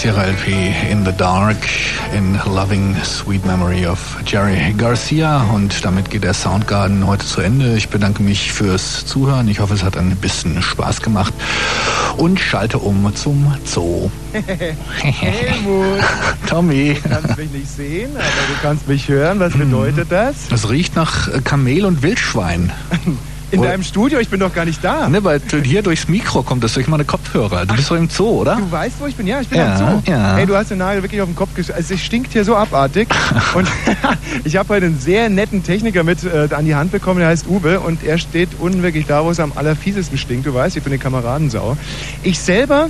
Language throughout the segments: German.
Aus ihrer LP In the Dark, in Loving Sweet Memory of Jerry Garcia. Und damit geht der Soundgarden heute zu Ende. Ich bedanke mich fürs Zuhören. Ich hoffe, es hat ein bisschen Spaß gemacht. Und schalte um zum Zoo. Helmut, Tommy. du kannst mich nicht sehen, aber du kannst mich hören. Was bedeutet das? Es riecht nach Kamel und Wildschwein. In deinem Studio? Ich bin doch gar nicht da. Ne, weil hier durchs Mikro kommt das durch meine Kopfhörer. Du bist doch im Zoo, oder? Du weißt, wo ich bin? Ja, ich bin Ja, am Zoo. ja. Hey, du hast den Nagel wirklich auf den Kopf gesch... Also, es stinkt hier so abartig. und ich habe heute einen sehr netten Techniker mit äh, an die Hand bekommen, der heißt Uwe. Und er steht unten wirklich da, wo es am allerfiesesten stinkt. Du weißt, ich bin eine Kameradensau. Ich selber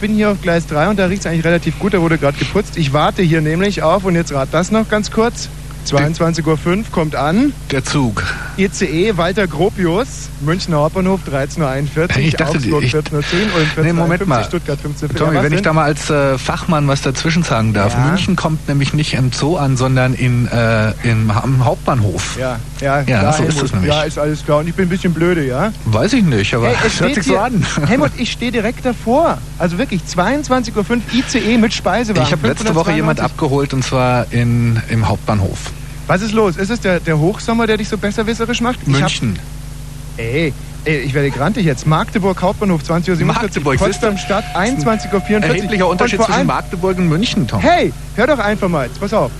bin hier auf Gleis 3 und da riecht es eigentlich relativ gut. Da wurde gerade geputzt. Ich warte hier nämlich auf, und jetzt rat das noch ganz kurz. 22.05 Uhr kommt an. Der Zug. ICE Walter Gropius, Münchner Hauptbahnhof 13.41 Uhr, Ich dachte, Augsburg ich- 14.10 Uhr, Nee, Moment 14.51 mal. Stuttgart 15.04 Tommy, wenn ich da mal als äh, Fachmann was dazwischen sagen darf. Ja. München kommt nämlich nicht im Zoo an, sondern in, äh, im, am Hauptbahnhof. Ja, ja, Ja, klar, so ist Helmut. es nämlich. Ja, ist alles klar. Und ich bin ein bisschen blöde, ja? Weiß ich nicht, aber Hey, es hört sich so an. Helmut, ich stehe direkt davor. Also wirklich, 22.05 Uhr ICE mit Speisewagen. Ich habe letzte Woche jemand 592. abgeholt und zwar in, im Hauptbahnhof. Was ist los? Ist es der, der Hochsommer, der dich so besserwisserisch macht? Ich hab- München. Ey, ey, ich werde grantig jetzt. Magdeburg Hauptbahnhof 20.47 Uhr. Magdeburg? Potsdam Stadt 21.44 Uhr. Erheblicher Unterschied zwischen Magdeburg und München, Tom. Hey, hör doch einfach mal. Jetzt pass auf.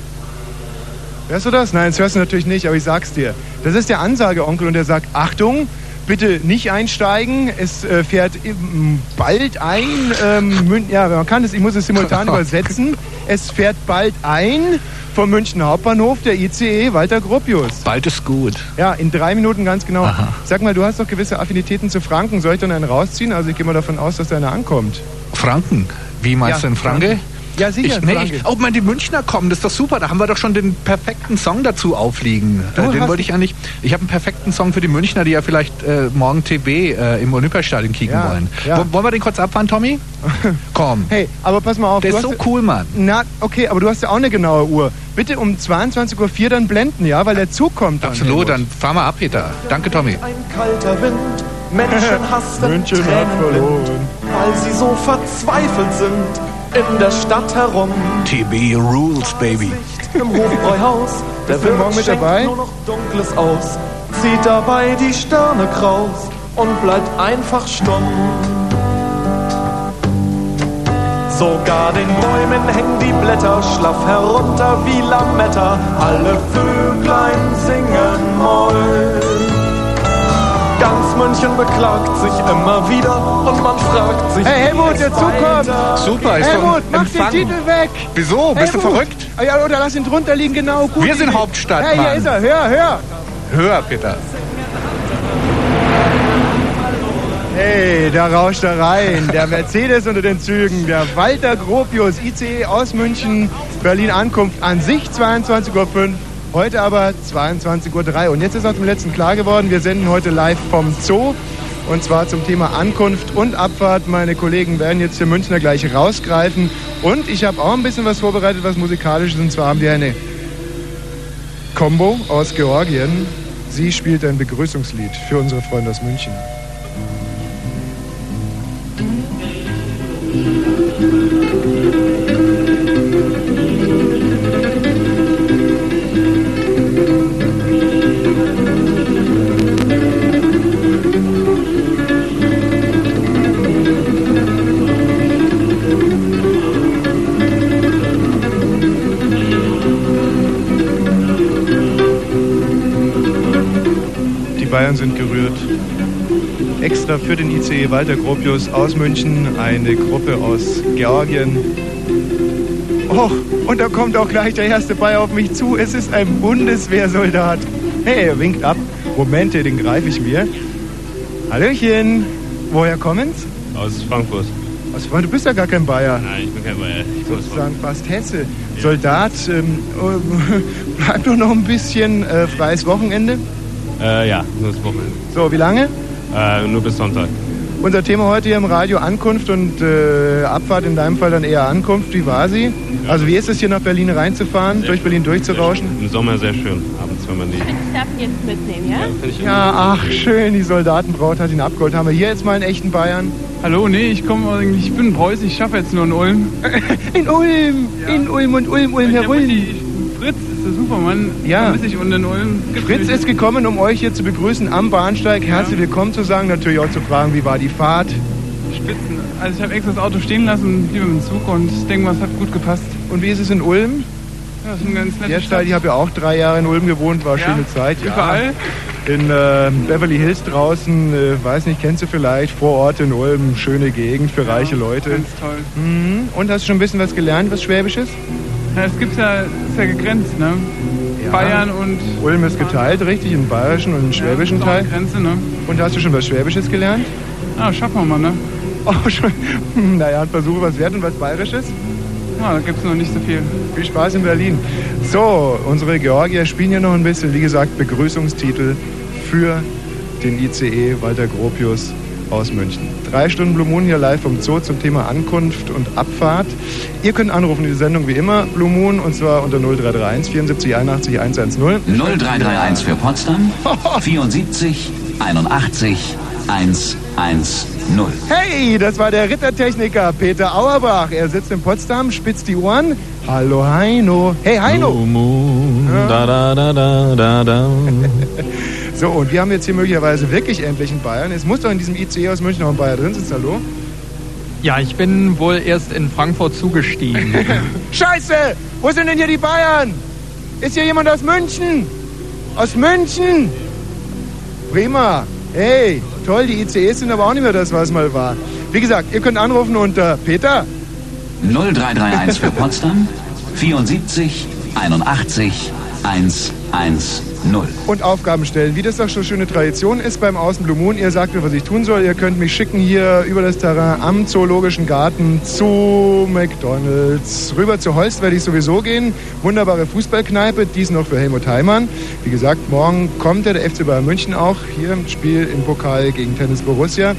Hörst du das? Nein, das hörst du natürlich nicht, aber ich sag's dir. Das ist der Ansageonkel und der sagt, Achtung, bitte nicht einsteigen. Es äh, fährt ähm, bald ein. Ähm, ja, man kann es, ich muss es simultan übersetzen. Es fährt bald ein vom München Hauptbahnhof der ICE Walter Gropius. Bald ist gut. Ja, in drei Minuten ganz genau. Aha. Sag mal, du hast doch gewisse Affinitäten zu Franken. Soll ich dann einen rausziehen? Also ich gehe mal davon aus, dass da einer ankommt. Franken. Wie meinst Ja, du in Franke? Franken. Ja, sicher, Ich, nee, ich, oh, man, die Münchner kommen, das ist doch super. Da haben wir doch schon den perfekten Song dazu aufliegen. Äh, den wollte ich eigentlich. Ich habe einen perfekten Song für die Münchner, die ja vielleicht äh, morgen TB äh, im Olympiastadion kicken Ja, wollen. ja. Wo- Wollen wir den kurz abfahren, Tommy? Komm. Hey, aber pass mal auf. Der ist so cool, Mann. Na, okay, aber du hast ja auch eine genaue Uhr. Bitte um 22.04 Uhr dann blenden, ja? Weil der Zug kommt dann. Absolut, dann fahren wir ab, Peter. Danke, Tommy. Ein kalter Wind, Menschen hasten München hat verloren. weil sie so verzweifelt sind in der Stadt herum. TB Rules, Baby. Im Hofbräuhaus, der du morgen Wind mit dabei? nur noch Dunkles aus, zieht dabei die Sterne kraus und bleibt einfach stumm. Sogar den Bäumen hängen die Blätter schlaff herunter wie Lametta. Alle Vöglein singen Moll. Ganz München beklagt sich immer wieder und man fragt sich, Hey, wie Helmut, es der Zug kommt. Super, ist Helmut, mach Empfang. den Titel weg! Wieso? Bist du Helmut. verrückt? Ah, ja, oder lass ihn drunter liegen, genau. Gut. Wir sind. Hauptstadt, Hey, hier Mann. ist er, hör, hör! Hör, Peter. Hey, da rauscht er rein. Der Mercedes unter den Zügen. Der Walter Gropius, ICE aus München, Berlin Ankunft. An sich 22.05 Uhr, heute aber 22.03 Uhr. Und jetzt ist auch zum letzten klar geworden, wir senden heute live vom Zoo. Und zwar zum Thema Ankunft und Abfahrt. Meine Kollegen werden jetzt für Münchner gleich rausgreifen. Und ich habe auch ein bisschen was vorbereitet, was musikalisches. Und zwar haben wir eine Combo aus Georgien. Sie spielt ein Begrüßungslied für unsere Freunde aus München. Bayern sind gerührt. Extra für den ICE Walter Gropius aus München, eine Gruppe aus Georgien. Oh, und da kommt auch gleich der erste Bayer auf mich zu. Es ist ein Bundeswehrsoldat. Hey, er winkt ab. Momente, den greife ich mir. Hallöchen. Woher kommen's? Aus Frankfurt. Aus, du bist ja gar kein Bayer. Nein, ich bin kein Bayer. Ich komme aus Sozusagen fast Hesse. Soldat, ähm, äh, bleibt doch noch ein bisschen äh, freies Wochenende. Äh, ja, nur das Wochenende. So, wie lange? Äh, nur bis Sonntag. Unser Thema heute hier im Radio Ankunft und äh, Abfahrt, in deinem Fall dann eher Ankunft. Wie war sie? Also wie ist es hier nach Berlin reinzufahren, durch Berlin durchzurauschen? Im Sommer sehr schön, abends, wenn man die... Ich darf ihn jetzt mitnehmen, ja? Finde ich Ja, ach schön, die Soldatenbraut hat ihn abgeholt. Haben wir hier jetzt mal einen echten Bayern? Hallo, nee, ich komme eigentlich, ich bin Preuß, ich schaffe jetzt nur in Ulm. In Ulm! In Ulm und Ulm, Ulm, Herr Ulm. Fritz der Supermann. Ja. Vermisse ich Ulm. Gibt's Fritz ist gekommen, um euch hier zu begrüßen am Bahnsteig. Herzlich willkommen zu sagen, natürlich auch zu fragen, wie war die Fahrt? Spitzen. Also ich habe extra das Auto stehen lassen, lieber mit dem Zug und ich denke mal, es hat gut gepasst. Und wie ist es in Ulm? Ja, das ist eine ganz nette Jetzt Stadt. ich habe ja auch drei Jahre in Ulm gewohnt, war Ja, schöne Zeit. Ja. Überall? In äh, Beverly Hills draußen, äh, weiß nicht, kennst du vielleicht, Vorort in Ulm, schöne Gegend für reiche Leute. Ganz toll. Mhm. Und hast du schon ein bisschen was gelernt, was Schwäbisches? Ja, es gibt's ja, ist ja gegrenzt, ne? Ja. Bayern und... Ulm ist geteilt, richtig, in bayerischen und in schwäbischen ja, Teil. Grenze, ne? Und hast du schon was Schwäbisches gelernt? Ah, schaffen wir mal, ne? Oh, schon. Naja, ein Versuch was wert und was Bayerisches. Ah, da gibt's noch nicht so viel. Viel Spaß in Berlin. So, unsere Georgier spielen ja noch ein bisschen, wie gesagt, Begrüßungstitel für den ICE Walter Gropius aus München. Drei Stunden Blue Moon hier live vom Zoo zum Thema Ankunft und Abfahrt. Ihr könnt anrufen, die Sendung wie immer, Blue Moon, und zwar unter 0331 74 81 110. 0331 für Potsdam 74 81 110. Hey, das war der Rittertechniker Peter Auerbach. Er sitzt in Potsdam, spitzt die Ohren. Hallo Heino. Hey Heino. Da, da, da, da, da, da. So, und wir haben jetzt hier möglicherweise wirklich endlich einen Bayern. Es muss doch in diesem ICE aus München noch ein Bayer drin sitzen. Hallo? Ja, ich bin wohl erst in Frankfurt zugestiegen. Scheiße! Wo sind denn hier die Bayern? Ist hier jemand aus München? Aus München? Prima. Hey, toll, die ICEs sind aber auch nicht mehr das, was mal war. Wie gesagt, ihr könnt anrufen unter Peter. 0331 für Potsdam 74 81 110. und Aufgaben stellen. Wie das doch schon schöne Tradition ist beim Außen Moon. Ihr sagt mir, was ich tun soll. Ihr könnt mich schicken hier über das Terrain am Zoologischen Garten zu McDonalds. Rüber zu Holst werde ich sowieso gehen. Wunderbare Fußballkneipe, dies noch für Helmut Heimann. Wie gesagt, morgen kommt der FC Bayern München auch hier im Spiel im Pokal gegen Tennis Borussia.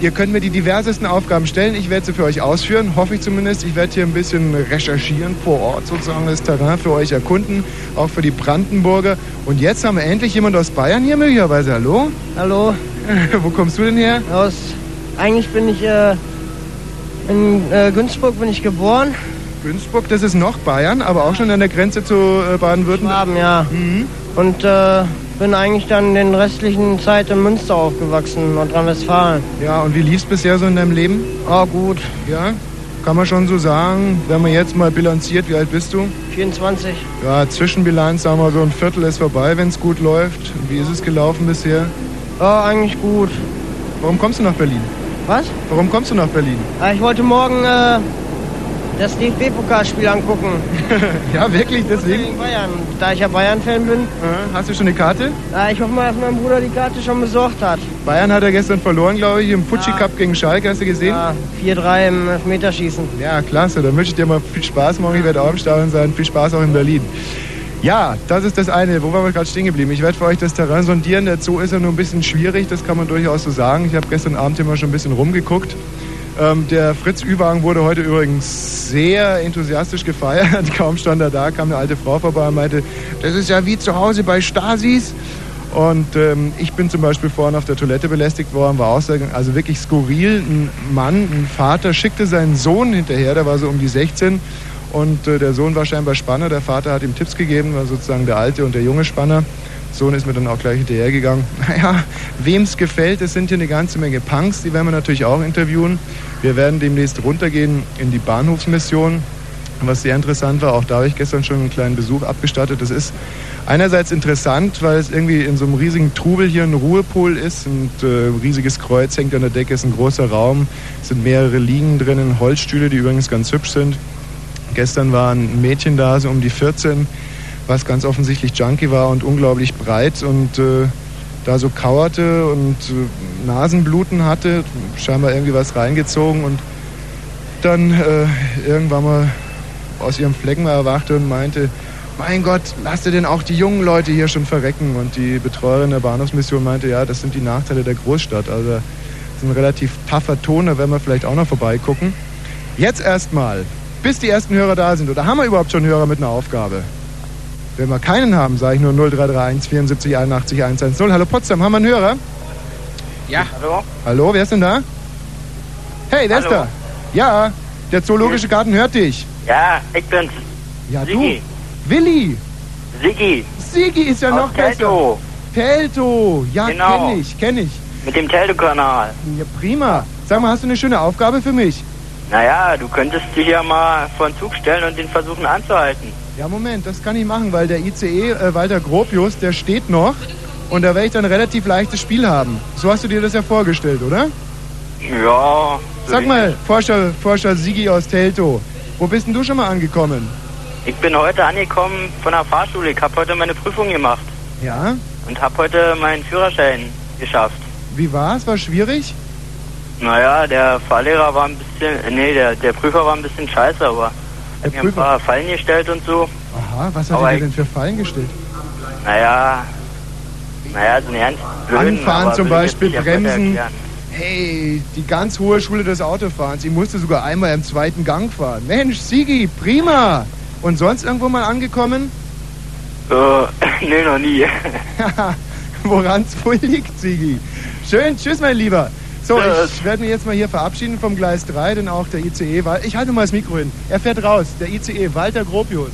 Ihr könnt mir die diversesten Aufgaben stellen. Ich werde sie für euch ausführen, hoffe ich zumindest. Ich werde hier ein bisschen recherchieren vor Ort sozusagen das Terrain für euch erkunden, auch für die Brandenburger. Und jetzt haben wir endlich jemand aus Bayern hier möglicherweise. Hallo? Hallo, Wo kommst du denn her? aus. Eigentlich bin ich äh, in äh, Günzburg bin ich geboren. Günzburg, das ist noch Bayern, aber auch schon an der Grenze zu äh, Baden-Württemberg. Schwaben, ja. Mhm. Und äh, bin eigentlich dann den restlichen Zeit in Münster aufgewachsen, Nordrhein-Westfalen. Ja, und wie lief's bisher so in deinem Leben? Oh, gut. Ja, kann man schon so sagen, wenn man jetzt mal bilanziert, wie alt bist du? 24. Ja, Zwischenbilanz, sagen wir so ein Viertel ist vorbei, wenn es gut läuft. Wie ist es gelaufen bisher? Oh, eigentlich gut. Warum kommst du nach Berlin? Was? Warum kommst du nach Berlin? Äh, ich wollte morgen äh, das DFB-Pokalspiel angucken. Ja, wirklich, deswegen? Gegen Bayern. Da ich ja Bayern-Fan bin. Ja, hast du schon eine Karte? Ich hoffe mal, dass mein Bruder die Karte schon besorgt hat. Bayern hat er gestern verloren, glaube ich, im Fuji Cup gegen Schalke, hast du gesehen? Ja, 4-3 im Elfmeterschießen. Ja, klasse. Dann wünsche ich dir mal viel Spaß morgen. Ich werde auch im Stadion sein. Viel Spaß auch in Berlin. Ja, das ist das eine. Wo waren wir gerade stehen geblieben? Ich werde für euch das Terrain sondieren. Der Zoo ist ja nur ein bisschen schwierig, das kann man durchaus so sagen. Ich habe gestern Abend immer schon ein bisschen rumgeguckt. Ähm, der Fritz Ü-Wagen wurde heute übrigens sehr enthusiastisch gefeiert. Kaum stand er da, kam eine alte Frau vorbei und meinte, das ist ja wie zu Hause bei Stasis. Und ähm, ich bin zum Beispiel vorhin auf der Toilette belästigt worden, war auch also wirklich skurril. Ein Mann, ein Vater schickte seinen Sohn hinterher, der war so um die 16. Und äh, der Sohn war scheinbar Spanner. Der Vater hat ihm Tipps gegeben, war sozusagen der alte und der junge Spanner. Sohn ist mir dann auch gleich hinterhergegangen. Naja, wem es gefällt, es sind hier eine ganze Menge Punks, die werden wir natürlich auch interviewen. Wir werden demnächst runtergehen in die Bahnhofsmission. Was sehr interessant war, auch da habe ich gestern schon einen kleinen Besuch abgestattet. Das ist einerseits interessant, weil es irgendwie in so einem riesigen Trubel hier ein Ruhepol ist. Ein äh, riesiges Kreuz hängt an der Decke, ist ein großer Raum. Es sind mehrere Liegen drinnen, Holzstühle, die übrigens ganz hübsch sind. Gestern war ein Mädchen da, so um die 14, was ganz offensichtlich Junkie war und unglaublich breit und äh, da so kauerte und äh, Nasenbluten hatte, scheinbar irgendwie was reingezogen und dann äh, irgendwann mal aus ihrem Flecken erwachte und meinte, mein Gott, lasst ihr denn auch die jungen Leute hier schon verrecken? Und die Betreuerin der Bahnhofsmission meinte, ja, das sind die Nachteile der Großstadt. Also das ist ein relativ tougher Ton, da werden wir vielleicht auch noch vorbeigucken. Jetzt erstmal, bis die ersten Hörer da sind. Oder haben wir überhaupt schon Hörer mit einer Aufgabe? Wenn wir keinen haben, sage ich nur 0331 74 81 110. Hallo Potsdam, haben wir einen Hörer? Ja. Hallo? Hallo, wer ist denn da? Hey, wer ist da? Ja, der Zoologische Garten hört dich. Ja, ich bin's. Ja, Sigi. du. Willi. Sigi. Sigi ist ja Aus noch besser. Teltow. Telto. Ja, Genau. kenn ich, kenn ich. Mit dem Teltow-Kanal. Ja, prima. Sag mal, hast du eine schöne Aufgabe für mich? Naja, du könntest dich ja mal vor den Zug stellen und den versuchen anzuhalten. Ja, Moment, das kann ich machen, weil der ICE äh, Walter Gropius, der steht noch und da werde ich dann ein relativ leichtes Spiel haben. So hast du dir das ja vorgestellt, oder? Ja. Sag mal, Forscher, Forscher Sigi aus Telto, wo bist denn du schon mal angekommen? Ich bin heute angekommen von der Fahrschule. Ich habe heute meine Prüfung gemacht Ja? und habe heute meinen Führerschein geschafft. Wie war's? War schwierig? Naja, der Fahrlehrer war ein bisschen, nee, der, der Prüfer war ein bisschen scheiße, aber hat mir ein paar Fallen gestellt und so. Aha, was hat er denn für Fallen gestellt? Naja, naja, so ein ernst blöden, Anfahren zum Beispiel, bremsen. Hey, die ganz hohe Schule des Autofahrens. Ich musste sogar einmal im zweiten Gang fahren. Mensch, Sigi, prima. Und sonst irgendwo mal angekommen? Äh, nee, noch nie. Woran es wohl liegt, Sigi. Schön, tschüss, mein Lieber. So, ich werde mich jetzt mal hier verabschieden vom Gleis 3, denn auch der ICE, ich halte mal das Mikro hin. Er fährt raus, der ICE, Walter Gropius.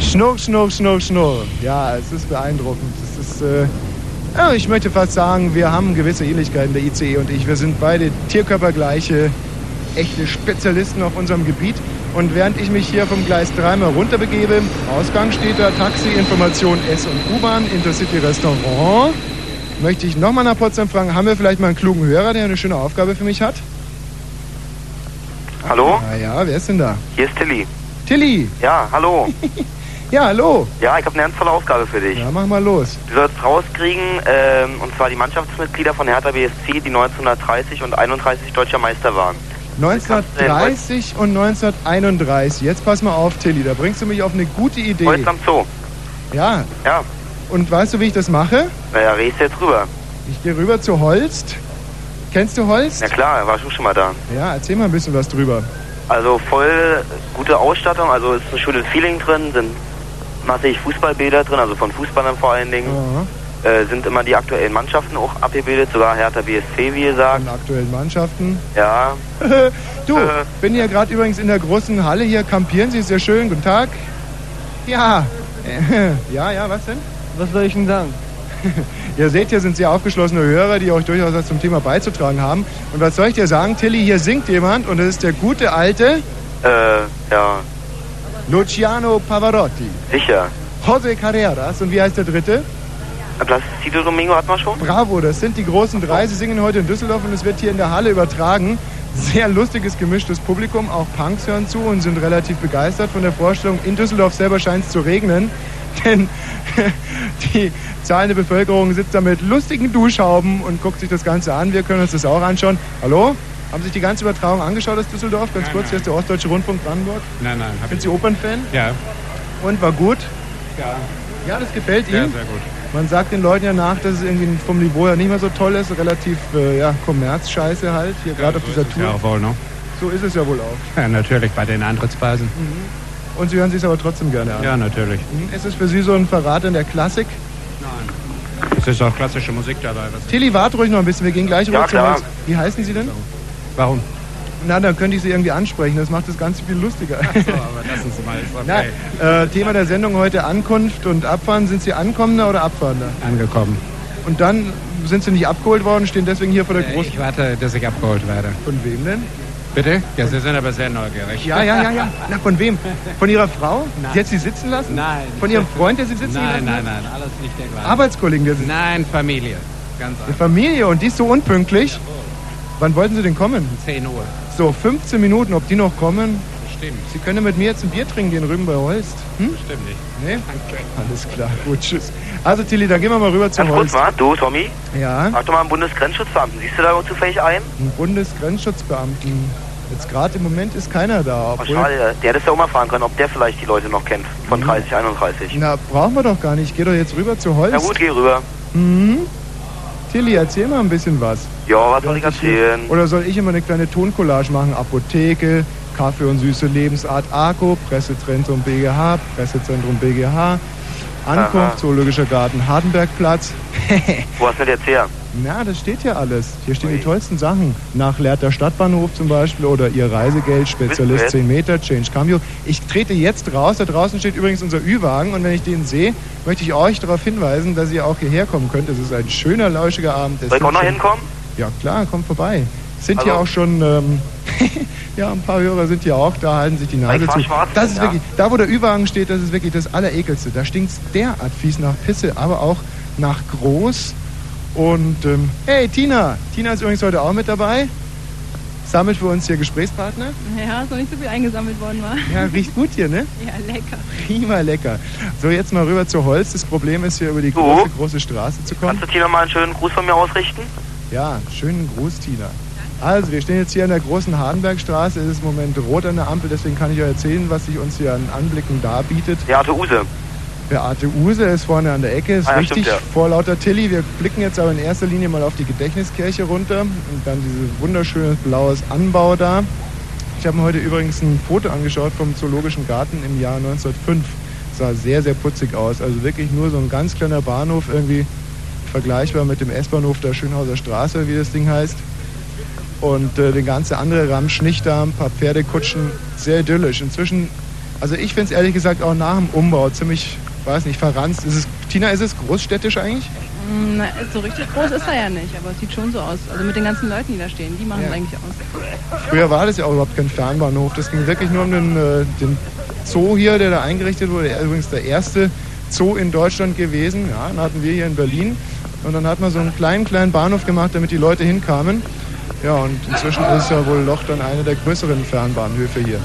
Schnurr, schnurr, schnurr, schnurr. Ja, es ist beeindruckend. Es ist, äh, ja, ich möchte fast sagen, wir haben gewisse Ähnlichkeiten, der ICE und ich. Wir sind beide tierkörpergleiche, echte Spezialisten auf unserem Gebiet. Und während ich mich hier vom Gleis 3 mal runterbegebe, Ausgang steht da Taxi, Information S- und U-Bahn, Intercity Restaurant, möchte ich nochmal nach Potsdam fragen, haben wir vielleicht mal einen klugen Hörer, der eine schöne Aufgabe für mich hat? Hallo? Ah ja, wer ist denn da? Hier ist Tilly. Tilly. Ja, hallo. Ja, hallo. Ja, ich habe eine ernstvolle Aufgabe für dich. Ja, mach mal los. Du sollst rauskriegen, ähm, und zwar die Mannschaftsmitglieder von Hertha BSC, die 1930 und 31 deutscher Meister waren. 1930 und 1931. Jetzt pass mal auf, Tilly, da bringst du mich auf eine gute Idee. Holst am Zoo. Ja. Ja. Und weißt du, wie ich das mache? Naja, du jetzt rüber. Ich gehe rüber zu Holst. Kennst du Holst? Ja klar, war schon schon mal da. Ja, erzähl mal ein bisschen was drüber. Also voll gute Ausstattung, also ist ein schönes Feeling drin, sind massig Fußballbilder drin, also von Fußballern vor allen Dingen. Äh, sind immer die aktuellen Mannschaften auch abgebildet, sogar Hertha BSC, wie gesagt. Von aktuellen Mannschaften. Ja, du, bin hier gerade übrigens in der großen Halle hier. Kampieren Sie, ist sehr schön. Guten Tag. Ja. Ja, ja, was denn? Was soll ich denn sagen? Ihr seht, hier sind sehr aufgeschlossene Hörer, die euch durchaus was zum Thema beizutragen haben. Und was soll ich dir sagen, Tilly, hier singt jemand und das ist der gute alte äh, ja, Luciano Pavarotti. sicher. José Carreras. Und wie heißt der dritte? Placido Domingo hat man schon? Bravo, das sind die großen drei. Sie singen heute in Düsseldorf und es wird hier in der Halle übertragen. Sehr lustiges, gemischtes Publikum. Auch Punks hören zu und sind relativ begeistert von der Vorstellung. In Düsseldorf selber scheint es zu regnen, denn die zahlende Bevölkerung sitzt da mit lustigen Duschhauben und guckt sich das Ganze an. Wir können uns das auch anschauen. Hallo? Haben sich die ganze Übertragung angeschaut aus Düsseldorf? Ganz kurz, hier ist der Ostdeutsche Rundfunk Brandenburg. Nein, nein. Sind Sie Opernfan? Ja. Und war gut? Ja. Ja, das gefällt Ja, Ihnen? sehr gut. Man sagt den Leuten ja nach, dass es irgendwie vom Niveau her nicht mehr so toll ist. Relativ, äh, ja, Kommerzscheiße halt. Hier gerade auf dieser Tour. Ja, auch wohl, ne? So ist es ja wohl auch. Ja, natürlich, bei den Eintrittspreisen. Und Sie hören sich aber trotzdem gerne an. Ja, natürlich. Mhm. Ist es für Sie so ein Verrat in der Klassik? Es ist auch klassische Musik dabei. Was Tilly, warte ruhig noch ein bisschen. Wir gehen gleich Ja, rüber zu klar. Holz. Wie heißen Sie denn? Warum? Na, dann könnte ich Sie irgendwie ansprechen. Das macht das Ganze viel lustiger. So, aber lassen Sie mal. Okay. Na, äh, Thema der Sendung heute Ankunft und Abfahren. Sind Sie Ankommender oder Abfahrender? Angekommen. Und dann sind Sie nicht abgeholt worden, stehen deswegen hier vor der Äh, großen... Ich warte, dass ich abgeholt werde. Von wem denn? Bitte? Ja, Sie sind aber sehr neugierig. Ja, ja, ja, ja. Na, von wem? Von Ihrer Frau? Sie hat Sie sitzen lassen? Nein. Von Ihrem Freund, der Sie sitzen Nein, gelassen nein, hat? nein, alles nicht der gleiche. Arbeitskollegen, der Sie... Nein, Familie. Ganz Die einfach. Familie und die ist so unpünktlich. Wann wollten Sie denn kommen? 10 Uhr. So, 15 Minuten, ob die noch kommen? Stimmt. Sie können mit mir jetzt ein Bier trinken gehen, rüben bei Holst. Hm? Stimmt nicht. Nee? Alles klar, gut, tschüss. Also Tilly, dann gehen wir mal rüber zu Ganz kurz Holst. mal, du, Tommy, Ja, frag doch mal einen Bundesgrenzschutzbeamten. Siehst du da zufällig einen? ein Bundesgrenzschutzbeamten. Jetzt gerade im Moment ist keiner da. Oh, Obwohl, schade, der hätte es ja auch mal fragen können, ob der vielleicht die Leute noch kennt. Von 30, 31. na, brauchen wir doch gar nicht. Ich geh doch jetzt rüber zu Holst. Na gut, geh rüber. Mhm. Tilly, erzähl mal ein bisschen was. Ja, was soll ich erzählen? Oder soll ich immer eine kleine Toncollage machen? Apotheke, Kaffee und süße Lebensart ARCO, Pressezentrum BGH, Pressezentrum BGH, Ankunft, Aha. Zoologischer Garten Hardenbergplatz. Wo hast du denn jetzt her? Na, das steht hier alles. Hier stehen die tollsten Sachen. Nach Lehrter Stadtbahnhof zum Beispiel oder Ihr Reisegeld, Spezialist Wisst ihr 10 Meter, Change Cambio. Ich trete jetzt raus. Da draußen steht übrigens unser Ü-Wagen und wenn ich den sehe, möchte ich euch darauf hinweisen, dass ihr auch hierher kommen könnt. Es ist ein schöner, lauschiger Abend. Es Soll ich auch noch hinkommen? Ja, klar, kommt vorbei. Sind Also- hier auch schon, ähm, ja, ein paar Hörer sind hier auch, da halten sich die Nase zu. schwarz, Das ist ja. wirklich, da wo der Ü-Wagen steht, das ist wirklich das Allerekelste. Da stinkt es derart fies nach Pisse, aber auch nach groß. Und, ähm, hey, Tina. Tina ist übrigens heute auch mit dabei. Sammelt für uns hier Gesprächspartner. Ja, ist noch nicht so viel eingesammelt worden war. Ja, riecht gut hier, ne? Ja, lecker. Prima lecker. So, jetzt mal rüber zu Holz. Das Problem ist, hier über die große, große Straße zu kommen. Kannst du Tina mal einen schönen Gruß von mir ausrichten? Ja, schönen Gruß, Tina. Also, wir stehen jetzt hier an der großen Hardenbergstraße. Es ist im Moment rot an der Ampel, deswegen kann ich euch erzählen, was sich uns hier an Anblicken darbietet. Beate Use. Beate Use ist vorne an der Ecke, ist Ah, ja, richtig stimmt, ja. vor lauter Tilly. Wir blicken jetzt aber in erster Linie mal auf die Gedächtniskirche runter und dann dieses wunderschöne blaues Anbau da. Ich habe mir heute übrigens ein Foto angeschaut vom Zoologischen Garten im Jahr 1905. Sah sehr, sehr putzig aus. Also wirklich nur so ein ganz kleiner Bahnhof, irgendwie vergleichbar mit dem S-Bahnhof der Schönhauser Straße, wie das Ding heißt. Und äh, der ganze andere Ramsch nicht da, ein paar Pferdekutschen, sehr idyllisch. Inzwischen, also ich finde es ehrlich gesagt auch nach dem Umbau ziemlich, weiß nicht, verranzt. Ist es, Tina, ist es großstädtisch eigentlich? Mm, Na, so richtig groß ist er ja nicht, aber es sieht schon so aus. Also mit den ganzen Leuten, die da stehen, die machen es eigentlich aus. Früher war das ja auch überhaupt kein Fernbahnhof. Das ging wirklich nur um den, äh, den Zoo hier, der da eingerichtet wurde. Er ist übrigens der erste Zoo in Deutschland gewesen. Ja, den hatten wir hier in Berlin. Und dann hat man so einen kleinen, kleinen Bahnhof gemacht, damit die Leute hinkamen. Ja, und inzwischen ist ja wohl Loch dann einer der größeren Fernbahnhöfe hier.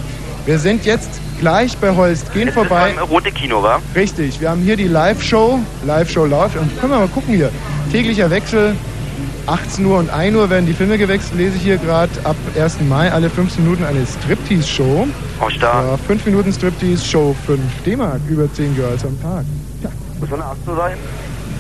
Wir sind jetzt gleich bei Holst, gehen vorbei. Beim Rote Kino, war? Richtig, wir haben hier die Live-Show. Live-Show läuft. Und können wir mal gucken hier. Täglicher Wechsel. 18 Uhr und 1 Uhr werden die Filme gewechselt, lese ich hier gerade. Ab 1. Mai alle 15 Minuten eine Striptease-Show. Oh, stark. Ja, 5 Minuten Striptease-Show, 5 D-Mark, über 10 Girls am Tag. Muss man eine 18 sein?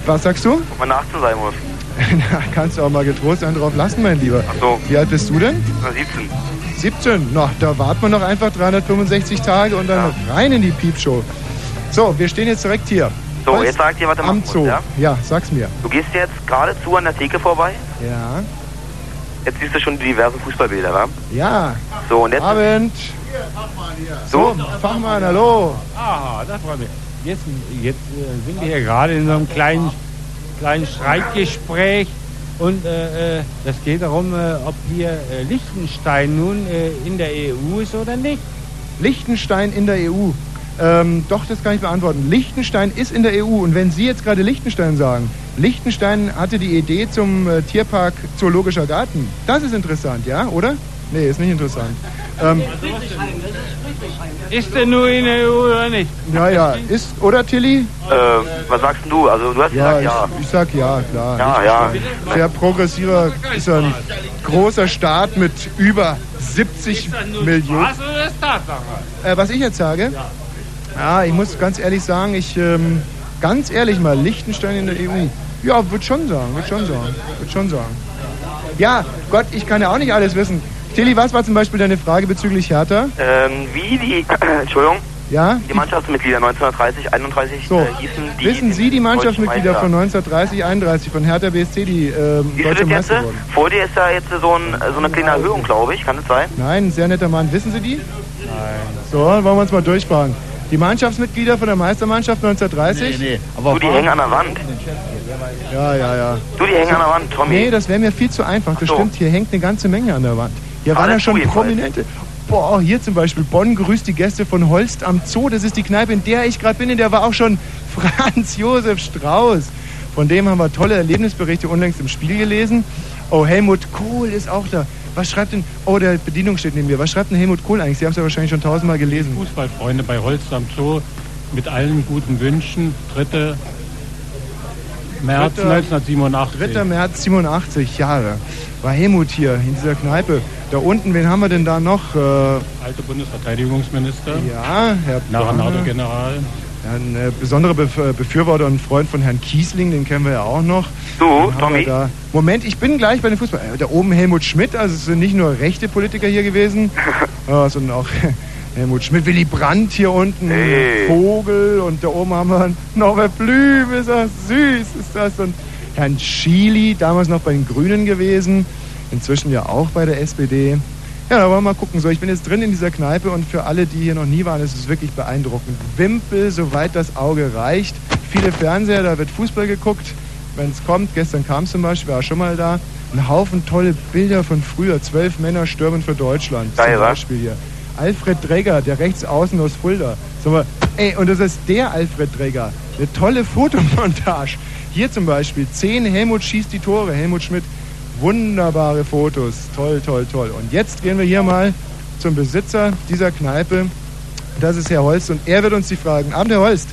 Was sagst du? Ob man eine 18 sein muss? Na, kannst du auch mal getrost einen drauf lassen, mein Lieber. Ach so. Wie alt bist du denn? Na, 17. 17. Na, da warten wir noch einfach 365 Tage und dann rein in die Piepshow. So, wir stehen jetzt direkt hier. So, Holst jetzt sag ich dir, was du am machen Zoo. musst, ja? Ja, sag's mir. Du gehst jetzt geradezu an der Theke vorbei. Ja. Jetzt siehst du schon die diversen Fußballbilder, wa? Ja. So, und jetzt... Abend. So, Fachmann, hallo. Aha, das freut mich. Jetzt, jetzt äh, sind wir hier gerade in so einem kleinen, kleinen Streitgespräch und äh, äh, das geht darum, äh, ob hier äh, Liechtenstein nun in der EU ist oder nicht. Liechtenstein in der EU. Ähm, doch, das kann ich beantworten. Liechtenstein ist in der EU und wenn Sie jetzt gerade Liechtenstein sagen, Liechtenstein hatte die Idee zum äh, Tierpark Zoologischer Garten. Das ist interessant, ja, oder? Nee, ist nicht interessant. Ähm, Ist der nur in der EU oder nicht? ja, ja, ist, oder Tilly? Äh, was sagst du? Also, du hast Ja, gesagt ja. ich, ich sag ja, klar. Ja, ja. Sehr progressiver ist er nicht. großer Staat mit über 70 Millionen. Was oder ist Tatsache? Äh, was ich jetzt sage? Ja. ich muss ganz ehrlich sagen, ich, ähm, ganz ehrlich mal, Liechtenstein in der EU. Ja, würde schon sagen, würde schon sagen, würde schon sagen. Ja, Gott, ich kann ja auch nicht alles wissen. Tilly, was war zum Beispiel deine Frage bezüglich Hertha? Ähm, wie die, Entschuldigung, Ja? die Mannschaftsmitglieder 1930, 31 So, äh, hießen, die wissen Sie die Mannschaftsmitglieder von Meister. 1930, 31 von Hertha BSC, die ähm, Wie deutsche jetzt? Meister wurden? Vor dir ist da jetzt so, ein, so eine kleine Erhöhung, glaube ich. Kann das sein? Nein, ein sehr netter Mann. Wissen Sie die? Nein. So, wollen wir uns mal durchfragen. Die Mannschaftsmitglieder von der Meistermannschaft 1930? Nee, nee. du, die hängen an der Wand. Ja, ja, ja. Du, die hängen an der Wand, Tommy. Nee, das wäre mir viel zu einfach. Das so. stimmt, hier hängt eine ganze Menge an der Wand. Hier waren ja schon prominente. Boah, hier zum Beispiel Bonn grüßt die Gäste von Holst am Zoo. Das ist die Kneipe, in der ich gerade bin. In der war auch schon Franz Josef Strauß. Von dem haben wir tolle Erlebnisberichte unlängst im Spiel gelesen. Oh, Helmut Kohl ist auch da. Was schreibt denn... Oh, der Bedienung steht neben mir. Was schreibt denn Helmut Kohl eigentlich? Sie haben es ja wahrscheinlich schon tausendmal gelesen. Fußballfreunde bei Holst am Zoo mit allen guten Wünschen. 3. März Dritter- 1987. 3. März 87 Jahre. War Helmut hier in dieser Kneipe. Da unten, wen haben wir denn da noch? Äh, Alte Bundesverteidigungsminister. Ja, Herr Nachher Planer. NATO-General. Ein äh, besonderer Bef äh, Befürworter und Freund von Herrn Kiesling, den kennen wir ja auch noch. Du, Tommy? Da. Moment, ich bin gleich bei den Fußball. Äh, da oben Helmut Schmidt, also es sind nicht nur rechte Politiker hier gewesen, äh, sondern auch Helmut Schmidt, Willy Brandt hier unten, Hey. Vogel und da oben haben wir Norbert Blüm, ist das süß, ist das. Und Herrn Schily, damals noch bei den Grünen gewesen, inzwischen ja auch bei der SPD. Ja, da wollen wir mal gucken. So, ich bin jetzt drin in dieser Kneipe und für alle, die hier noch nie waren, ist es wirklich beeindruckend. Wimpel, soweit das Auge reicht. Viele Fernseher, da wird Fußball geguckt, wenn es kommt. Gestern kam es zum Beispiel, war schon mal da. Ein Haufen tolle Bilder von früher. Zwölf Männer stürmen für Deutschland. Geil, zum? Beispiel hier. Alfred Dregger, der rechts außen aus Fulda. Sag mal, ey, und das ist der Alfred Dregger. Eine tolle Fotomontage. Hier zum Beispiel, zehn Helmut schießt die Tore, Helmut Schmidt. Wunderbare Fotos. Toll, toll, toll. Und jetzt gehen wir hier mal zum Besitzer dieser Kneipe. Das ist Herr Holst und er wird uns die Fragen. Abend, Herr Holst.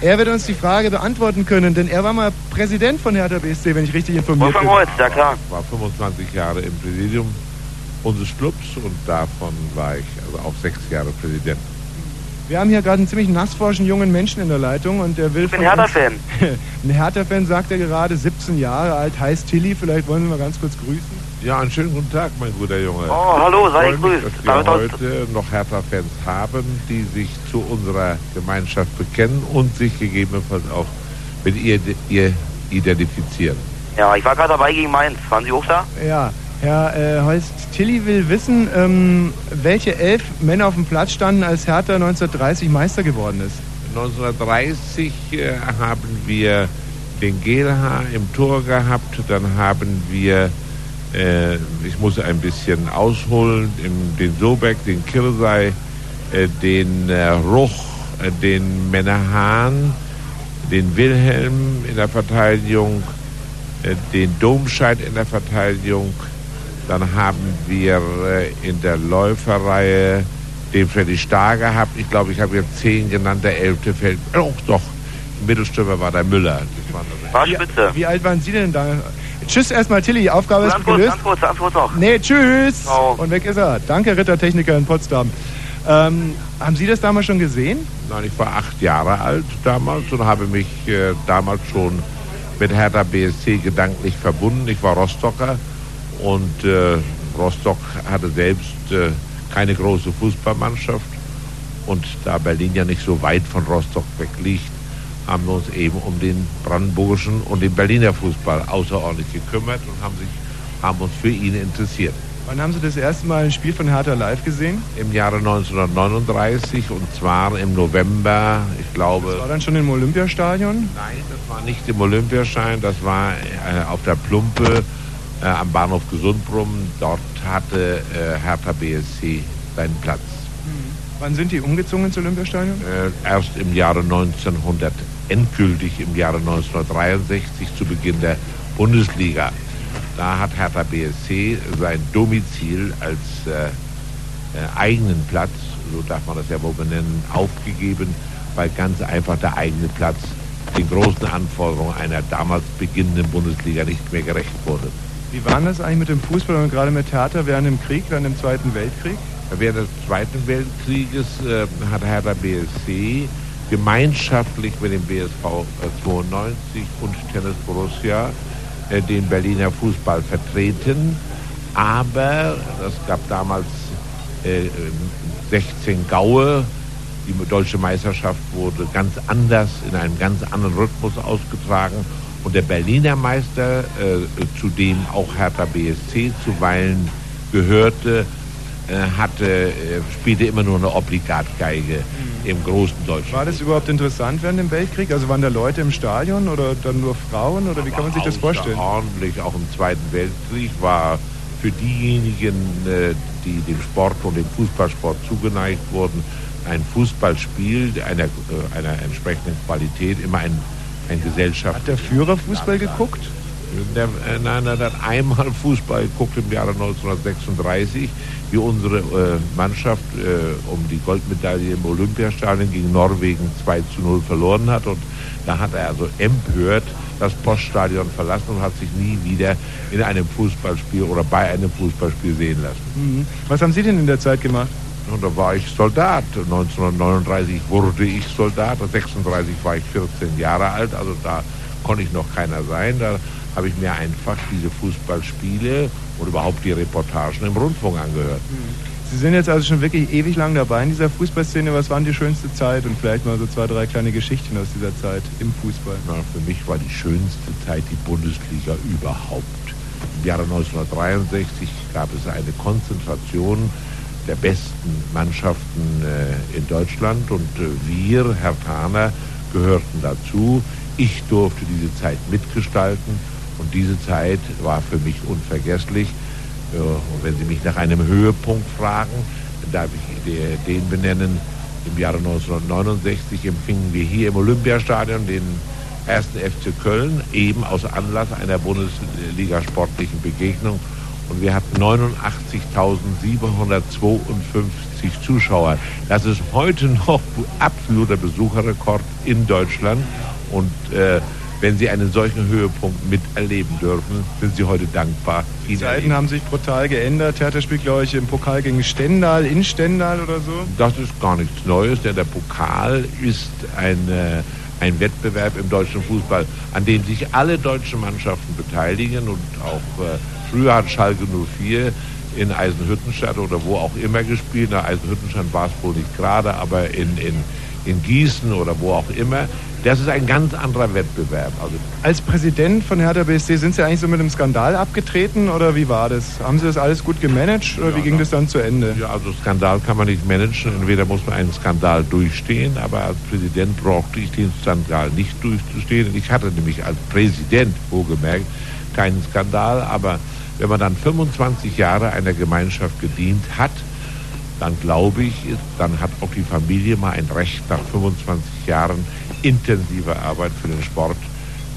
Er wird uns die Frage beantworten können, denn er war mal Präsident von Hertha BSC, wenn ich richtig informiert bin. Wolfgang Holz, ja klar. war 25 Jahre im Präsidium unseres Clubs und davon war ich also auch sechs Jahre Präsident. Wir haben hier gerade einen ziemlich nassforschen jungen Menschen in der Leitung und der will Ich bin Hertha-Fan. Ein Hertha-Fan sagt er gerade, 17 Jahre alt, heißt Tilly. Vielleicht wollen wir mal ganz kurz grüßen. Ja, einen schönen guten Tag, mein guter Junge. Oh, hallo, sei gegrüßt. dass wir David aus- heute noch Hertha-Fans haben, die sich zu unserer Gemeinschaft bekennen und sich gegebenenfalls auch mit ihr, ihr identifizieren. Ja, ich war gerade dabei gegen Mainz. Waren Sie auch da? Ja, Herr äh, Holst, Tilly will wissen, ähm, welche elf Männer auf dem Platz standen, als Hertha 1930 Meister geworden ist. 1930 äh, haben wir den Gelhaar im Tor gehabt, dann haben wir, äh, ich muss ein bisschen ausholen, im, den Sobeck, den Kirsey, äh, den äh, Ruch, äh, den Mennerhahn, den Wilhelm in der Verteidigung, den Domscheit in der Verteidigung, dann haben wir äh, in der Läuferreihe den Freddy Starr gehabt. Ich glaube, ich habe jetzt zehn genannt. Der elfte fällt. Oh, doch. Mittelstürmer war der Müller. Das war War spitze. Wie alt waren Sie denn da? Tschüss erstmal, Tilly. Aufgabe ist kurz, gelöst. ganz kurz noch. Nee, tschüss. Ciao. Und weg ist er. Danke, Rittertechniker in Potsdam. Ähm, haben Sie das damals schon gesehen? Nein, ich war acht Jahre alt damals und habe mich äh, damals schon mit Hertha BSC gedanklich verbunden. Ich war Rostocker und äh, Rostock hatte selbst äh, keine große Fußballmannschaft. Und da Berlin ja nicht so weit von Rostock weg liegt, haben wir uns eben um den brandenburgischen und den Berliner Fußball außerordentlich gekümmert und haben, sich, haben uns für ihn interessiert. Wann haben Sie das erste Mal ein Spiel von Hertha live gesehen? Im Jahre 1939 und zwar im November, ich glaube. War dann schon im Olympiastadion? Nein, das war nicht im Olympiaschein, das war äh, auf der Plumpe äh, am Bahnhof Gesundbrumm. Dort hatte äh, Hertha BSC seinen Platz. Wann sind die umgezogen ins Olympiastadion? Äh, erst im Jahre 1900, endgültig im Jahre 1963 zu Beginn der Bundesliga. Da hat Hertha BSC sein Domizil als äh, äh, eigenen Platz, so darf man das ja wohl benennen, aufgegeben, weil ganz einfach der eigene Platz den großen Anforderungen einer damals beginnenden Bundesliga nicht mehr gerecht wurde. Wie war das eigentlich mit dem Fußball und gerade mit Theater während dem Krieg, während dem Zweiten Weltkrieg? Während des Zweiten Weltkrieges äh, hat Hertha BSC gemeinschaftlich mit dem BSV äh, 92 und Tennis Borussia äh, den Berliner Fußball vertreten. Aber es gab damals äh, 16 Gaue. Die deutsche Meisterschaft wurde ganz anders, in einem ganz anderen Rhythmus ausgetragen. Und der Berliner Meister, äh, zu dem auch Hertha BSC zuweilen gehörte, äh, hatte, äh, spielte immer nur eine Obligatgeige im großen Deutschland. War das überhaupt interessant während dem Weltkrieg? Also waren da Leute im Stadion oder dann nur Frauen oder wie kann man sich das vorstellen? Ordentlich, auch im Zweiten Weltkrieg war für diejenigen, äh, die dem Sport und dem Fußballsport zugeneigt wurden, ein Fußballspiel einer, äh, einer entsprechenden Qualität immer ein, ein Gesellschaft. Hat der Führer Fußball geguckt? Der, äh, nein, er hat einmal Fußball geguckt im Jahre 1936, wie unsere äh, Mannschaft äh, um die Goldmedaille im Olympiastadion gegen Norwegen 2 zu 0 verloren hat. Und da hat er also empört das Poststadion verlassen und hat sich nie wieder in einem Fußballspiel oder bei einem Fußballspiel sehen lassen. Mhm. Was haben Sie denn in der Zeit gemacht? Und da war ich Soldat. 1939 wurde ich Soldat. 1936 war ich 14 Jahre alt. Also da konnte ich noch keiner sein. Da habe ich mir einfach diese Fußballspiele und überhaupt die Reportagen im Rundfunk angehört. Sie sind jetzt also schon wirklich ewig lang dabei in dieser Fußballszene. Was war denn die schönste Zeit? Und vielleicht mal so zwei, drei kleine Geschichten aus dieser Zeit im Fußball. Na, für mich war die schönste Zeit die Bundesliga überhaupt. Im Jahre 1963 gab es eine Konzentration der besten Mannschaften äh, in Deutschland und äh, wir, Herr Tahner, gehörten dazu. Ich durfte diese Zeit mitgestalten und diese Zeit war für mich unvergesslich. Äh, und wenn Sie mich nach einem Höhepunkt fragen, darf ich de- den benennen. Im Jahre 1969 empfingen wir hier im Olympiastadion den ersten FC Köln, eben aus Anlass einer Bundesliga-sportlichen Begegnung. Und wir hatten 89.752 Zuschauer. Das ist heute noch absoluter Besucherrekord in Deutschland. Und äh, wenn Sie einen solchen Höhepunkt miterleben dürfen, sind Sie heute dankbar. Die Zeiten haben sich brutal geändert. Hertha spielt, glaube ich, im Pokal gegen Stendal, in Stendal oder so. Das ist gar nichts Neues, denn der Pokal ist ein, äh, ein Wettbewerb im deutschen Fußball, an dem sich alle deutschen Mannschaften beteiligen und auch äh, früher hat Schalke 04 in Eisenhüttenstadt oder wo auch immer gespielt. Na, Eisenhüttenstadt war es wohl nicht gerade, aber in, in, in Gießen oder wo auch immer. Das ist ein ganz anderer Wettbewerb. Also Als Präsident von Hertha BSC sind Sie eigentlich so mit einem Skandal abgetreten oder wie war das? Haben Sie das alles gut gemanagt oder wie ging das dann zu Ende? Ja, also Skandal kann man nicht managen. Entweder muss man einen Skandal durchstehen, aber als Präsident brauchte ich den Skandal nicht durchzustehen. Ich hatte nämlich als Präsident, wohlgemerkt, keinen Skandal, aber wenn man dann 25 Jahre einer Gemeinschaft gedient hat, dann glaube ich, dann hat auch die Familie mal ein Recht nach 25 Jahren intensiver Arbeit für den Sport,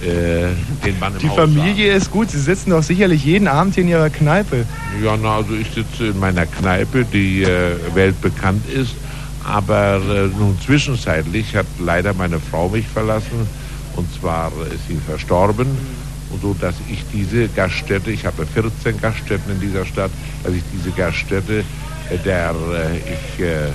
äh, den man im Die Haus Familie ist gut. Sie sitzen doch sicherlich jeden Abend hier in Ihrer Kneipe. Ja, na, also ich sitze in meiner Kneipe, die äh, weltbekannt ist. Aber äh, nun zwischenzeitlich hat leider meine Frau mich verlassen. Und zwar ist sie verstorben. Und so, dass ich diese Gaststätte, ich habe 14 Gaststätten in dieser Stadt, dass ich diese Gaststätte, äh, der äh, ich äh,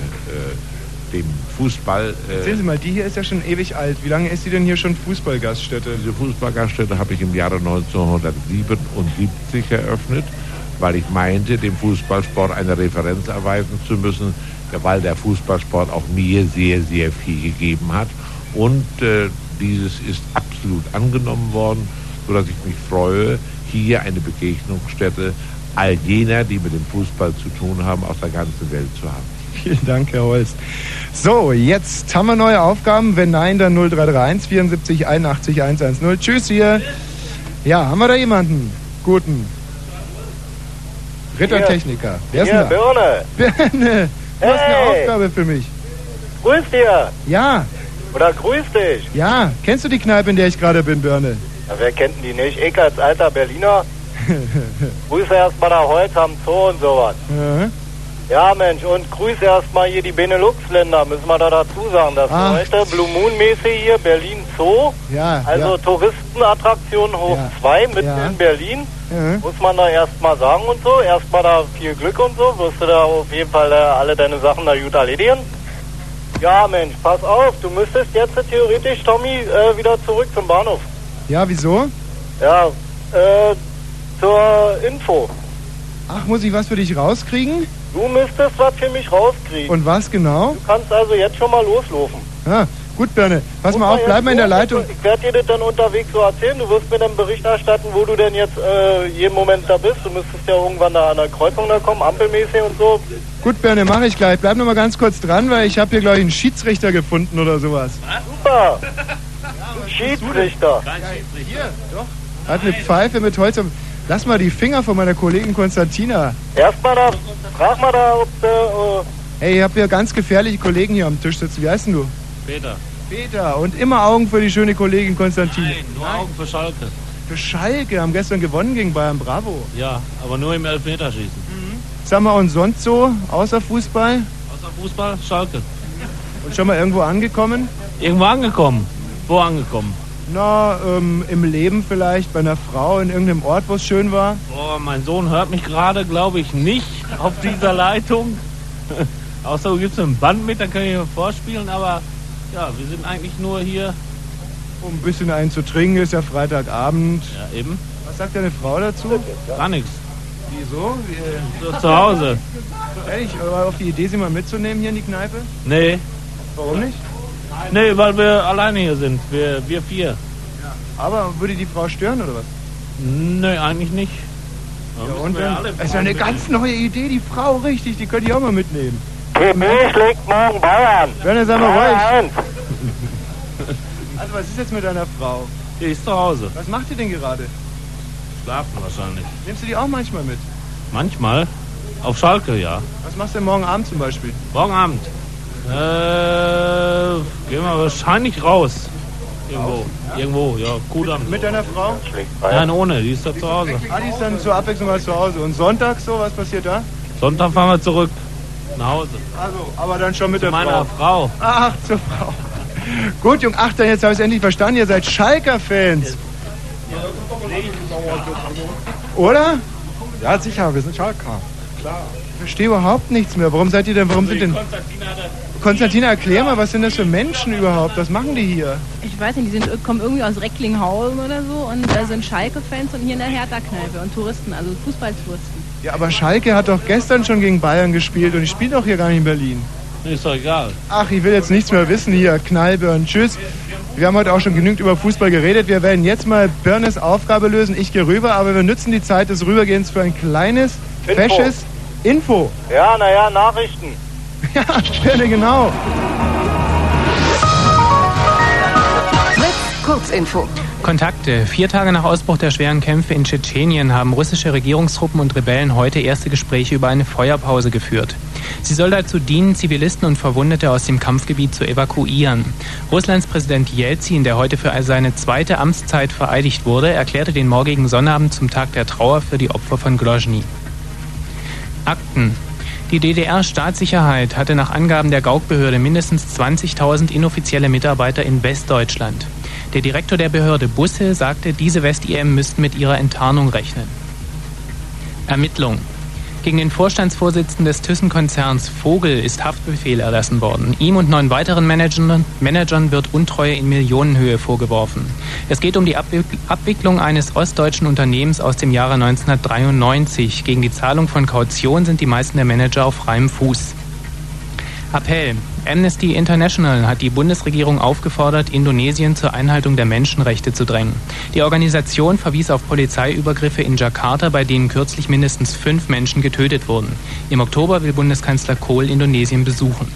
dem Fußball... Äh, Sehen Sie mal, die hier ist ja schon ewig alt. Wie lange ist sie denn hier schon Fußballgaststätte? Diese Fußballgaststätte habe ich im Jahre 1977 eröffnet, weil ich meinte, dem Fußballsport eine Referenz erweisen zu müssen, weil der Fußballsport auch mir sehr, sehr viel gegeben hat. Und äh, dieses ist absolut angenommen worden, sodass ich mich freue, hier eine Begegnungsstätte all jener, die mit dem Fußball zu tun haben, aus der ganzen Welt zu haben. Vielen Dank, Herr Holst. So, jetzt haben wir neue Aufgaben. Wenn nein, dann 0331 74 81 110. Tschüss hier. Ja, haben wir da jemanden? Guten. Rittertechniker. Wer ist Hier, denn da? Birne. Birne, du hast eine Hey. Aufgabe für mich. Grüß dir. Ja, Oder grüß dich. ja. Kennst du die Kneipe, in der ich gerade bin, Birne? Ja, wer kennt denn die nicht? Ich als alter Berliner. Grüße erstmal nach Holz am Zoo und sowas. Ja. Ja, Mensch, und grüß erstmal hier die Benelux-Länder, müssen wir da dazu sagen. Das Ach. heute Blue Moon-mäßig hier, Berlin Zoo. Ja, Also ja. Touristenattraktion hoch Ja. 2 mitten Ja. in Berlin. Ja. Muss man da erstmal sagen und so. Erstmal da viel Glück und so. Wirst du da auf jeden Fall äh, alle deine Sachen da gut erledigen. Ja, Mensch, pass auf. Du müsstest jetzt theoretisch, Tommy, äh, wieder zurück zum Bahnhof. Ja, wieso? Ja, äh, zur Info. Ach, muss ich was für dich rauskriegen? Du müsstest was für mich rauskriegen. Und was genau? Du kannst also jetzt schon mal loslaufen. Ja, gut, Birne. Pass Muss mal auf, bleib mal in der. Leitung. Ich werde dir das dann unterwegs so erzählen. Du wirst mir dann Bericht erstatten, wo du denn jetzt äh, jeden Moment da bist. Du müsstest ja irgendwann da an der Kreuzung da kommen, ampelmäßig und so. Gut, Birne, mache ich gleich. Bleib noch mal ganz kurz dran, weil ich habe hier, glaube ich, einen Schiedsrichter gefunden oder sowas. Super. Schiedsrichter. Hier, doch. Hat eine Pfeife mit Holz. Lass mal die Finger von meiner Kollegin Konstantina. Erstmal da, frag mal da, ob du, äh, Hey, ich habe hier ganz gefährliche Kollegen hier am Tisch sitzen. Wie heißt denn du? Peter. Peter. Und immer Augen für die schöne Kollegin Konstantina. Nein, nur Augen für Schalke. Für Schalke. Haben gestern gewonnen gegen Bayern. Bravo. Ja, aber nur im Elfmeterschießen. Sag mal, und sonst so, außer Fußball? Außer Fußball, Schalke. Und schon mal irgendwo angekommen? Irgendwo angekommen. Wo angekommen? Na, ähm, im Leben vielleicht, bei einer Frau, in irgendeinem Ort, wo es schön war? Boah, mein Sohn hört mich gerade, glaube ich, nicht auf dieser Leitung. Außer du gibst ein Band mit, dann kann ich mir vorspielen, aber ja, wir sind eigentlich nur hier. Um ein bisschen einen zu trinken, ist ja Freitagabend. Ja, eben. Was sagt deine Frau dazu? Gar nichts. Wieso? Wie, So zu Hause. Ehrlich, aber auf die Idee, sie mal mitzunehmen hier in die Kneipe? Nee. Warum nicht? Nee, weil wir alleine hier sind. Wir, wir vier. Aber würde die Frau stören oder was? Nee, eigentlich nicht. Ja, und wir ja dann, alle das ist ja eine ganz neue Idee, die Frau, richtig, die könnt ihr auch mal mitnehmen. PB schlägt morgen Bayern. Werner, sei mal ruhig. 3-1. Also, was ist jetzt mit deiner Frau? Die ist zu Hause. Was macht ihr denn gerade? Schlafen wahrscheinlich. Nimmst du die auch manchmal mit? Manchmal. Auf Schalke, ja. Was machst du denn morgen Abend zum Beispiel? Morgen Abend. Äh, gehen wir wahrscheinlich raus. Irgendwo. Irgendwo, ja. Kudamm. Mit deiner Frau? Nein, ohne. Die ist da zu Hause. Ah, die ist dann zur Abwechslung mal zu Hause. Und Sonntag so, was passiert da? Sonntag fahren wir zurück. Nach Hause. Also, aber dann schon mit Zu der meiner Frau. Frau. Ach, zur Frau. Gut, Jung, ach, dann jetzt habe ich es endlich verstanden. Ihr seid Schalker-Fans. Oder? Ja, sicher, wir sind Schalker. Klar. Ich verstehe überhaupt nichts mehr. Warum seid ihr denn, warum sind denn... Konstantina, erklär mal, was sind das für Menschen überhaupt? Was machen die hier? Ich weiß nicht, die sind, kommen irgendwie aus Recklinghausen oder so und äh, sind Schalke-Fans und hier in der Hertha-Kneipe und Touristen, also Fußballtouristen. Ja, aber Schalke hat doch gestern schon gegen Bayern gespielt und ich spiele doch hier gar nicht in Berlin. Ist doch egal. Ach, ich will jetzt nichts mehr wissen hier. Knallbirn, tschüss. Wir haben heute auch schon genügend über Fußball geredet. Wir werden jetzt mal Birnes Aufgabe lösen. Ich gehe rüber, aber wir nutzen die Zeit des Rübergehens für ein kleines, Info. fesches Info. Ja, naja, Nachrichten. Ja, Birne, genau. Fritz, Kurzinfo. Kontakte. Vier Tage nach Ausbruch der schweren Kämpfe in Tschetschenien haben russische Regierungstruppen und Rebellen heute erste Gespräche über eine Feuerpause geführt. Sie soll dazu dienen, Zivilisten und Verwundete aus dem Kampfgebiet zu evakuieren. Russlands Präsident Jelzin, der heute für seine zweite Amtszeit vereidigt wurde, erklärte den morgigen Sonnabend zum Tag der Trauer für die Opfer von Grozny. Akten. Die DDR-Staatssicherheit hatte nach Angaben der Gauk-Behörde mindestens 20.000 inoffizielle Mitarbeiter in Westdeutschland. Der Direktor der Behörde Busse sagte, diese West-IM müssten mit ihrer Enttarnung rechnen. Ermittlung. Gegen den Vorstandsvorsitzenden des Thyssen-Konzerns Vogel ist Haftbefehl erlassen worden. Ihm und neun weiteren Managern, Managern wird Untreue in Millionenhöhe vorgeworfen. Es geht um die Abwick- Abwicklung eines ostdeutschen Unternehmens aus dem Jahre 1993. Gegen die Zahlung von Kaution sind die meisten der Manager auf freiem Fuß. Appell. Amnesty International hat die Bundesregierung aufgefordert, Indonesien zur Einhaltung der Menschenrechte zu drängen. Die Organisation verwies auf Polizeiübergriffe in Jakarta, bei denen kürzlich mindestens fünf Menschen getötet wurden. Im Oktober will Bundeskanzler Kohl Indonesien besuchen.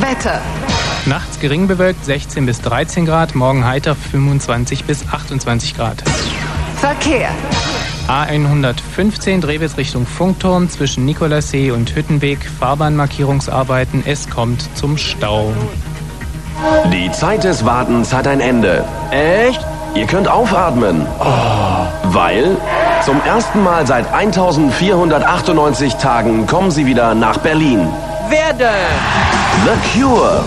Wetter. Nachts gering bewölkt 16 bis 13 Grad, morgen heiter 25 bis 28 Grad. Verkehr. A115 Drehwitz Richtung Funkturm zwischen Nikolassee und Hüttenweg. Fahrbahnmarkierungsarbeiten. Es kommt zum Stau. Die Zeit des Wartens hat ein Ende. Echt? Ihr könnt aufatmen. Weil zum ersten Mal seit 1498 Tagen kommen sie wieder nach Berlin. Wer denn? The Cure.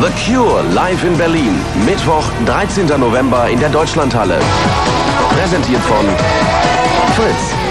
The Cure live in Berlin. Mittwoch, 13. November in der Deutschlandhalle. Präsentiert von Fritz.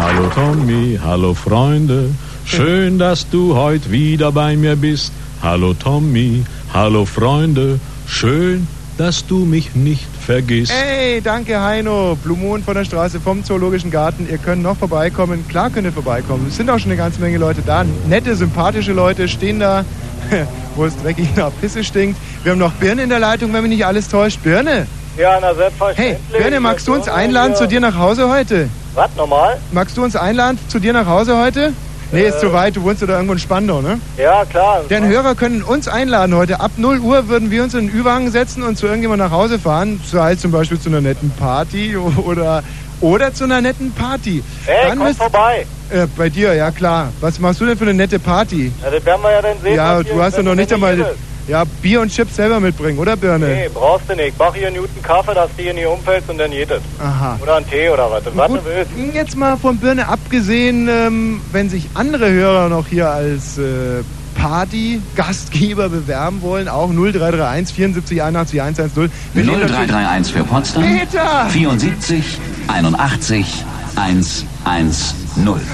Hallo Tommy, hallo Freunde, schön, dass du heute wieder bei mir bist. Hallo Tommy, hallo Freunde, schön, dass du mich nicht vergisst. Ey, danke Heino. Blue Moon von der Straße vom Zoologischen Garten. Ihr könnt noch vorbeikommen. Klar könnt ihr vorbeikommen. Es sind auch schon eine ganze Menge Leute da. Nette, sympathische Leute stehen da, wo es dreckig nach Pisse stinkt. Wir haben noch Birne in der Leitung, wenn mich nicht alles täuscht. Birne. Ja, na selbstverständlich. Hey, Birne, magst du uns einladen zu dir nach Hause heute? Was, normal? Magst du uns einladen zu dir nach Hause heute? Nee, ist Äh. zu weit. Du wohnst ja da irgendwo in Spandau, ne? Ja, klar. Denn Hörer können uns einladen heute. Ab 0 Uhr würden wir uns in den Ü-Wagen setzen und zu irgendjemandem nach Hause fahren. Sei es zum Beispiel zu einer netten Party oder, oder zu einer netten Party. Hey, komm müsst- vorbei. Äh, bei dir, ja klar. Was machst du denn für eine nette Party? Ja, das werden wir ja dann sehen. ja, du hast wenn noch nicht einmal bist. Ja, Bier und Chips selber mitbringen, oder Birne? Nee, brauchst du nicht. Ich mach hier einen guten Kaffee, dass du hier nicht umfällst und dann geht es. Aha. Oder einen Tee oder was. Was Gut, du willst. jetzt mal von Birne abgesehen, ähm, wenn sich andere Hörer noch hier als äh, Party-Gastgeber bewerben wollen, auch 0331 74 81 110. Wir nehmen natürlich- 0331 für Potsdam. Peter! 74 81 110.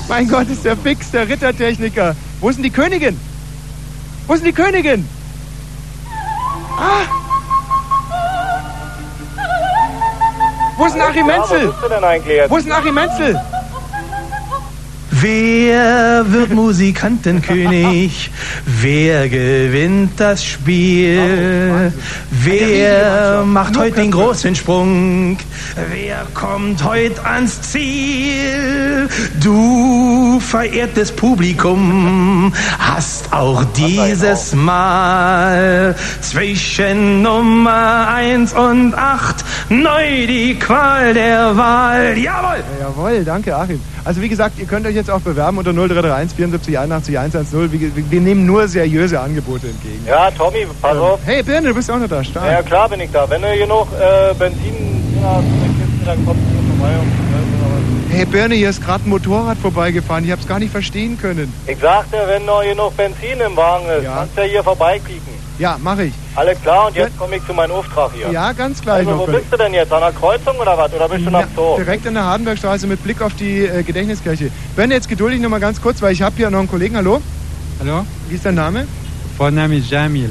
Mein Gott, ist der fix, der Rittertechniker. Wo ist denn die Königin? Wo ist denn die Königin? Ah! Wo ist denn Achim Ja, wo Menzel? du denn eigentlich jetzt? Wo ist denn Achim Menzel? Wer wird Musikantenkönig? Wer gewinnt das Spiel? Wer macht heute den großen Sprung? Wer kommt heute ans Ziel? Du, verehrtes Publikum, hast auch dieses Mal zwischen Nummer 1 und 8 neu die Qual der Wahl. Jawohl! Ja, jawohl, danke Achim. Also wie gesagt, ihr könnt euch jetzt auch bewerben unter 0331 74 81 110. Wir, wir nehmen nur seriöse Angebote entgegen. Ja, Tommy, pass auf. Hey Birne, du bist auch noch da. Stark. Ja, klar bin ich da. Wenn du genug äh, Benzin hast, dann kommst du vorbei was. Hey Birne, hier ist gerade ein Motorrad vorbeigefahren. Ich hab's gar nicht verstehen können. Ich sagte, wenn noch genug Benzin im Wagen ist, kannst du ja hier vorbeikicken. Ja, mache ich. Alles klar, und jetzt komme ich zu meinem Auftrag hier. Ja, ganz gleich Also, noch. wo bist du denn jetzt? An der Kreuzung oder was? Oder bist du nach Zoo? Direkt an der Hardenbergstraße mit Blick auf die äh, Gedächtniskirche. Birne, jetzt geduldig noch mal ganz kurz, weil ich habe hier noch einen Kollegen. Hallo? Hallo? Wie ist dein Name? Vorname ist Jamil.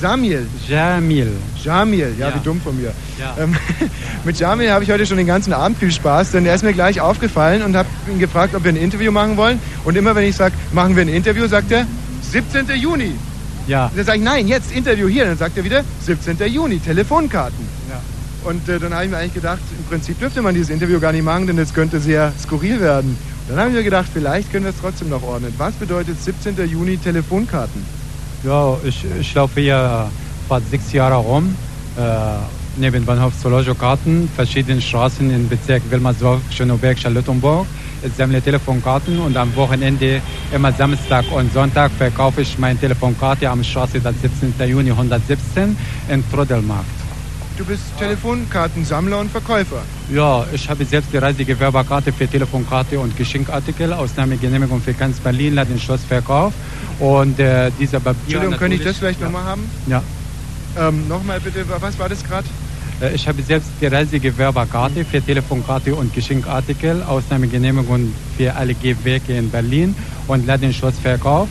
Samil. Jamil. Jamil, ja, Ja. wie dumm von mir. Ja. Ähm, mit Jamil habe ich heute schon den ganzen Abend viel Spaß, denn er ist mir gleich aufgefallen und habe ihn gefragt, ob wir ein Interview machen wollen. Und immer wenn ich sage, machen wir ein Interview, sagt er, 17. Juni. Ja. Dann sage ich, nein, jetzt Interview hier. Dann sagt er wieder, 17. Juni, Telefonkarten. Ja. Und äh, dann habe ich mir eigentlich gedacht, im Prinzip dürfte man dieses Interview gar nicht machen, denn es könnte sehr skurril werden. Dann habe ich mir gedacht, vielleicht können wir es trotzdem noch ordnen. Was bedeutet 17. Juni Telefonkarten? Ja, ich, ich laufe hier fast sechs Jahre rum. Äh, neben Bahnhof Zoologische Karten, verschiedene Straßen im Bezirk Wilmersdorf, Schöneberg, Charlottenburg. Ich sammle Telefonkarten und am Wochenende, immer Samstag und Sonntag, verkaufe ich meine Telefonkarte am Straße das 17. Juni 117 in Trödelmarkt. Du bist Telefonkartensammler und Verkäufer. Ja, ich habe selbst die Reisegewerberkarte für Telefonkarte und Geschenkartikel, Ausnahmegenehmigung für ganz Berlin, Ladenschloss Verkauf. Und äh, dieser Papier. Entschuldigung, könnte ich das vielleicht nochmal haben? Ja. Ähm, nochmal bitte, was war das gerade? Äh, Ich habe selbst die Reisegewerberkarte für Telefonkarte und Geschenkartikel, Ausnahmegenehmigung für alle Gewerke in Berlin und Ladenschlossverkauf.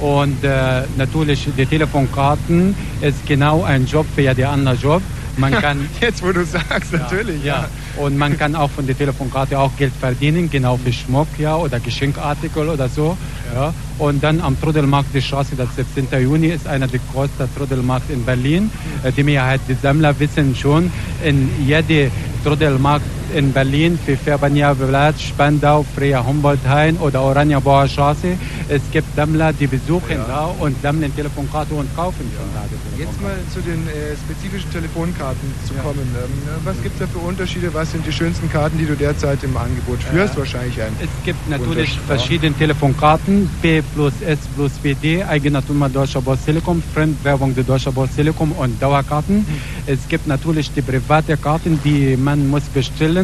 Und äh, natürlich die Telefonkarten ist genau ein Job für die andere Job. Man kann Jetzt, wo du sagst, natürlich. ja. Und man kann auch von der Telefonkarte auch Geld verdienen, genau für Schmuck ja, oder Geschenkartikel oder so. Ja. Und dann am Trödelmarkt, die Straße, das 17. Juni, ist einer der größten Trödelmarkt in Berlin. Äh, Die Mehrheit der Sammler wissen schon, in jedem Trödelmarkt in Berlin für Färbania Blatt, Spandau, Freya Humboldt-Hain oder Oranienbauer Straße. Es gibt Sammler, die besuchen da und sammeln Telefonkarte und kaufen von da. die Jetzt mal zu den äh, spezifischen Telefonkarten zu kommen. Ähm, was gibt es da für Unterschiede? Was sind die schönsten Karten, die du derzeit im Angebot führst? Äh, Wahrscheinlich ein. Es gibt natürlich ja. verschiedene Telefonkarten, B plus S plus BD, Eigentum Deutscher Post Telekom, Fremdwerbung der Deutscher Post Telekom und Dauerkarten. Es gibt natürlich die private Karten, die man muss bestellen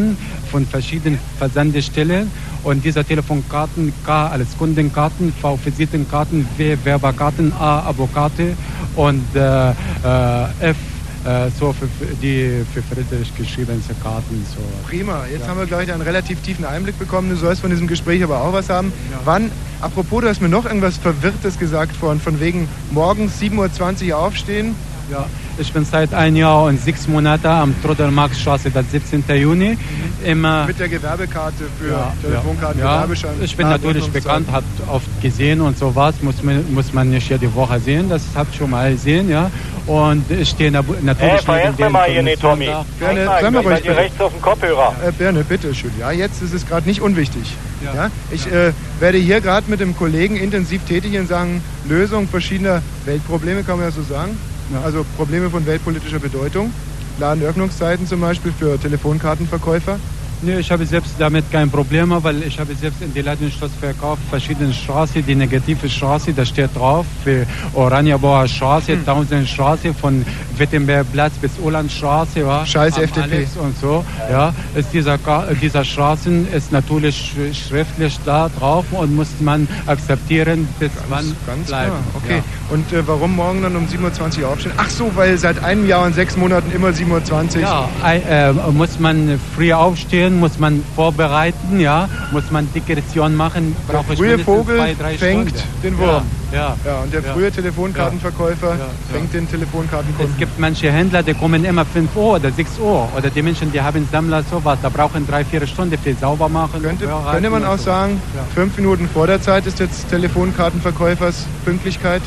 von verschiedenen Versandestellen. Und diese Telefonkarten K als Kundenkarten, V Visitenkarten, W Werberkarten, A Abokarte und äh, äh, F äh, so für, die für Friedrich geschriebene Karten. So. Prima, jetzt Ja. haben wir gleich einen relativ tiefen Einblick bekommen. Du sollst von diesem Gespräch aber auch was haben. Wann, apropos, du hast mir noch irgendwas Verwirrtes gesagt von, von wegen morgens 7.20 Uhr aufstehen. Ja, ich bin seit ein Jahr und sechs Monate am Trudel-Marx-Straße, das 17. Juni. Immer Mit der Gewerbekarte für ja, Telefonkarten, ja. Gewerbeschein. Ich bin natürlich bekannt, hat oft gesehen und sowas, muss man, muss man nicht jede Woche sehen, das habt ihr schon mal gesehen, ja. Und ich stehe na- natürlich Hey, neben den mal hier, nee, Tommy. da. Gerne, Nein, nein, ruhig. seid ihr rechts auf dem Kopfhörer. Äh, Birne, bitte schön. Ja, jetzt ist es gerade nicht unwichtig. Ja. Ja. Ich Äh, werde hier gerade mit dem Kollegen intensiv tätig in Sachen Lösung verschiedener Weltprobleme, kann man ja so sagen. Also Probleme von weltpolitischer Bedeutung. Ladenöffnungszeiten zum Beispiel für Telefonkartenverkäufer. Nee, ich habe selbst damit kein Problem, weil ich habe selbst in die Ladenstraße verkauft, verschiedene Straßen, die negative Straße, da steht drauf, für Oranienbauer Straße, Hm. Tausendstraße, von Wittenbergplatz bis Ulandstraße, ja. Scheiß FDP. Alex und so, ja. Ist dieser, dieser Straßen ist natürlich sch- schriftlich da drauf und muss man akzeptieren, bis wann Ganz bleiben. klar. Okay. Ja. Und äh, warum morgen dann um 7.20 Uhr aufstehen? Ach so, weil seit einem Jahr und sechs Monaten immer 7.20 Uhr. Ja, äh, muss man früh aufstehen, muss man vorbereiten, ja, muss man Dekretion machen, Der frühe Vogel zwei, fängt Stunden. den Wurm. Ja, ja. Ja, und der Ja. frühe Telefonkartenverkäufer fängt den Telefonkartenkunden. Es gibt manche Händler, die kommen immer 5 Uhr oder 6 Uhr. Oder die Menschen, die haben Sammler sowas, da brauchen drei, vier Stunden für sauber machen. Könnte, könnte man auch so. sagen, fünf Minuten vor der Zeit ist jetzt Telefonkartenverkäufers Pünktlichkeit?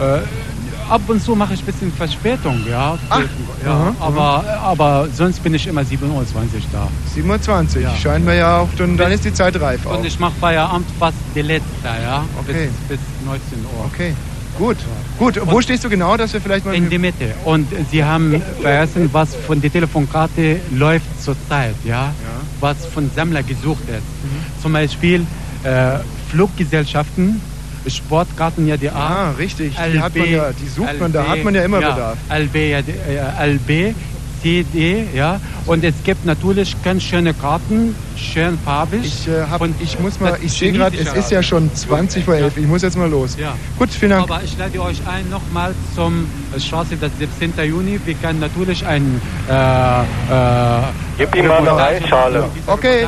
Äh, ab und zu mache ich ein bisschen Verspätung, ja. Ach, ja aha, aber, aber sonst bin ich immer 7.20 Uhr da. 7.20 Uhr, Ja. scheint mir ja auch, dann, dann ist die Zeit reif auch. Und ich mache Feierabend fast die letzte, ja. Okay. Bis, bis 19 Uhr. Okay, gut. Gut, wo stehst du genau, dass wir vielleicht mal... In die Mitte. Und Sie haben vergessen, was von der Telefonkarte läuft zurzeit, ja? Was von Sammler gesucht ist. Mhm. Zum Beispiel äh, Fluggesellschaften, Sportkarten ja die A. Ah, richtig. Die hat man ja- die sucht man, da hat man ja immer Bedarf. LB, ja, äh, LB, CD, ja. Und es gibt natürlich ganz schöne Karten, schön farbig. Ich, äh, hab, Und ich muss mal, das ich sehe gerade, es ist ja schon 20 vor 11, ich muss jetzt mal los. Ja. Gut, vielen Dank. Aber ich lade euch ein nochmal zum Straße des 17. Juni. Wir können natürlich ein. Äh, äh, Gib ihm mal eine Reisschale. Okay,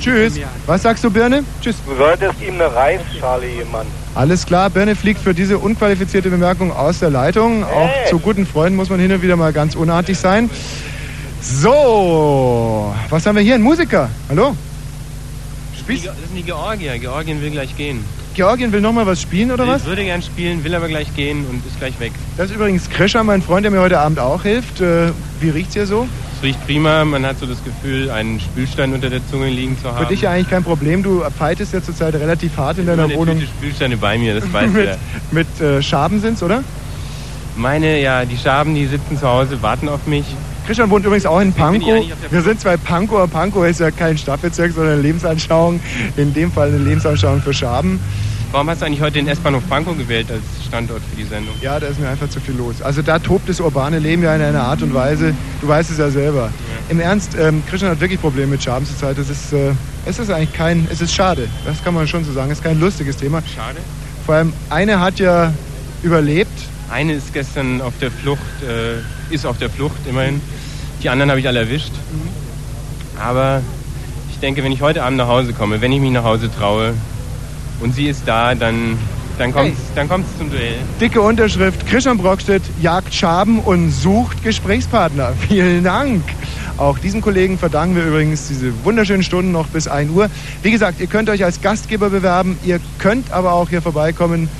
tschüss. Was sagst du, Birne? Tschüss. Du solltest ihm eine Reisschale jemand. Alles klar, Birne fliegt für diese unqualifizierte Bemerkung aus der Leitung. Auch Hey. zu guten Freunden muss man hin und wieder mal ganz unartig sein. So, was haben wir hier? Ein Musiker. Hallo? Spielst Das sind die Georgier. Georgien will gleich gehen. Georgien will noch mal was spielen oder was? Ich würde gern spielen, will aber gleich gehen und ist gleich weg. Das ist übrigens Krischer, mein Freund, der mir heute Abend auch hilft. Äh, Wie riecht's hier so? Es riecht prima, man hat so das Gefühl, einen Spülstein unter der Zunge liegen zu haben. Für dich ja eigentlich kein Problem. Du fightest ja zurzeit relativ hart in deiner Meine Wohnung. Tüte Spülsteine bei mir, das weiß mit wer. mit äh, Schaben sind's, oder? Meine, ja, die Schaben, die sitzen zu Hause, warten auf mich. Christian wohnt übrigens auch in Pankow. Wir sind zwei Pankower. Pankow ist ja kein Stadtbezirk, sondern eine Lebensanschauung. In dem Fall eine Lebensanschauung für Schaben. Warum hast du eigentlich heute den S-Bahnhof Pankow gewählt als Standort für die Sendung? Ja, da ist mir einfach zu viel los. Also da tobt das urbane Leben ja in einer Art und Weise. Du weißt es ja selber. Im Ernst, ähm, Christian hat wirklich Probleme mit Schaben zurzeit. Das ist, äh, es ist eigentlich kein, es ist schade. Das kann man schon so sagen. Es ist kein lustiges Thema. Schade. Vor allem eine hat ja überlebt. Eine ist gestern auf der Flucht, äh, ist auf der Flucht immerhin. Die anderen habe ich alle erwischt. Aber ich denke, wenn ich heute Abend nach Hause komme, wenn ich mich nach Hause traue und sie ist da, dann, dann kommt es dann kommt's zum Duell. Dicke Unterschrift. Christian Brockstedt jagt Schaben und sucht Gesprächspartner. Vielen Dank. Auch diesem Kollegen verdanken wir übrigens diese wunderschönen Stunden noch bis 1 Uhr. Wie gesagt, ihr könnt euch als Gastgeber bewerben. Ihr könnt aber auch hier vorbeikommen.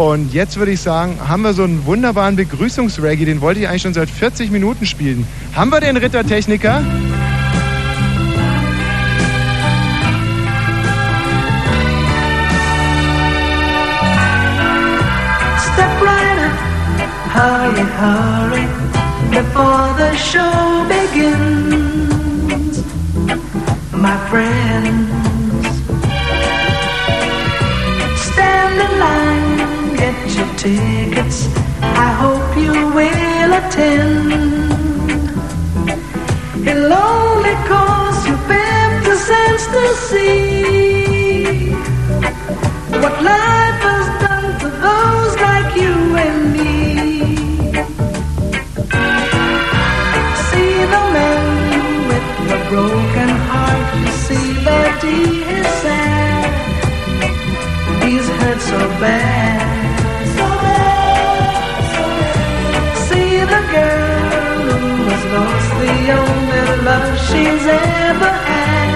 Und jetzt würde ich sagen, haben wir so einen wunderbaren Begrüßungsreggae, den wollte ich eigentlich schon seit 40 Minuten spielen. Haben wir den Rittertechniker? Step right hurry, hurry, before the show begins, my friends. Stand in line. Tickets. I hope you will attend. It'll only cost you 50 cents to see what life has done to those like you and me. See the man with the broken heart, you see that he is sad. He's hurt so bad. Girl who has lost the only love she's ever had.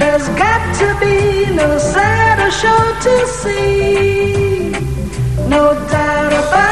There's got to be no sadder show to see. No doubt about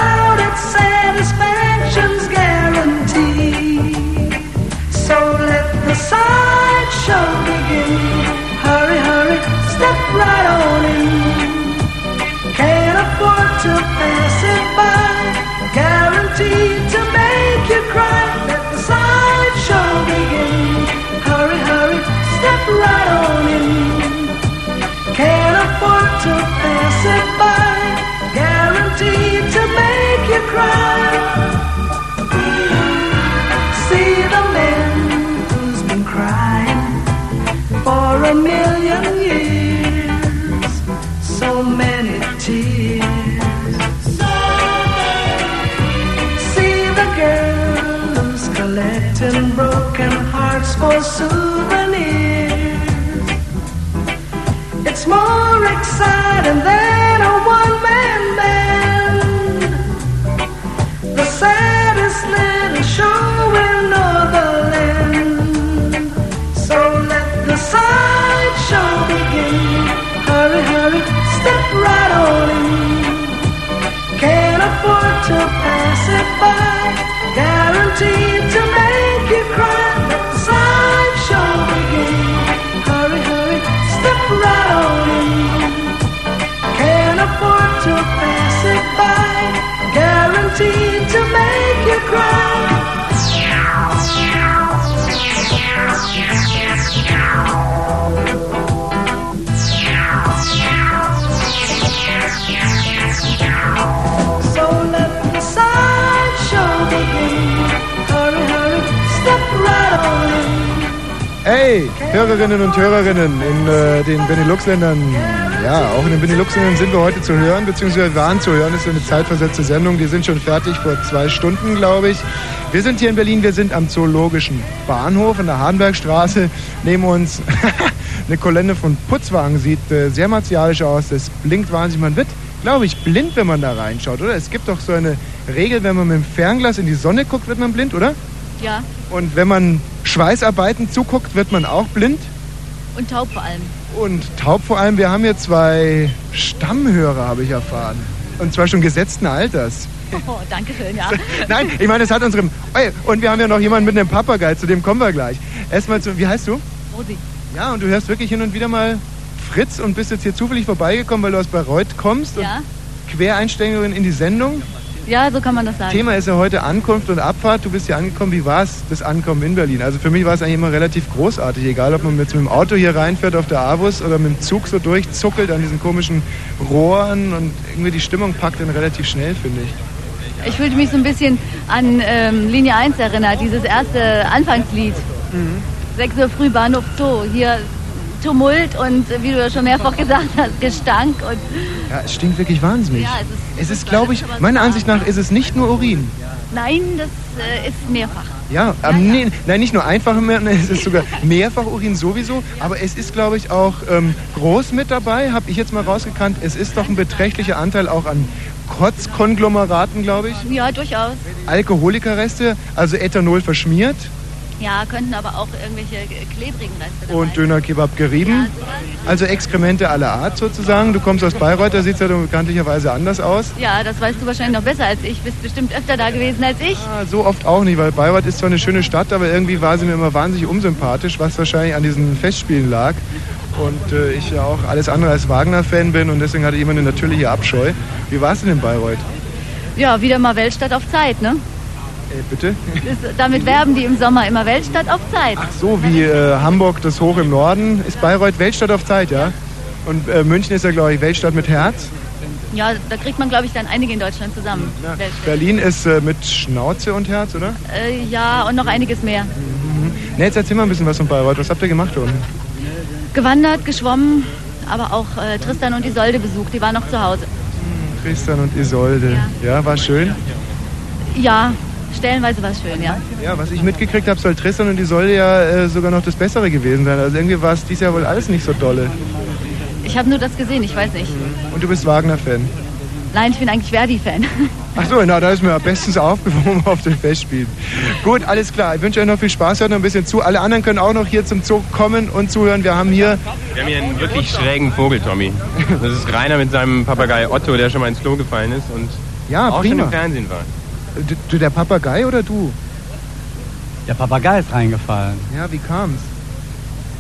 broken hearts for souvenirs. It's more exciting than a one-man band. The saddest little show in Northern So let the sideshow begin. Hurry, hurry, step right on in. Can't afford to pass it by. Guaranteed Guaranteed to make you cry. Hey, Hörerinnen und Hörerinnen in äh, den Benelux-Ländern. Ja, auch in den Benelux-Ländern sind wir heute zu hören, beziehungsweise waren zu hören. Das ist eine zeitversetzte Sendung. Die sind schon fertig vor zwei Stunden, glaube ich. Wir sind hier in Berlin. Wir sind am Zoologischen Bahnhof in der Hahnbergstraße. Neben uns eine Kolonne von Putzwagen. Sieht äh, sehr martialisch aus. Das blinkt wahnsinnig. Man wird, glaube ich, blind, wenn man da reinschaut, oder? Es gibt doch so eine Regel, wenn man mit dem Fernglas in die Sonne guckt, wird man blind, oder? Ja, Und wenn man Schweißarbeiten zuguckt, wird man auch blind. und taub vor allem. Und taub vor allem, wir haben hier zwei Stammhörer, habe ich erfahren. Und zwar schon gesetzten Alters. Oh, danke schön, ja. Nein, ich meine, das hat unserem... Und wir haben ja noch jemanden mit einem Papagei, zu dem kommen wir gleich. Erstmal zu... Wie heißt du? Rosi. Ja, und du hörst wirklich hin und wieder mal Fritz und bist jetzt hier zufällig vorbeigekommen, weil du aus Bayreuth kommst. Und Ja. Quereinsteigerin in die Sendung. Ja, so kann man das sagen. Thema ist ja heute Ankunft und Abfahrt. Du bist hier angekommen. Wie war es, das Ankommen in Berlin? Also für mich war es eigentlich immer relativ großartig. Egal, ob man jetzt mit dem Auto hier reinfährt auf der Avus oder mit dem Zug so durchzuckelt an diesen komischen Rohren und irgendwie die Stimmung packt dann relativ schnell, finde ich. Ich fühlte mich so ein bisschen an ähm, Linie 1 erinnert, dieses erste Anfangslied. Mhm. 6 Uhr früh Bahnhof Zoo. Hier Tumult und äh, wie du ja schon mehrfach gesagt hast, Gestank und Ja, es stinkt wirklich wahnsinnig. Ja, es ist es ist, glaube ich, meiner Ansicht nach ist es nicht nur Urin. nein, das äh, ist mehrfach. Ja, ähm, nee, nein, nicht nur einfach, es ist sogar mehrfach Urin sowieso, aber es ist, glaube ich, auch ähm, groß mit dabei, habe ich jetzt mal rausgekannt. Es ist doch ein beträchtlicher Anteil auch an Kotzkonglomeraten, glaube ich. Ja, durchaus. Alkoholikerreste, also Ethanol verschmiert Ja, könnten aber auch irgendwelche klebrigen Reste dabei und Dönerkebab gerieben. Also Exkremente aller Art sozusagen. Du kommst aus Bayreuth, da sieht es ja bekanntlicherweise anders aus. Ja, das weißt du wahrscheinlich noch besser als ich. Bist bestimmt öfter da gewesen als ich. Ja, so oft auch nicht, weil Bayreuth ist zwar eine schöne Stadt, aber irgendwie war sie mir immer wahnsinnig unsympathisch, was wahrscheinlich an diesen Festspielen lag. Und äh, ich ja auch alles andere als Wagner-Fan bin und deswegen hatte ich immer eine natürliche Abscheu. Wie war es denn in Bayreuth? Ja, wieder mal Weltstadt auf Zeit, ne? Äh, bitte? Das, damit werben die im Sommer immer Weltstadt auf Zeit. So wie äh, Hamburg das hoch im Norden, ist Bayreuth Weltstadt auf Zeit, ja? Und äh, München ist ja, glaube ich, Weltstadt mit Herz. Ja, da kriegt man, glaube ich, dann einige in Deutschland zusammen. Weltstadt. Berlin ist äh, mit Schnauze und Herz, oder? Äh, ja, und noch einiges mehr. Ne, jetzt erzähl mal ein bisschen was von Bayreuth. Was habt ihr gemacht unten? Gewandert, geschwommen, aber auch äh, Tristan und Isolde besucht. Die waren noch zu Hause. Tristan und Isolde. Ja, war schön. Ja, stellenweise war es schön, ja. Ja, was ich mitgekriegt habe, soll Tristan und Isolde ja äh, sogar noch das Bessere gewesen sein. Also irgendwie war es dieses Jahr wohl alles nicht so dolle. Ich habe nur das gesehen, ich weiß nicht. Und du bist Wagner-Fan. Nein, ich bin eigentlich Verdi-Fan. Ach so, na, da ist mir bestens aufgehoben auf den Festspielen. Gut, alles klar. Ich wünsche euch noch viel Spaß. Hört noch ein bisschen zu. Alle anderen können auch noch hier zum Zoo kommen und zuhören. Wir haben hier Wir haben hier einen wirklich schrägen Vogel, Tommy. Das ist Rainer mit seinem Papagei Otto, der schon mal ins Klo gefallen ist und Ja, auch prima. schon im Fernsehen war. Du, der Papagei oder du? Der Papagei ist reingefallen. Ja, wie kam's?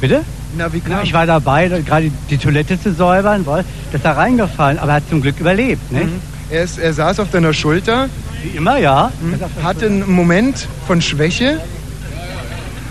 Bitte? Na, wie Ja, ich war dabei, gerade die Toilette zu säubern, weil das ist da reingefallen, aber er hat zum Glück überlebt, nicht? Mhm. Er, ist, er saß auf deiner Schulter. Wie immer, ja. Hatte einen Moment von Schwäche.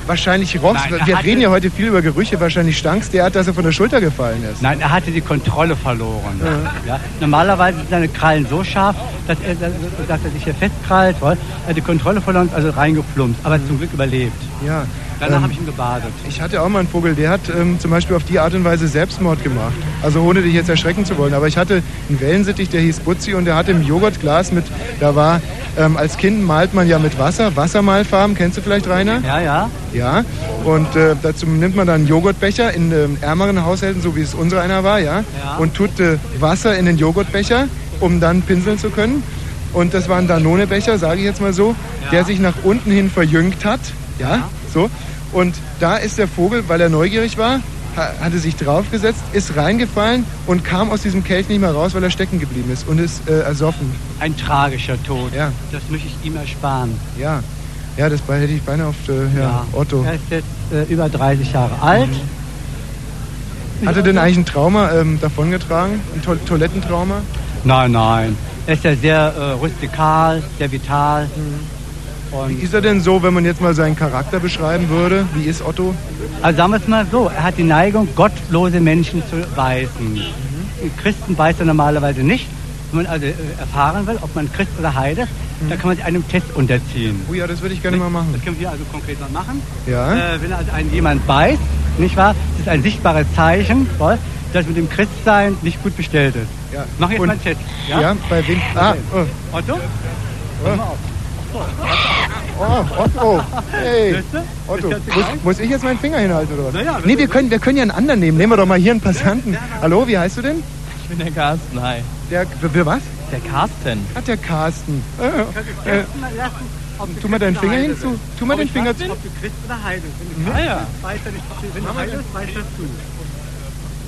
Wahrscheinlich roch Nein, Wir hatte- reden ja heute viel über Gerüche. Wahrscheinlich stank's derart, dass er von der Schulter gefallen ist. Nein, er hatte die Kontrolle verloren. Ja. Normalerweise sind seine Krallen so scharf, dass er, dass er sich hier festkrallt. Er hat die Kontrolle verloren, ist also reingeplumpst, aber zum Glück überlebt. Ja. Danach Ähm, habe ich ihn gebadet. Ich hatte auch mal einen Vogel, der hat ähm, zum Beispiel auf die Art und Weise Selbstmord gemacht. Also ohne dich jetzt erschrecken zu wollen. Aber ich hatte einen Wellensittich, der hieß Butzi und der hatte im Joghurtglas mit, da war, ähm, als Kind malt man ja mit Wasser, Wassermalfarben, kennst du vielleicht, Rainer? Ja, ja. Ja, und äh, dazu nimmt man dann einen Joghurtbecher in ähm, ärmeren Haushalten, so wie es unsere einer war, ja, Ja. und tut äh, Wasser in den Joghurtbecher, um dann pinseln zu können. Und das war ein Danone-Becher, sage ich jetzt mal so, der sich nach unten hin verjüngt hat, ja, so. Und da ist der Vogel, weil er neugierig war, ha- hatte sich draufgesetzt, ist reingefallen und kam aus diesem Kelch nicht mehr raus, weil er stecken geblieben ist und ist äh, ersoffen. Ein tragischer Tod. Ja. Das möchte ich ihm ersparen. Ja, ja, das hätte ich beinahe auf äh, ja, Otto. Er ist jetzt äh, über 30 Jahre alt. Hat er denn eigentlich ein Trauma ähm, davongetragen? Ein to Toilettentrauma? Nein, nein. Er ist ja sehr äh, rustikal, sehr vital. Wie ist er denn so, wenn man jetzt mal seinen Charakter beschreiben würde? Wie ist Otto? Also sagen wir es mal so, er hat die Neigung, gottlose Menschen zu beißen. Christen beißt er normalerweise nicht. Wenn man also äh, erfahren will, ob man Christ oder Heide ist, da kann man sich einem Test unterziehen. Oh ja, das würde ich gerne mal machen. Das können wir also konkret mal machen. Ja. Äh, wenn also ein jemand beißt, nicht wahr, das ist ein sichtbares Zeichen, voll, dass mit dem Christsein nicht gut bestellt ist. Ja. Mach jetzt Und- mal einen Test. Ja, bei wem? Ah, oh. Otto? Pass mal auf. Oh, Otto. Hey. Otto, muss, muss ich jetzt meinen Finger hinhalten oder was? Na ja, nee, wir können, wir können ja einen anderen nehmen. Nehmen wir doch mal hier einen Passanten. Hallo, wie heißt du denn? Ich bin der Carsten, hi. Der, für was? Der Carsten. Hat der Carsten. Äh, äh, tu mal deinen Finger hin zu. Tu mal den Finger zu. Ob du Christ oder Heide bist. Christ ja. bist, weiß er nicht, wenn du Heide bist, weiß das du.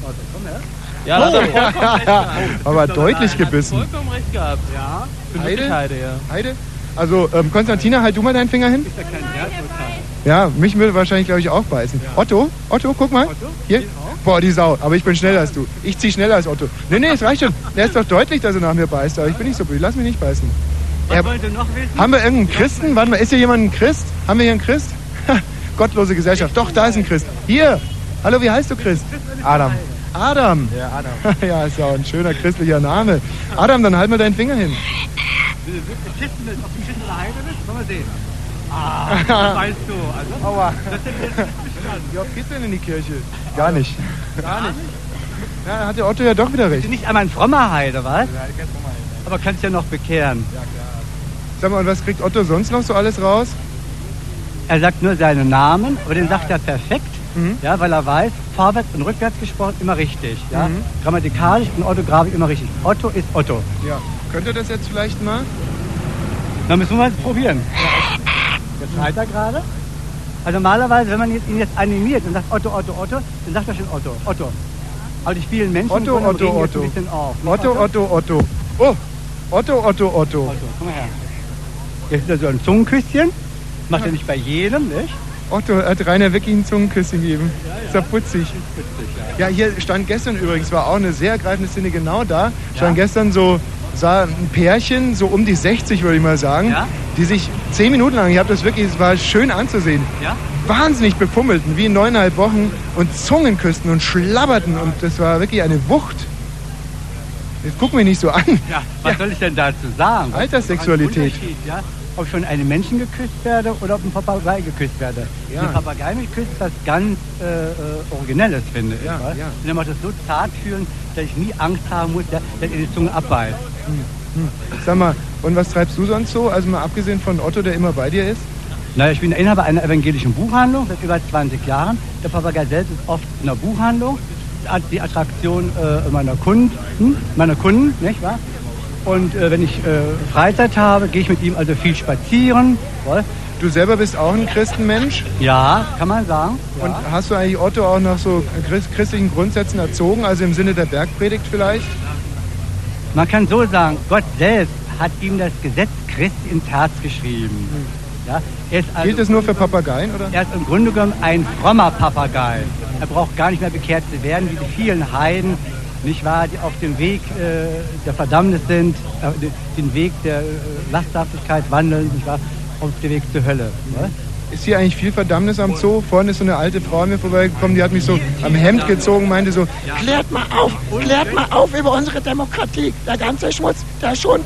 Warte, komm her. Ja, da hat er vollkommen recht gehabt. Aber deutlich gebissen. vollkommen recht gehabt. Ja. Wirklich Heide, ja. Heide? Also, ähm, Konstantina, halt du mal deinen Finger hin. Ja mich würde wahrscheinlich, glaube ich, auch beißen. Otto? Otto, guck mal. Hier. Boah, die Sau. Aber ich bin schneller als du. Ich zieh schneller als Otto. Nee, nee, es reicht schon. Der ist doch deutlich, dass er nach mir beißt. Aber ich bin nicht so blöd. Lass mich nicht beißen. Was Er- wollt ihr noch wissen? Haben wir irgendeinen Christen? Warte mal, ist hier jemand ein Christ? Haben wir hier einen Christ? Gottlose Gesellschaft. Doch, da ist ein Christ. Hier. Hallo, wie heißt du, Christ? Adam. Adam. Ja, Adam. ja, ist ja auch ein schöner christlicher Name. Adam, dann halt mal deinen Finger hin. Christ bist, ob du Christ oder Heide bist, wollen wir sehen. Ah, das weißt du. Also, Aua. das ist jetzt bestanden. Wie oft gehst du denn in die Kirche? Gar nicht. Gar nicht. Ja, da hat der Otto ja doch wieder recht. nicht einmal ein frommer Heide, was? Aber kannst ja noch bekehren. Sag mal, und was kriegt Otto sonst noch so alles raus? Er sagt nur seinen Namen, aber den sagt er perfekt, Mhm. ja, weil er weiß, vorwärts und rückwärts gesprochen immer richtig. Ja? Mhm. Grammatikalisch und orthografisch immer richtig. Otto ist Otto. Ja. Könnt ihr das jetzt vielleicht mal? Dann müssen wir mal probieren. Jetzt schreit er gerade. Also normalerweise, wenn man jetzt, ihn jetzt animiert und sagt Otto, Otto, Otto, dann sagt er schon Otto, Otto. Aber die vielen Menschen Otto, Otto, Otto. ein bisschen auf. Nicht Otto, Otto, Otto. Oh, Otto, Otto, Otto. Otto, komm mal her. Jetzt ist er so ein Zungenküsschen. Macht er nicht bei jedem, nicht? Otto hat Rainer wirklich ein Zungenküsschen gegeben. Ist ja putzig. Ja, hier stand gestern übrigens, war auch eine sehr ergreifende Szene genau da. Stand gestern so, sah ein Pärchen, so um die 60 würde ich mal sagen, Ja? die sich zehn Minuten lang, ich habe das wirklich, es war schön anzusehen, Ja? wahnsinnig befummelten, wie in neuneinhalb Wochen und Zungen küssten und schlabberten und das war wirklich eine Wucht. Jetzt guck mich nicht so an. Ja, was soll ich denn dazu sagen? Alterssexualität. Ja? Ob ich von einem Menschen geküsst werde oder ob ein Papagei geküsst werde. Ja. Wenn ein Papagei mich küsst, was ganz äh, äh, Originelles, finde ich. Ja, was? ja. Und er macht das so zart fühlen, dass ich nie Angst haben muss, dass er die Zunge abbeißt. Hm. Sag mal, und was treibst du sonst so? Also mal abgesehen von Otto, der immer bei dir ist? Naja, ich bin Inhaber einer evangelischen Buchhandlung seit über 20 Jahren. Der Papagei selbst ist oft in der Buchhandlung. Die Attraktion äh, meiner Kunden, meiner Kunden, nicht wahr? Und äh, wenn ich äh, Freizeit habe, gehe ich mit ihm also viel spazieren. Wohl. Du selber bist auch ein Christenmensch? Ja, kann man sagen. Ja. Und hast du eigentlich Otto auch nach so christ- christlichen Grundsätzen erzogen, also im Sinne der Bergpredigt vielleicht? Man kann so sagen, Gott selbst hat ihm das Gesetz Christi ins Herz geschrieben. Ja, er ist also, Gilt das nur für Papageien, oder? Er ist im Grunde genommen ein frommer Papagei. Er braucht gar nicht mehr bekehrt zu werden, wie die vielen Heiden, nicht wahr, die auf dem Weg äh, der Verdammnis sind, äh, de- den Weg der äh, Lasthaftigkeit wandeln, nicht wahr, auf dem Weg zur Hölle. Ne? Ist hier eigentlich viel Verdammnis am Zoo? Vorhin ist so eine alte Frau an mir vorbeigekommen, die hat mich so am Hemd gezogen, meinte so, Klärt mal auf, klärt mal auf über unsere Demokratie. Der ganze Schmutz, der Schund.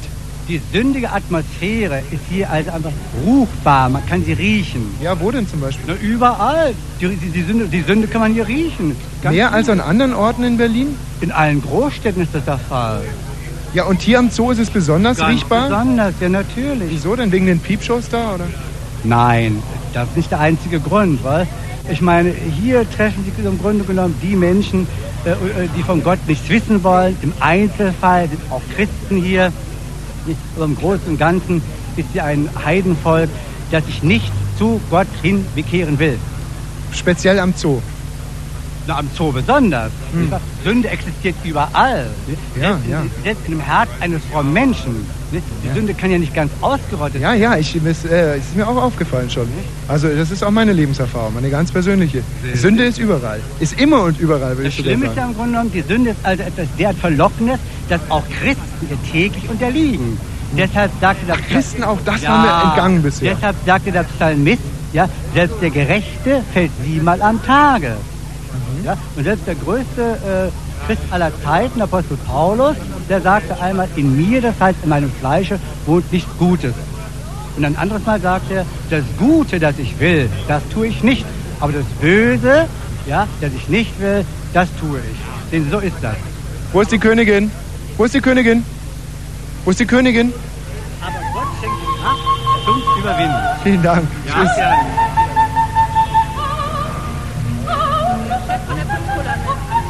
Die sündige Atmosphäre ist hier also einfach ruchbar, man kann sie riechen. Ja, wo denn zum Beispiel? Na, überall. Die, die, die, Sünde, die Sünde kann man hier riechen. Ganz mehr als an anderen Orten in Berlin? In allen Großstädten ist das der Fall. Ja, und hier am Zoo ist es besonders Ganz riechbar? besonders, ja natürlich. Wieso denn? Wegen den Piepshows da, oder? Nein, das ist nicht der einzige Grund, weil ich meine, hier treffen sich im Grunde genommen die Menschen, äh, äh, die von Gott nichts wissen wollen. Im Einzelfall sind auch Christen hier. Aber im Großen und Ganzen ist hier ein Heidenvolk, das sich nicht zu Gott hin bekehren will. Speziell am Zoo. Na, am Zoo besonders. Hm. Sünde existiert überall. Ja, selbst, ja. selbst in dem Herz eines frommen Menschen. Die Ja. Sünde kann ja nicht ganz ausgerottet Ja, ja, ich, es äh, ist mir auch aufgefallen schon. Also das ist auch meine Lebenserfahrung, meine ganz persönliche. Sehr Sünde ist überall. Ist immer und überall, würde Das ich sogar Schlimme ist ja sagen. im Grunde genommen, die Sünde ist also etwas derart Verlockendes, dass auch Christen ihr täglich unterliegen. Deshalb sagte der Christen, auch das waren wir entgangen bisher. Deshalb sagte der Psalmist, ja, selbst der Gerechte fällt siebenmal am Tage. Mhm. Ja, und selbst der größte äh, Christ aller Zeiten, der Apostel Paulus, der sagte einmal, in mir, das heißt in meinem Fleische, wohnt nichts Gutes. Und ein anderes Mal sagt er, das Gute, das ich will, das tue ich nicht. Aber das Böse, ja, das ich nicht will, das tue ich. Denn so ist das. Wo ist die Königin? Wo ist die Königin? Wo ist die Königin? Aber Gott schenkt die Kraft zum Überwinden. Vielen Dank. Ja, Tschüss. gerne.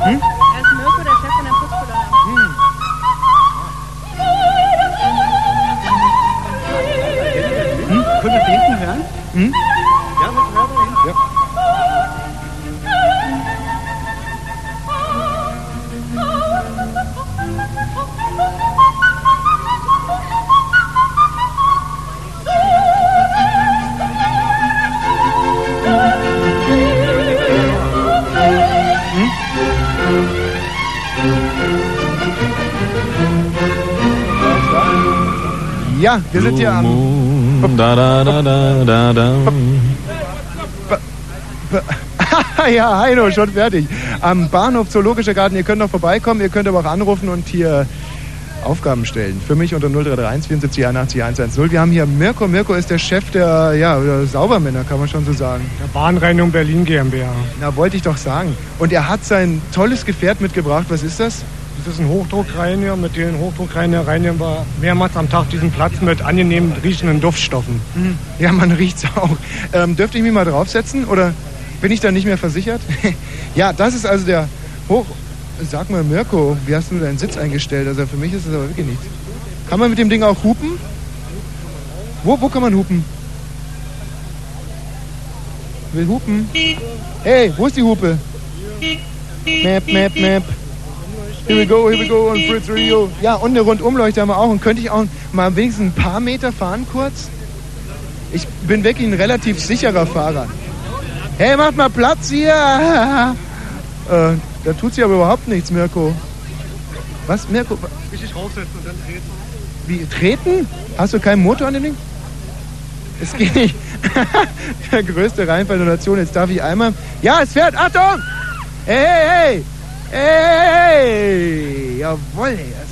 Hm? Können wir hinten hören? Hm? Ja, das hören wir hinten. Ja. Ja, wir sind hier am. Da, da, da, da, da, da. ja, Heino, schon fertig. Am Bahnhof Zoologischer Garten, ihr könnt noch vorbeikommen, ihr könnt aber auch anrufen und hier Aufgaben stellen. Für mich unter 0331 74 81 110. Wir haben hier Mirko. Mirko ist der Chef der, ja, der Saubermänner, kann man schon so sagen. Der Bahnreinigung Berlin GmbH. Na, wollte ich doch sagen. Und er hat sein tolles Gefährt mitgebracht. Was ist das? Das ist ein Hochdruckreiniger. Mit dem Hochdruckreiniger reinigen wir mehrmals am Tag diesen Platz mit angenehm riechenden Duftstoffen. Mhm. Ja, man riecht's auch. Ähm, dürfte ich mich mal draufsetzen oder bin ich da nicht mehr versichert? ja, das ist also der Hoch. Sag mal, Mirko, wie hast du deinen Sitz eingestellt? Also für mich ist das aber wirklich nichts. Kann man mit dem Ding auch hupen? Wo, wo kann man hupen? Will hupen? Hey, wo ist die Hupe? Map, map, map. Here we go, here we go on Fritz Radio. Ja, und eine Rundumleuchte haben wir auch. Und könnte ich auch mal wenigstens ein paar Meter fahren kurz? Ich bin wirklich ein relativ sicherer Fahrer. Hey, macht mal Platz hier! äh, da tut sich aber überhaupt nichts, Mirko. Was, Mirko? Richtig raufsetzen und dann treten. Wie, treten? Hast du keinen Motor an dem Ding? Es geht nicht. Der größte Reinfall der Nation. Jetzt darf ich einmal... Ja, es fährt! Achtung! Hey, hey, hey! Ey, das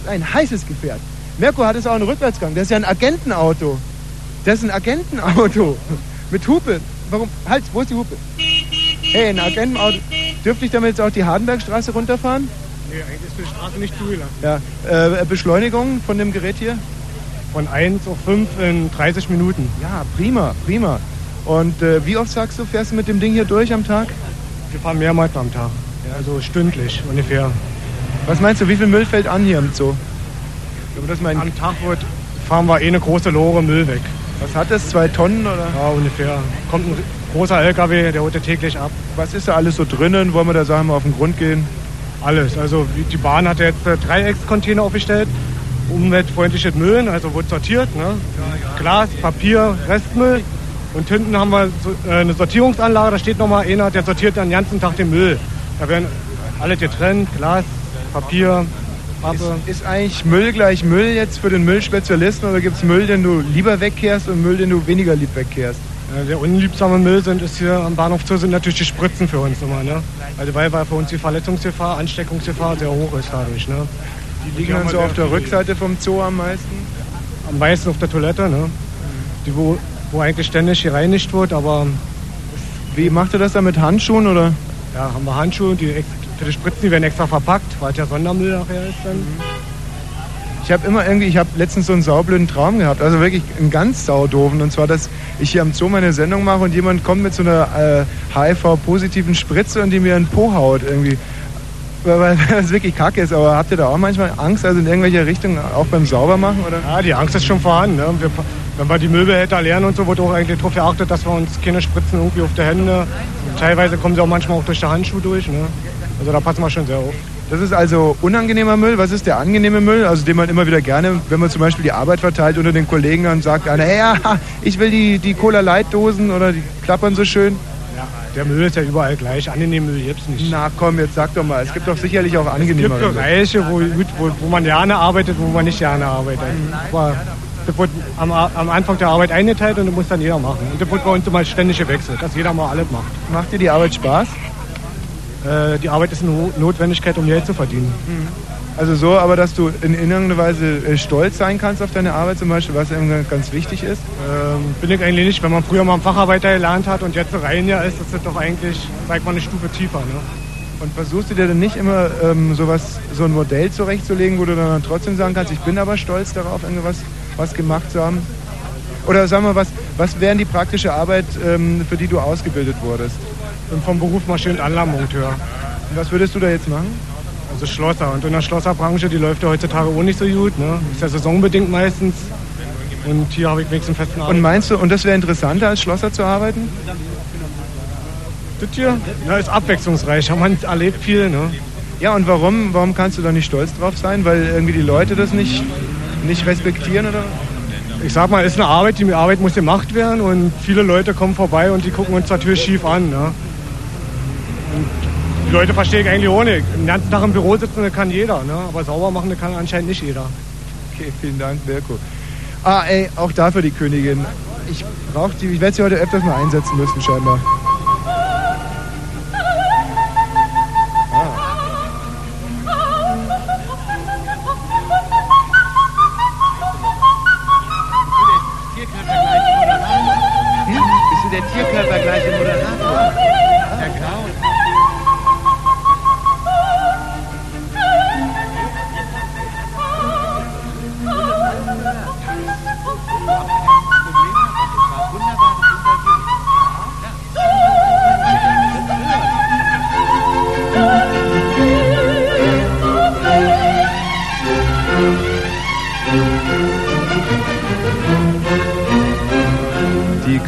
ist ein heißes Gefährt. Mirko hat es auch einen Rückwärtsgang. Das ist ja ein Agentenauto. Das ist ein Agentenauto. Mit Hupe. Warum? Halt, wo ist die Hupe? Hey, ein Agentenauto. Dürfte ich damit jetzt auch die Hardenbergstraße runterfahren? Nee, eigentlich ist die Straße nicht zugelassen. Ja. Äh, Beschleunigung von dem Gerät hier? Von 1 auf 5 in 30 Minuten. Ja, prima, prima. Und äh, wie oft sagst du, fährst du mit dem Ding hier durch am Tag? Wir fahren mehrmals am Tag. Also stündlich ungefähr. Was meinst du, wie viel Müll fällt an hier im Zoo? Aber das mein Am Tag wird, fahren wir eh eine große Lore Müll weg. Was hat das? Zwei Tonnen oder? Ja, ungefähr. Kommt ein großer LKW, der holt ja täglich ab. Was ist da alles so drinnen? Wollen wir da sagen, mal auf den Grund gehen? Alles. Also die Bahn hat jetzt äh, Dreieckscontainer aufgestellt. Umweltfreundliches Müll, also wird sortiert. Ne? Glas, Papier, Restmüll. Und hinten haben wir so, äh, eine Sortierungsanlage, da steht nochmal einer, der sortiert den ganzen Tag den Müll. Da werden alle getrennt, Glas, Papier, Pappe. Ist, ist eigentlich Müll gleich Müll jetzt für den Müllspezialisten oder gibt es Müll, den du lieber wegkehrst und Müll, den du weniger lieb wegkehrst? Der unliebsame Müll sind, ist hier am Bahnhof Zoo sind natürlich die Spritzen für uns immer. Ne? Also weil, weil für uns die Verletzungsgefahr, Ansteckungsgefahr sehr hoch ist dadurch. Ne? Die liegen dann so auf der Rückseite vom Zoo am meisten? Am meisten auf der Toilette, ne? Die, wo, wo eigentlich ständig gereinigt wird, aber Wie macht ihr das dann mit Handschuhen oder? Ja, haben wir Handschuhe, die die Spritzen, die werden extra verpackt, weil es ja Sondermüll nachher ist dann. Ich habe immer irgendwie, ich habe letztens so einen saublöden Traum gehabt, also wirklich einen ganz saudoofen. Und zwar, dass ich hier am Zoo meine Sendung mache und jemand kommt mit so einer äh, HIV-positiven Spritze und die mir einen Po haut irgendwie. Weil, weil das wirklich kacke ist. Aber habt ihr da auch manchmal Angst, also in irgendwelcher Richtung, auch beim Saubermachen? Oder? Ja, die Angst ist schon vorhanden. Ne? Wir, wenn wir die Müllbehälter leeren und so, wird auch eigentlich darauf geachtet, dass wir uns keine Spritzen irgendwie auf die Hände. Teilweise kommen sie auch manchmal auch durch die Handschuhe durch. Ne? Also da passen wir schon sehr auf. Das ist also unangenehmer Müll. Was ist der angenehme Müll? Also den man immer wieder gerne, wenn man zum Beispiel die Arbeit verteilt unter den Kollegen, dann sagt einer, hey, ja, ich will die, die Cola-Light-Dosen oder die klappern so schön. Ja, der Müll ist ja überall gleich. Angenehmen Müll gibt es nicht. Na komm, jetzt sag doch mal, es gibt doch sicherlich auch Es angenehmere gibt Bereiche, wo, wo, wo man gerne arbeitet, wo man nicht gerne arbeitet. Aber das wird am, am Anfang der Arbeit eingeteilt und das muss dann jeder machen. Und das wird bei uns immer ständig gewechselt, dass jeder mal alles macht. Macht dir die Arbeit Spaß? Äh, die Arbeit ist eine Notwendigkeit, um Geld zu verdienen. Also so, aber dass du in irgendeiner Weise äh, stolz sein kannst auf deine Arbeit zum Beispiel, was irgendwie ganz wichtig ist. Ähm, bin ich eigentlich nicht, wenn man früher mal einen Facharbeiter gelernt hat und jetzt so rein ja ist, ist das doch eigentlich, sag mal, eine Stufe tiefer. Ne? Und versuchst du dir dann nicht immer ähm, sowas, so ein Modell zurechtzulegen, wo du dann trotzdem sagen kannst, ich bin aber stolz darauf, irgendwas was gemacht zu haben? Oder sag mal, was, was wäre die praktische Arbeit, ähm, für die du ausgebildet wurdest? bin vom Beruf Maschinen- und Anlagenmonteur. Und was würdest du da jetzt machen? Also Schlosser. Und in der Schlosserbranche, die läuft ja heutzutage auch nicht so gut. Ne? Ist ja saisonbedingt meistens. Und hier habe ich wenigstens festen Und meinst du, und das wäre interessanter als Schlosser zu arbeiten? Das hier ja, ist abwechslungsreich. Man erlebt viel. Ne? Ja, und warum, warum kannst du da nicht stolz drauf sein? Weil irgendwie die Leute das nicht, nicht respektieren oder? Ich sag mal, ist eine Arbeit, die Arbeit muss gemacht werden und viele Leute kommen vorbei und die gucken uns natürlich schief an. Ne? Die Leute verstehe ich eigentlich auch nicht. Den ganzen Tag im Büro sitzen, kann jeder, ne? aber sauber machen, kann anscheinend nicht jeder. Okay, vielen Dank, Mirko. Ah, ey, auch dafür die Königin. Ich brauche die, ich werde sie heute öfters mal einsetzen müssen, scheinbar.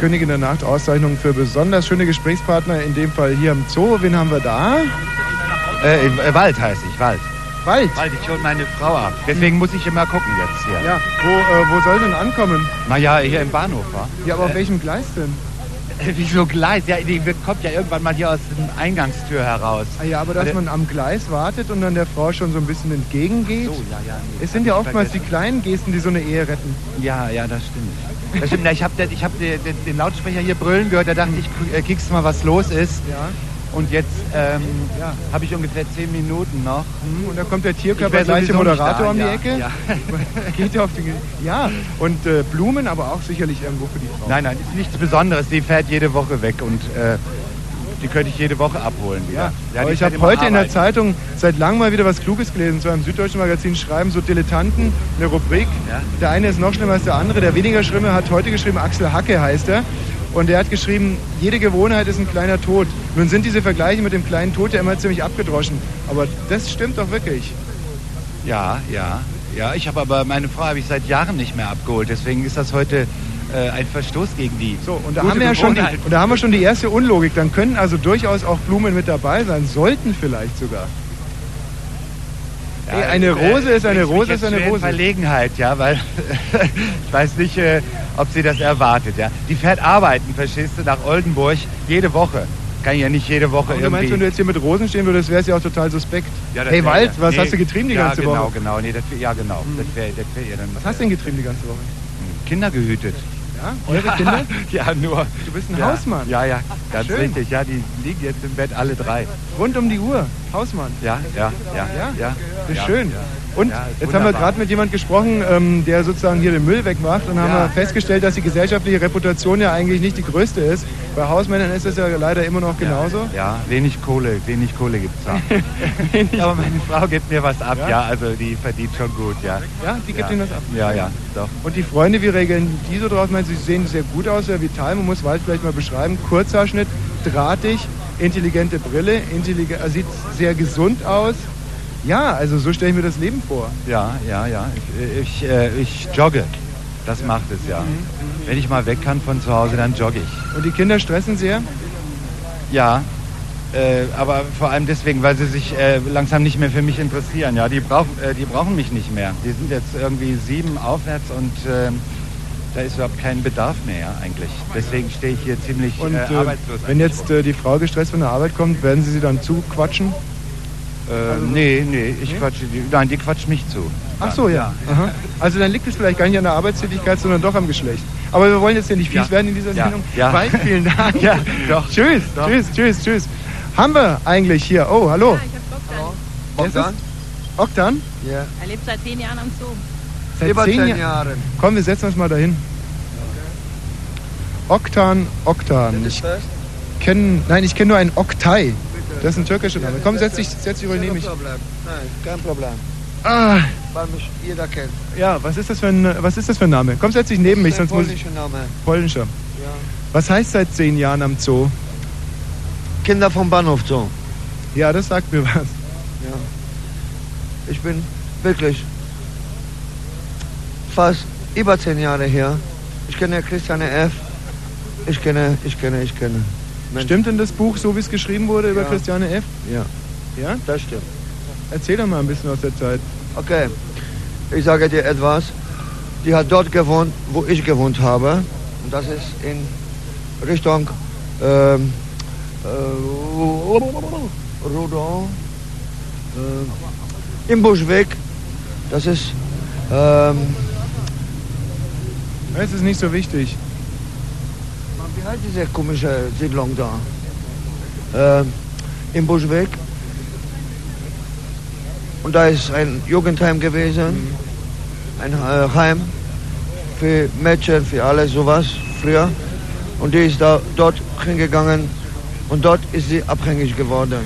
Königin der Nacht Auszeichnung für besonders schöne Gesprächspartner, in dem Fall hier im Zoo. Wen haben wir da? Äh, äh, Wald heiße ich, Wald. Wald? Wald, ich hole meine Frau ab. Deswegen muss ich immer gucken jetzt hier. Ja, wo, äh, wo soll denn ankommen? Naja, hier im Bahnhof, wa? Ja, aber auf welchem Gleis denn? Äh, Wieso Gleis? Ja, die kommt ja irgendwann mal hier aus dem Eingangstür heraus. Ah ja, aber dass Also- man am Gleis wartet und dann der Frau schon so ein bisschen entgegengeht. So, ja, ja, nee, es sind ja oftmals die vergessen. kleinen Gesten, die so eine Ehe retten. Ja, ja, das stimmt. Das stimmt. Na, ich habe ich hab den, den, den Lautsprecher hier brüllen gehört, da dachte ich, äh, kriegst du mal, was los ist. Ja. Und jetzt ähm, ja, habe ich ungefähr zehn Minuten noch. Mhm, Und da kommt der Tierkörper gleiche Moderator da, um die ja, Ecke. ja. Geht auf den Ja, und äh, Blumen, aber auch sicherlich irgendwo für die Frau. Nein, nein, ist nichts Besonderes. Die fährt jede Woche weg und äh, die könnte ich jede Woche abholen wieder. Ja, aber ich habe heute in der arbeiten. Zeitung seit langem mal wieder was Kluges gelesen. So im Süddeutschen Magazin schreiben so Dilettanten eine Rubrik. Der eine ist noch schlimmer als der andere. Der weniger Schlimme hat heute geschrieben, Axel Hacke heißt er. Und der hat geschrieben, jede Gewohnheit ist ein kleiner Tod. Nun sind diese Vergleiche mit dem kleinen Tod ja immer ziemlich abgedroschen. Aber das stimmt doch wirklich. Ja, ja, ja. Ich habe aber meine Frau habe ich seit Jahren nicht mehr abgeholt. Deswegen ist das heute äh, ein Verstoß gegen die. So, und da, haben wir ja schon die, und da haben wir schon die erste Unlogik. Dann können also durchaus auch Blumen mit dabei sein, sollten vielleicht sogar. Ey, eine Rose ist eine Rose ist eine Rose. Verlegenheit, ja, weil ich weiß nicht, äh, ob sie das erwartet. Ja, die fährt arbeiten, verstehst du, nach Oldenburg jede Woche. Kann ich ja nicht jede Woche du irgendwie. meinst, wenn du jetzt hier mit Rosen stehen würdest, wäre es ja auch total suspekt. Ja, das hey wär- Wald, was nee, hast du getrieben die ja, ganze genau, Woche? Genau, nee, das, ja genau. Das wär, das wär ihr dann, Was hast du denn getrieben die ganze Woche? Kinder gehütet. Ja, eure Kinder? ja, nur. Du bist ein ja, Hausmann. Ja, ja, ganz Schön. richtig. Ja, die liegen jetzt im Bett alle drei. Rund um die Uhr, Hausmann. Ja, ja, ja, Ja? ja. Das ist schön. Und jetzt haben wir wunderbar. gerade mit jemand gesprochen, ähm, der sozusagen hier den Müll wegmacht und haben wir festgestellt, dass die gesellschaftliche Reputation ja eigentlich nicht die größte ist. Bei Hausmännern ist es ja leider immer noch genauso. Ja, wenig Kohle, wenig Kohle gibt's da. Aber meine Frau gibt mir was ab, Ja? also die verdient schon gut, ja. Ja, die gibt. Ihnen was ab. Ja, ja, doch. Und die Freunde, wie regeln die so drauf? Ich sie sehen sehr gut aus, sehr vital. Man muss Wald vielleicht mal beschreiben. Kurzhaarschnitt, drahtig, intelligente Brille, intellige, er sieht sehr gesund aus. Ja, also so stelle ich mir das Leben vor. Ja, ja, ja. Ich, ich, äh, ich jogge. Das macht es, ja. Wenn ich mal weg kann von zu Hause, dann jogge ich. Und die Kinder stressen sehr? Ja, äh, aber vor allem deswegen, weil sie sich äh, langsam nicht mehr für mich interessieren. Ja, die brauchen, äh, die brauchen mich nicht mehr. Die sind jetzt irgendwie sieben aufwärts und ähm, da ist überhaupt kein Bedarf mehr ja, eigentlich. Deswegen stehe ich hier ziemlich Und äh, äh, arbeitslos. wenn jetzt äh, die Frau gestresst von der Arbeit kommt, werden Sie sie dann zuquatschen? Äh, nee, nee, ich quatsche die. Nein, die quatscht mich zu. Ach so, ja. Aha. Also dann liegt es vielleicht gar nicht an der Arbeitstätigkeit, sondern doch am Geschlecht. Aber wir wollen jetzt ja nicht fies Ja. werden in dieser Ja. Sendung. Ja. Wald, vielen Dank. Ja, doch. Tschüss, Doch. tschüss, tschüss, tschüss. Haben wir eigentlich hier? Oh, hallo. Wer ist es? Bogdan? Oktan? Ja. Er lebt seit zehn Jahren am Zoo. Seit Über zehn Jahren. Jahren. Komm, wir setzen uns mal dahin. Oktan, Oktan. Ich kenne, nein, ich kenne nur einen Oktay. Das ist ein türkischer Name. Komm, setz dich, setz dich ruhig neben Kein mich. Problem. Nein, kein Problem. Ah, Weil mich jeder kennt. ja, was ist das für ein, was ist das für ein Name? Komm, setz dich neben mich, sonst muss ich. polnischer Name. Polnischer. Ja. Was heißt seit zehn Jahren am Zoo? Kinder vom Bahnhof Zoo. Ja, das sagt mir was. Ja. Ich bin wirklich fast über zehn Jahre her. Ich kenne Christiane F. Ich kenne, ich kenne, ich kenne. Menschen. Stimmt denn das Buch, so wie es geschrieben wurde über Ja. Christiane F? Ja, Ja? das stimmt. Erzähl doch mal ein bisschen aus der Zeit. Okay, ich sage dir etwas. Die hat dort gewohnt, wo ich gewohnt habe. Und das ist in Richtung ähm, äh, Rodon, äh, im Buschweg. Das ist ähm, Es ist nicht so wichtig. Wie heißt diese komische Siedlung da? Ähm, Im Buschweg. Und da ist ein Jugendheim gewesen. Ein äh, Heim für Mädchen, für alles sowas früher. Und die ist da dort hingegangen und dort ist sie abhängig geworden.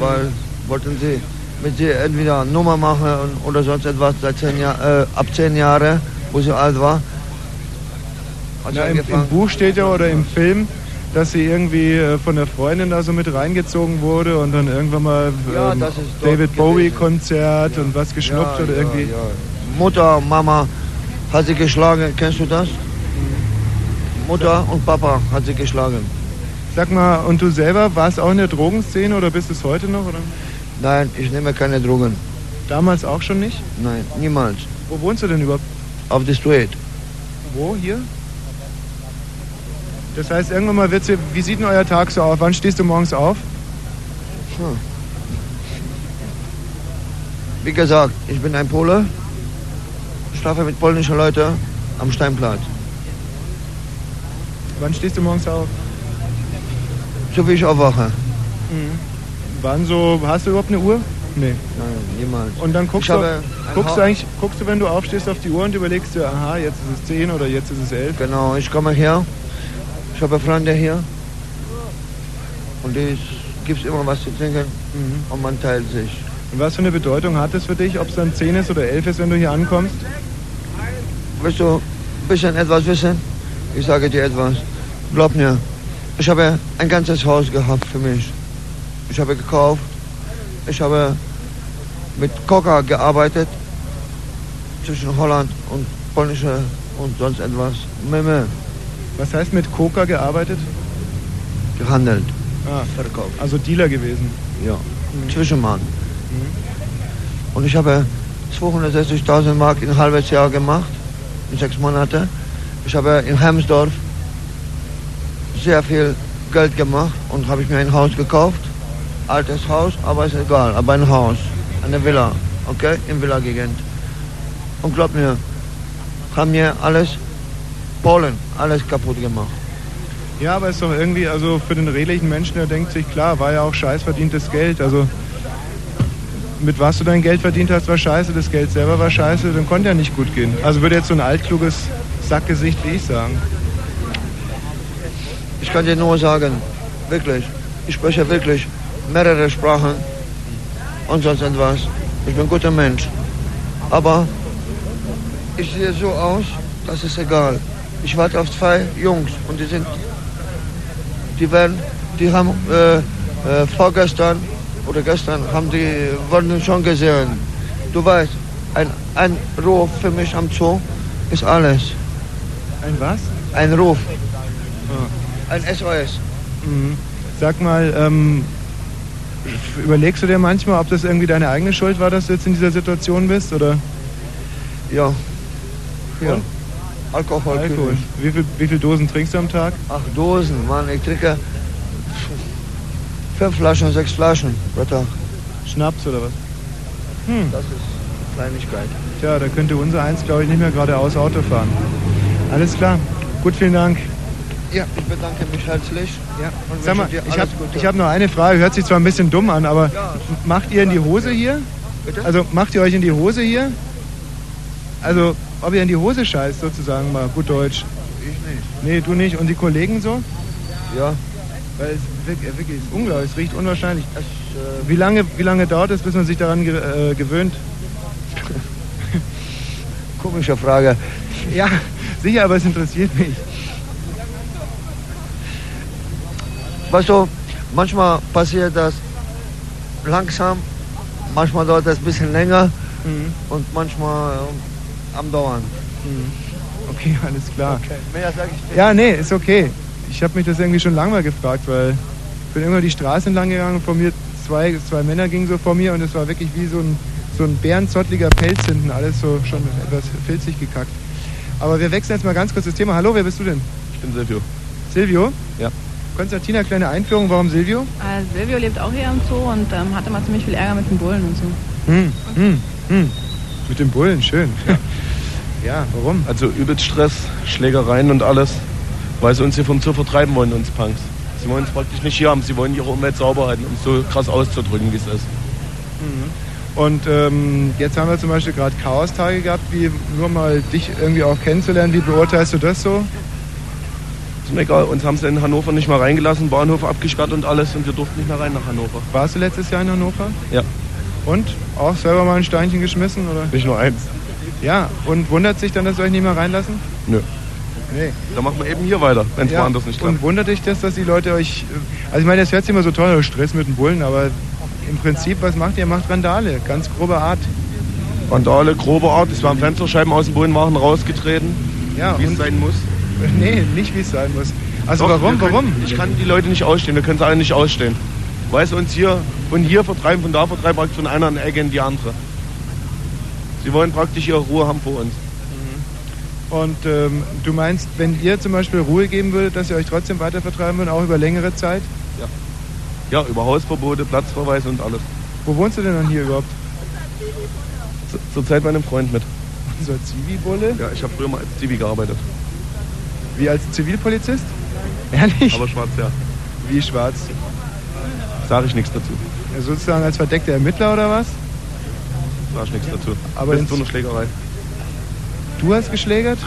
Weil wollten sie mit sie entweder eine Nummer machen oder sonst etwas seit zehn Jahr, äh, ab zehn Jahre, wo sie alt war. Ja, im, Im. Buch steht ja oder im Film, dass sie irgendwie äh, von der Freundin da so mit reingezogen wurde und dann irgendwann mal Ja, ähm, David Bowie Konzert und was geschnupft Ja, oder ja, irgendwie. ja. Mutter, Mama hat sie geschlagen. Kennst du das? Mutter und Papa hat sie geschlagen. Sag mal, und du selber warst auch in der Drogenszene oder bist es heute noch? Oder? Nein, ich nehme keine Drogen. Damals auch schon nicht? Nein, niemals. Wo wohnst du denn überhaupt? Auf der Street. Wo? Hier? Das heißt, irgendwann mal wird's, hier- wie sieht denn euer Tag so aus? Wann stehst du morgens auf? Hm. Wie gesagt, ich bin ein Pole, schlafe mit polnischen Leuten am Steinplatz. Wann stehst du morgens auf? So wie ich aufwache. Mhm. Wann so, hast du überhaupt eine Uhr? Nee. Nein, niemals. Und dann guckst du, guckst du eigentlich, guckst du, wenn du aufstehst auf die Uhr und überlegst dir, aha, jetzt ist es 10 oder jetzt ist es 11? Genau, ich komme her, ich habe Freunde hier und es gibt immer was zu trinken und man teilt sich. Und was für eine Bedeutung hat es für dich, ob es dann 10 ist oder 11 ist, wenn du hier ankommst? Willst du ein bisschen etwas wissen? Ich sage dir etwas. Glaub mir, ich habe ein ganzes Haus gehabt für mich. Ich habe gekauft, ich habe mit Coca gearbeitet zwischen Holland und polnische und sonst etwas. Meme. Was heißt mit Coca gearbeitet? Gehandelt. Ah, verkauft. Also Dealer gewesen. Ja. Zwischenmann. Und ich habe 260.000 Mark in ein halbes Jahr gemacht, in sechs Monate. Ich habe in Hemsdorf sehr viel Geld gemacht und habe ich mir ein Haus gekauft. Altes Haus, aber ist egal, aber ein Haus, eine Villa, okay, in Villa-Gegend. Und glaub mir, haben mir alles, Polen, alles kaputt gemacht. Ja, aber ist doch irgendwie, also für den redlichen Menschen, der denkt sich, klar, war ja auch scheiß verdientes Geld. Also mit was du dein Geld verdient hast, war scheiße, das Geld selber war scheiße, dann konnte ja nicht gut gehen. Also würde jetzt so ein altkluges Sackgesicht wie ich sagen. Ich kann dir nur sagen, wirklich, ich spreche wirklich mehrere Sprachen und sonst etwas. Ich bin ein guter Mensch. Aber ich sehe so aus, das ist egal. Ich warte auf zwei Jungs und die sind, die werden, die haben äh, äh, vorgestern oder gestern haben die wurden schon gesehen. Du weißt, ein, ein Ruf für mich am Zoo ist alles. Ein was? Ein Ruf. Ein SOS. Mhm. Sag mal, ähm, überlegst du dir manchmal, ob das irgendwie deine eigene Schuld war, dass du jetzt in dieser Situation bist? Oder? Ja. Ja. Und? Alkohol. Alkohol. Wie viel, wie viel Dosen trinkst du am Tag? Ach, Dosen, Mann, ich trinke fünf Flaschen, sechs Flaschen pro Tag. Schnaps oder was? Hm. Das ist Kleinigkeit. Tja, da könnte unser eins, glaube ich, nicht mehr geradeaus Auto fahren. Alles klar. Gut, vielen Dank. Ja, ich bedanke mich herzlich. Ja. Und Sag mal, ich habe hab noch eine Frage. Hört sich zwar ein bisschen dumm an, aber macht ihr in die Hose hier? Bitte? Also macht ihr euch in die Hose hier? Also, ob ihr in die Hose scheißt, sozusagen mal, gut Deutsch. Ich nicht. Nee, du nicht. Und die Kollegen so? Ja. Weil es wirklich, wirklich ist unglaublich, es riecht unwahrscheinlich. Es, äh, Wie lange, wie lange dauert es, bis man sich daran ge äh, gewöhnt? Komische Frage. Ja, sicher, aber es interessiert mich. Weißt du, manchmal passiert das langsam, manchmal dauert das ein bisschen länger Mhm. und manchmal am Dauern. Okay, alles klar. Mehr sage ich nicht. Ja, nee, ist okay. Ich habe mich das irgendwie schon lange mal gefragt, weil ich bin irgendwann die Straße entlang gegangen und vor mir zwei, zwei Männer gingen so vor mir und es war wirklich wie so ein, so ein bärenzottliger Pelz hinten, alles so schon etwas filzig gekackt. Aber wir wechseln jetzt mal ganz kurz das Thema. Hallo, wer bist du denn? Ich bin Silvio. Silvio? Ja. Konstantina, kleine Einführung, warum Silvio? Äh, Silvio lebt auch hier im Zoo und ähm, hatte mal ziemlich viel Ärger mit den Bullen und so. Hm, hm, hm. Mit dem Bullen, schön. Ja, ja warum? Also übelst Stress, Schlägereien und alles, weil sie uns hier vom Zoo vertreiben wollen, uns Punks. Sie wollen uns praktisch nicht hier haben, sie wollen ihre Umwelt sauber halten, um es so krass auszudrücken, wie es ist. Und ähm, jetzt haben wir zum Beispiel gerade Chaostage gehabt, wie nur mal dich irgendwie auch kennenzulernen. Wie beurteilst du das so? Ist mir egal, uns haben sie in Hannover nicht mal reingelassen, Bahnhof abgesperrt und alles und wir durften nicht mehr rein nach Hannover. Warst du letztes Jahr in Hannover? Ja. Und? Auch selber mal ein Steinchen geschmissen? Oder? Nicht nur eins. Ja, und wundert sich dann, dass sie euch nicht mehr reinlassen? Nö. Nee. Da machen wir eben hier weiter, wenn es Ja, woanders nicht klappt. Und wundert dich das, dass die Leute euch. äh, Also ich meine, das hört sich immer so toll, Stress mit den Bullen, aber im Prinzip, was macht ihr? Macht Randale, ganz grobe Art. Randale, grobe Art, es waren Fensterscheiben aus dem Bullen waren rausgetreten, Ja, wie es sein muss. Nee, nicht wie es sein muss. Also Doch, warum, wir können, warum? Ich kann die Leute nicht ausstehen, wir können sie alle nicht ausstehen. Weil sie uns hier von hier vertreiben, von da vertreiben, von einer Ecke in die andere. Sie wollen praktisch ihre Ruhe haben vor uns. Und ähm, du meinst, wenn ihr zum Beispiel Ruhe geben würdet, dass ihr euch trotzdem weiter vertreiben würdet, auch über längere Zeit? Ja. Ja, über Hausverbote, Platzverweise und alles. Wo wohnst du denn dann hier überhaupt? Zurzeit bei einem Freund mit. Unser Zivi-Bulle? Ja, ich habe früher mal als Zivi gearbeitet. Wie als Zivilpolizist? Ehrlich? Aber schwarz, ja. Wie schwarz? Sage ich nichts dazu. Ja, sozusagen als verdeckter Ermittler oder was? Sage ich nichts dazu. Aber Bis zu einer Schlägerei. Du hast geschlägert?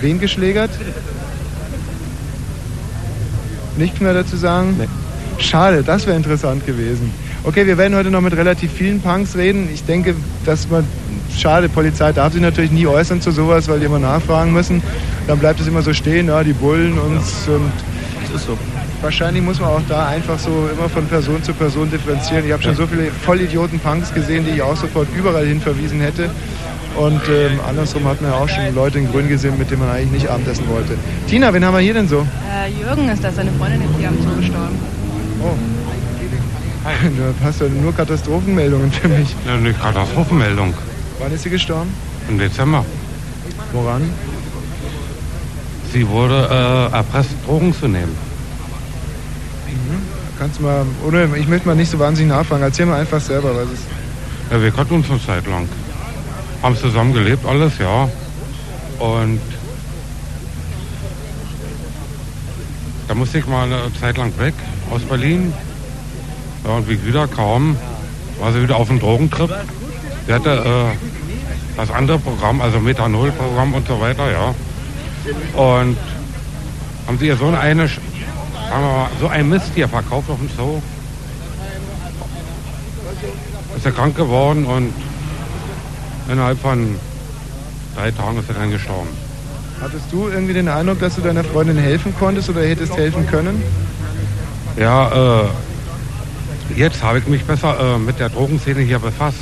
Wen geschlägert? Nichts mehr dazu sagen? Schade, das wäre interessant gewesen. Okay, wir werden heute noch mit relativ vielen Punks reden. Ich denke, dass man. Schade, Polizei darf sich natürlich nie äußern zu sowas, weil die immer nachfragen müssen. Dann bleibt es immer so stehen, ja, die Bullen uns und. Das ist so. Wahrscheinlich muss man auch da einfach so immer von Person zu Person differenzieren. Ich habe schon so viele Vollidioten Punks gesehen, die ich auch sofort überall hin verwiesen hätte. Und ähm, andersrum hat man ja auch schon Leute in Grün gesehen, mit denen man eigentlich nicht Abendessen wollte. Tina, wen haben wir hier denn so? Äh, Jürgen ist das, seine Freundin ist hier am Zoo gestorben. Oh. Du hast ja nur Katastrophenmeldungen für mich. Ja, eine Katastrophenmeldung. Wann ist sie gestorben? Im Dezember. Woran? Sie wurde äh, erpresst, Drogen zu nehmen. Kannst mal, ohne, ich möchte mal nicht so wahnsinnig nachfragen. Erzähl mal einfach selber, was es Ja, wir kannten uns eine Zeit lang. Haben zusammen gelebt, alles, ja. Und da musste ich mal eine Zeit lang weg aus Berlin. Ja, und wie ich wieder kam, war sie wieder auf dem Drogentrip. Sie hatte äh, das andere Programm, also Methanol-Programm und so weiter, ja. Und haben sie ihr so eine, mal, so ein Mist hier verkauft auf dem Zoo. Ist er krank geworden und innerhalb von drei Tagen ist er dann gestorben. Hattest du irgendwie den Eindruck, dass du deiner Freundin helfen konntest oder hättest helfen können? Ja, äh, jetzt habe ich mich besser äh, mit der Drogenszene hier befasst.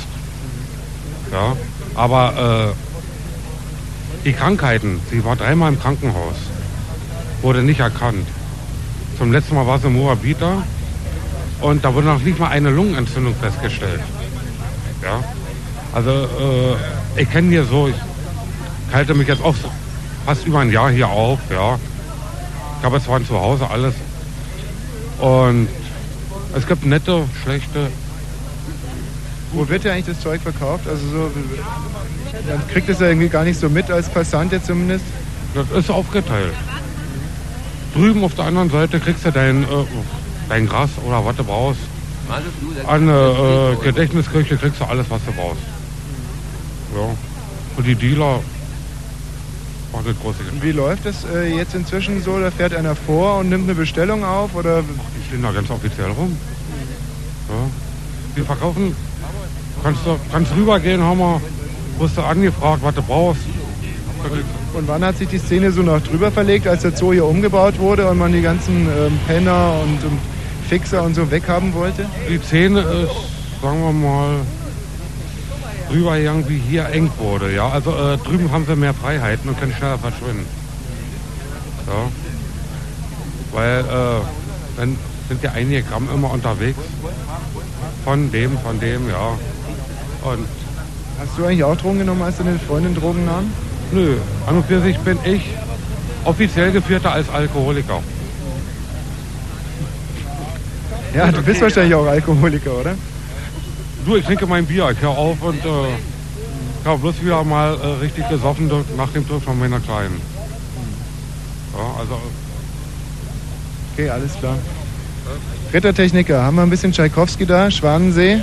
Ja, aber äh, die Krankheiten, sie war dreimal im Krankenhaus, wurde nicht erkannt. Zum letzten Mal war sie Moabiter und da wurde noch nicht mal eine Lungenentzündung festgestellt. Ja, also äh, ich kenne hier so, ich halte mich jetzt auch fast über ein Jahr hier auf, ja. Ich habe zwar ein Zuhause alles und es gibt nette, schlechte. Wo wird ja eigentlich das Zeug verkauft? Also so, man kriegt es ja irgendwie gar nicht so mit als Passant jetzt zumindest. Das ist aufgeteilt. Drüben auf der anderen Seite kriegst du dein, äh, dein Gras oder was du brauchst. An der äh, Gedächtniskirche kriegst du alles, was du brauchst. Ja. Und die Dealer machen das große Und wie läuft das äh, jetzt inzwischen so? Da fährt einer vor und nimmt eine Bestellung auf oder? Die stehen da ganz offiziell rum. Ja. Die verkaufen, kannst du kannst rübergehen, haben wir, wirst du angefragt, was du brauchst. Und wann hat sich die Szene so noch drüber verlegt, als der Zoo hier umgebaut wurde und man die ganzen ähm, Penner und, und Fixer und so weghaben wollte? Die Szene ist, sagen wir mal, drüber irgendwie hier eng wurde. Ja? Also äh, drüben haben sie mehr Freiheiten und können schneller verschwinden. Ja. Weil äh, dann sind ja einige Gramm immer unterwegs. Von dem, von dem, ja. Und Hast du eigentlich auch Drogen genommen, als deine Freundin Drogen nahm? Nö, an und für sich bin ich offiziell geführter als Alkoholiker. Ja, du bist wahrscheinlich auch Alkoholiker, oder? Du, ich trinke mein Bier, ich höre auf und äh, ich habe bloß wieder mal äh, richtig gesoffen nach dem Tod von meiner Kleinen. Ja, also Okay, alles klar. Rittertechniker, haben wir ein bisschen Tschaikowski da? Schwanensee?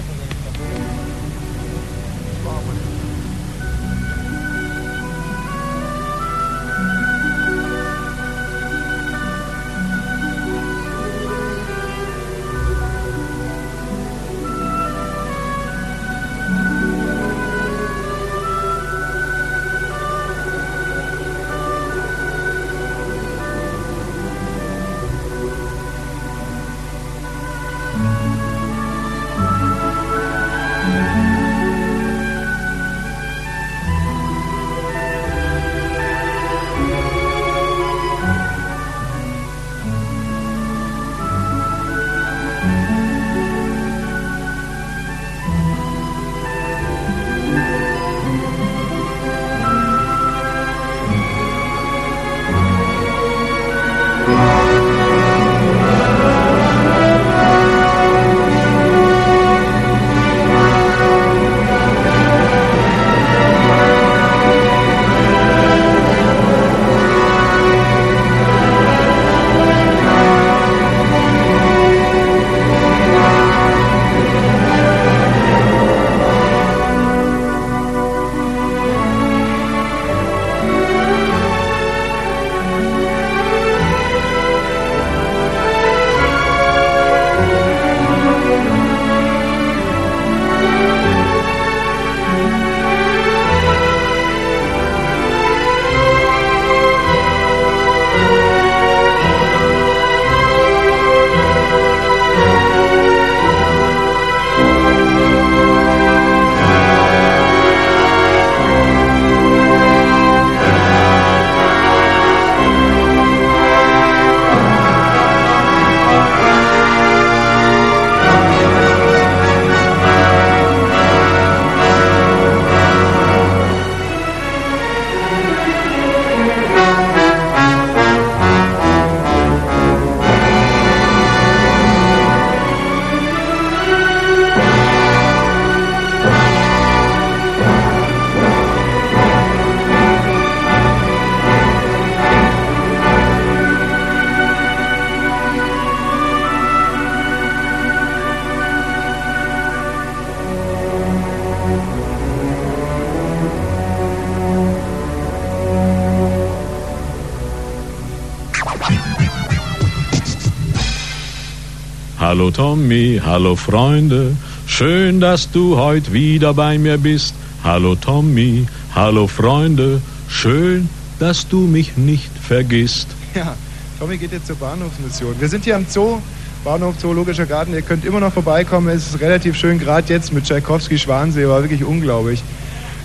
Hallo Tommy, hallo Freunde. Schön, dass du heute wieder bei mir bist. Hallo Tommy, hallo Freunde. Schön, dass du mich nicht vergisst. Ja, Tommy geht jetzt zur Bahnhofsmission. Wir sind hier am Zoo, Bahnhof Zoologischer Garten. Ihr könnt immer noch vorbeikommen. Es ist relativ schön, gerade jetzt mit Tschaikowski Schwansee, war wirklich unglaublich.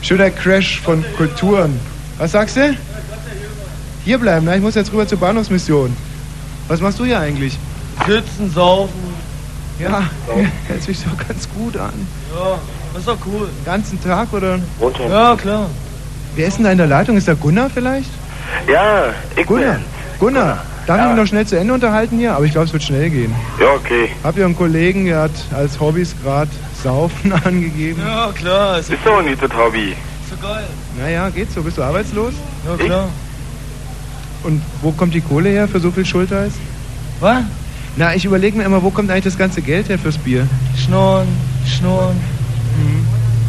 Schöner Crash von Kulturen. Was sagst du? Hier bleiben, na, ich muss jetzt rüber zur Bahnhofsmission. Was machst du hier eigentlich? Sitzen, saufen. Ja, hört sich doch ganz gut an. Ja, das ist doch cool. Den ganzen Tag oder? Ja, klar. Wer ist denn da in der Leitung? Ist da Gunnar vielleicht? Ja, ich Gunnar. bin. Gunnar, darf ich mich noch schnell zu Ende unterhalten hier? Aber ich glaube, es wird schnell gehen. Ja, okay. Hab ihr einen Kollegen, der hat als Hobbys gerade Saufen angegeben. Ja, klar. Ist doch nicht das Hobby. Ist so geil. Naja, geht so. Bist du arbeitslos? Ja, klar. Und wo kommt die Kohle her für so viel Schulteis? Was? Na, ich überlege mir immer, wo kommt eigentlich das ganze Geld her fürs Bier? Schnorren, schnorren.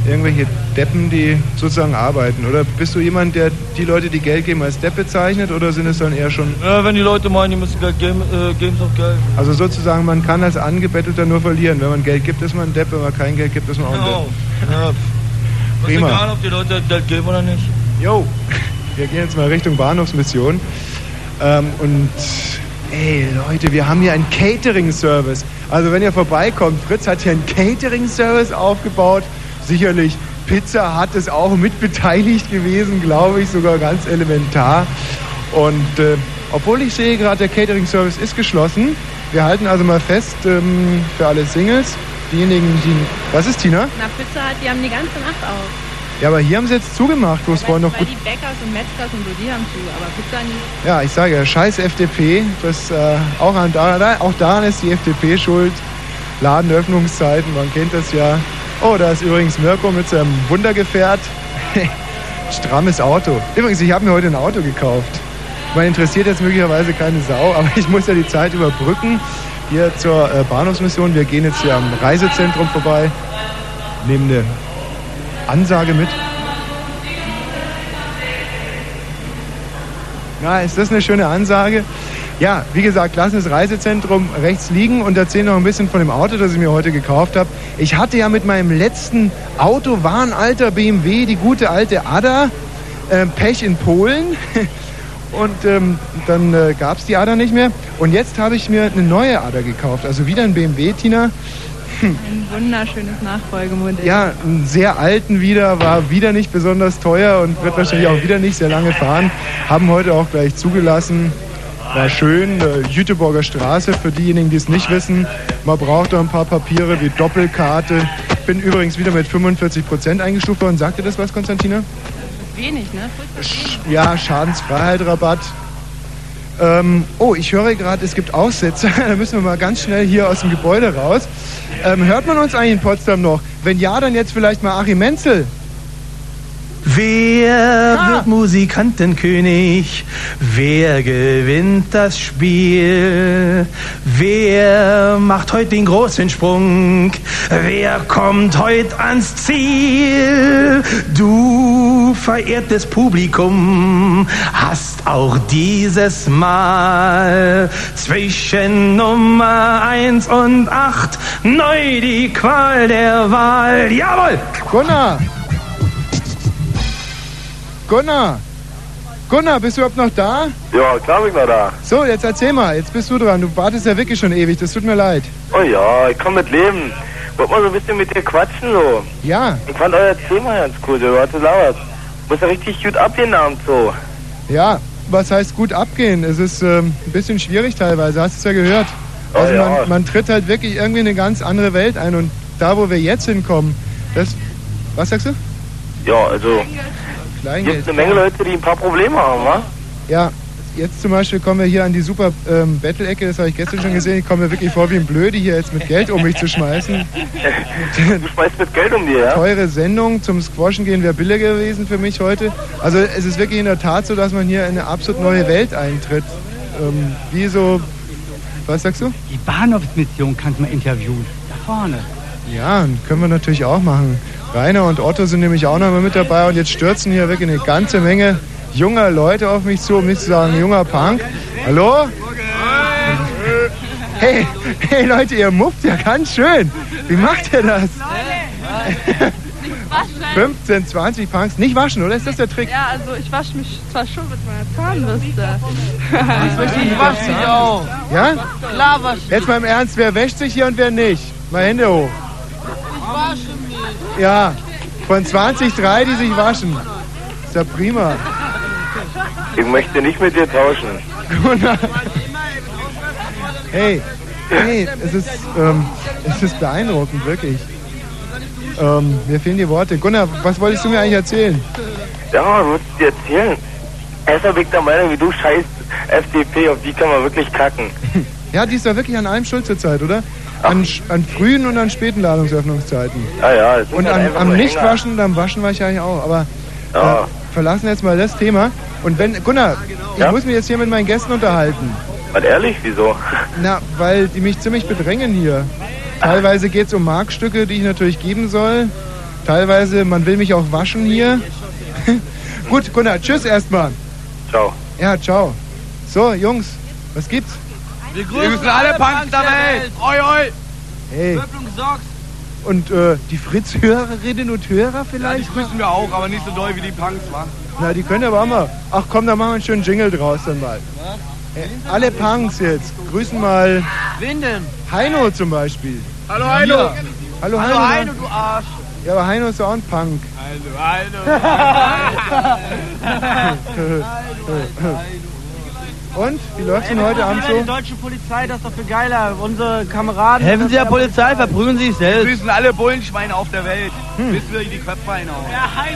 Irgendwelche Deppen, die sozusagen arbeiten. Oder bist du jemand, der die Leute, die Geld geben, als Depp bezeichnet? Oder sind es dann eher schon... Ja, wenn die Leute meinen, die müssen Geld geben, äh, geben sie auch Geld. Also sozusagen, man kann als Angebettelter nur verlieren. Wenn man Geld gibt, ist man ein Depp. Wenn man kein Geld gibt, ist man auch ein Genau. Depp. Ja. Prima. Ist egal, ob die Leute Geld geben oder nicht. Jo, wir gehen jetzt mal Richtung Bahnhofsmission. Ähm, und ey Leute, wir haben hier einen Catering-Service. Also wenn ihr vorbeikommt, Fritz hat hier einen Catering-Service aufgebaut. Sicherlich Pizza hat es auch mit beteiligt gewesen, glaube ich, sogar ganz elementar. Und äh, obwohl ich sehe gerade, der Catering-Service ist geschlossen. Wir halten also mal fest ähm, für alle Singles, diejenigen, die... Was ist Tina? Na, Pizza Hut, die haben die ganze Nacht auf. Ja, aber hier haben sie jetzt zugemacht, wo es vorhin noch Weil gut die Bäckers und Metzgers und so, die haben zu, aber Pizza nicht. Ja, ich sage ja, scheiß FDP. Das, äh, auch, an, da, auch daran ist die FDP schuld. Ladenöffnungszeiten, man kennt das ja. Oh, da ist übrigens Mirko mit seinem Wundergefährt. Strammes Auto. Übrigens, ich habe mir heute ein Auto gekauft. Man interessiert jetzt möglicherweise keine Sau, aber ich muss ja die Zeit überbrücken. Hier zur äh, Bahnhofsmission. Wir gehen jetzt hier am Reisezentrum vorbei. Nehmen eine Ansage mit. Na, ist das eine schöne Ansage? Ja, wie gesagt, lassen das Reisezentrum rechts liegen und erzählen noch ein bisschen von dem Auto, das ich mir heute gekauft habe. Ich hatte ja mit meinem letzten Auto, war ein alter BMW, die gute alte Ada, äh, Pech in Polen. Und ähm, dann äh, gab es die Ada nicht mehr. Und jetzt habe ich mir eine neue Ada gekauft. Also wieder ein BMW, Tina. Ein wunderschönes Nachfolgemodell. Ja, einen sehr alten wieder, war wieder nicht besonders teuer und wird wahrscheinlich auch wieder nicht sehr lange fahren. Haben heute auch gleich zugelassen. War schön, Jüteborger Straße, für diejenigen, die es nicht wissen. Man braucht da ein paar Papiere wie Doppelkarte. Bin übrigens wieder mit 45 Prozent eingestuft worden. Sagt ihr das was, Konstantina? Wenig, ne? Wenig. Ja, Schadensfreiheit, Rabatt. Ähm, oh, ich höre gerade, es gibt Aussetzer. Da müssen wir mal ganz schnell hier aus dem Gebäude raus. Ähm, hört man uns eigentlich in Potsdam noch? Wenn ja, dann jetzt vielleicht mal Achim Menzel. Wer wird Musikantenkönig? Wer gewinnt das Spiel? Wer macht heute den großen Sprung? Wer kommt heute ans Ziel? Du, verehrtes Publikum, hast auch dieses Mal zwischen Nummer 1 und 8 neu die Qual der Wahl. Jawohl! Gunnar! Gunnar! Gunnar, bist du überhaupt noch da? Ja, klar bin ich noch da. So, jetzt erzähl mal, jetzt bist du dran. Du wartest ja wirklich schon ewig, das tut mir leid. Oh ja, ich komm mit Leben. Wollt mal so ein bisschen mit dir quatschen so. Ja, Ich fand euer Thema ganz cool, du hast gelauert. Muss ja richtig gut abgehen abends so. ja, was heißt gut abgehen? Es ist ähm, ein bisschen schwierig teilweise, hast du es ja gehört. Oh Also ja. man, man tritt halt wirklich irgendwie in eine ganz andere Welt ein und da, wo wir jetzt hinkommen, das... Was sagst du? Ja, also Kleingeld. gibt eine Menge Leute, die ein paar Probleme haben, wa? Ja, jetzt zum Beispiel kommen wir hier an die super ähm, Battle-Ecke, das habe ich gestern schon gesehen. Ich komme mir wirklich vor wie ein Blöde, hier jetzt mit Geld um mich zu schmeißen. Du schmeißt mit Geld um dir, ja? Teure Sendung zum Squashen gehen wäre billiger gewesen für mich heute. Also es ist wirklich in der Tat so, dass man hier in eine absolut neue Welt eintritt. Ähm, wie so, was sagst du? Die Bahnhofsmission kannst du mal interviewen. Da vorne. Ja, können wir natürlich auch machen. Rainer und Otto sind nämlich auch noch mal mit dabei und jetzt stürzen hier wirklich eine ganze Menge junger Leute auf mich zu, um nicht zu sagen junger Punk. Hallo? Hey, hey Leute, ihr mufft ja ganz schön. Wie macht ihr das? 15, 20 Punks. Nicht waschen, oder? Ist das der Trick? Ja, also ich wasche mich zwar schon mit meiner Zahnbürste. Ich wasche mich auch. Ja? Klar wasche ich. Jetzt mal im Ernst, wer wäscht sich hier und wer nicht? Mal Hände hoch. Ich wasche mich. Ja, von 20, drei, die sich waschen. Ist ja prima. Ich möchte nicht mit dir tauschen. Gunnar. Hey, hey, es ist, ähm, es ist beeindruckend, wirklich. Ähm, mir fehlen die Worte. Gunnar, was wolltest du mir eigentlich erzählen? Ja, was würdest du dir erzählen? Bin ich der Meinung, wie du scheiß FDP, auf die kann man wirklich kacken. Ja, die ist doch wirklich an allem schuld zurzeit, oder? An, sch- an frühen und an späten Ladungsöffnungszeiten. Ja, ja, Und halt an, einfach am Nichtwaschen, dann waschen wir ich eigentlich auch. Aber Ja. äh, verlassen jetzt mal das Thema. Und wenn, Gunnar, ich Ja? muss mich jetzt hier mit meinen Gästen unterhalten. Was ehrlich, wieso? Na, weil die mich ziemlich bedrängen hier. Teilweise geht es um Markstücke, die ich natürlich geben soll. Teilweise, man will mich auch waschen hier. Gut, Gunnar, tschüss erstmal. Ciao. Ja, ciao. So, Jungs, was gibt's? Wir grüßen alle Punks der Welt. Oi, oi. Hey. Und äh, die Fritz-Hörerinnen und Hörer Ja, vielleicht? die grüßen wir auch, aber nicht so doll wie die Punks, wa? Na, die können aber auch mal. Ach komm, da machen wir einen schönen Jingle draus dann mal. Äh, alle Punks jetzt. Grüßen mal Wen denn? Heino zum Beispiel. Hallo, Heino. Hallo, Hallo, Heino. Heino, du Arsch. Ja, aber Heino ist doch auch ein Punk. Hallo, Und? Wie läuft's denn heute Abend Die so? deutsche Polizei, das ist doch viel geiler. Unsere Kameraden. Helfen Sie der Polizei, verprügeln Sie sich Wir grüßen alle Bullenschweine auf der Welt. Bis wir die Köpfe einhauen.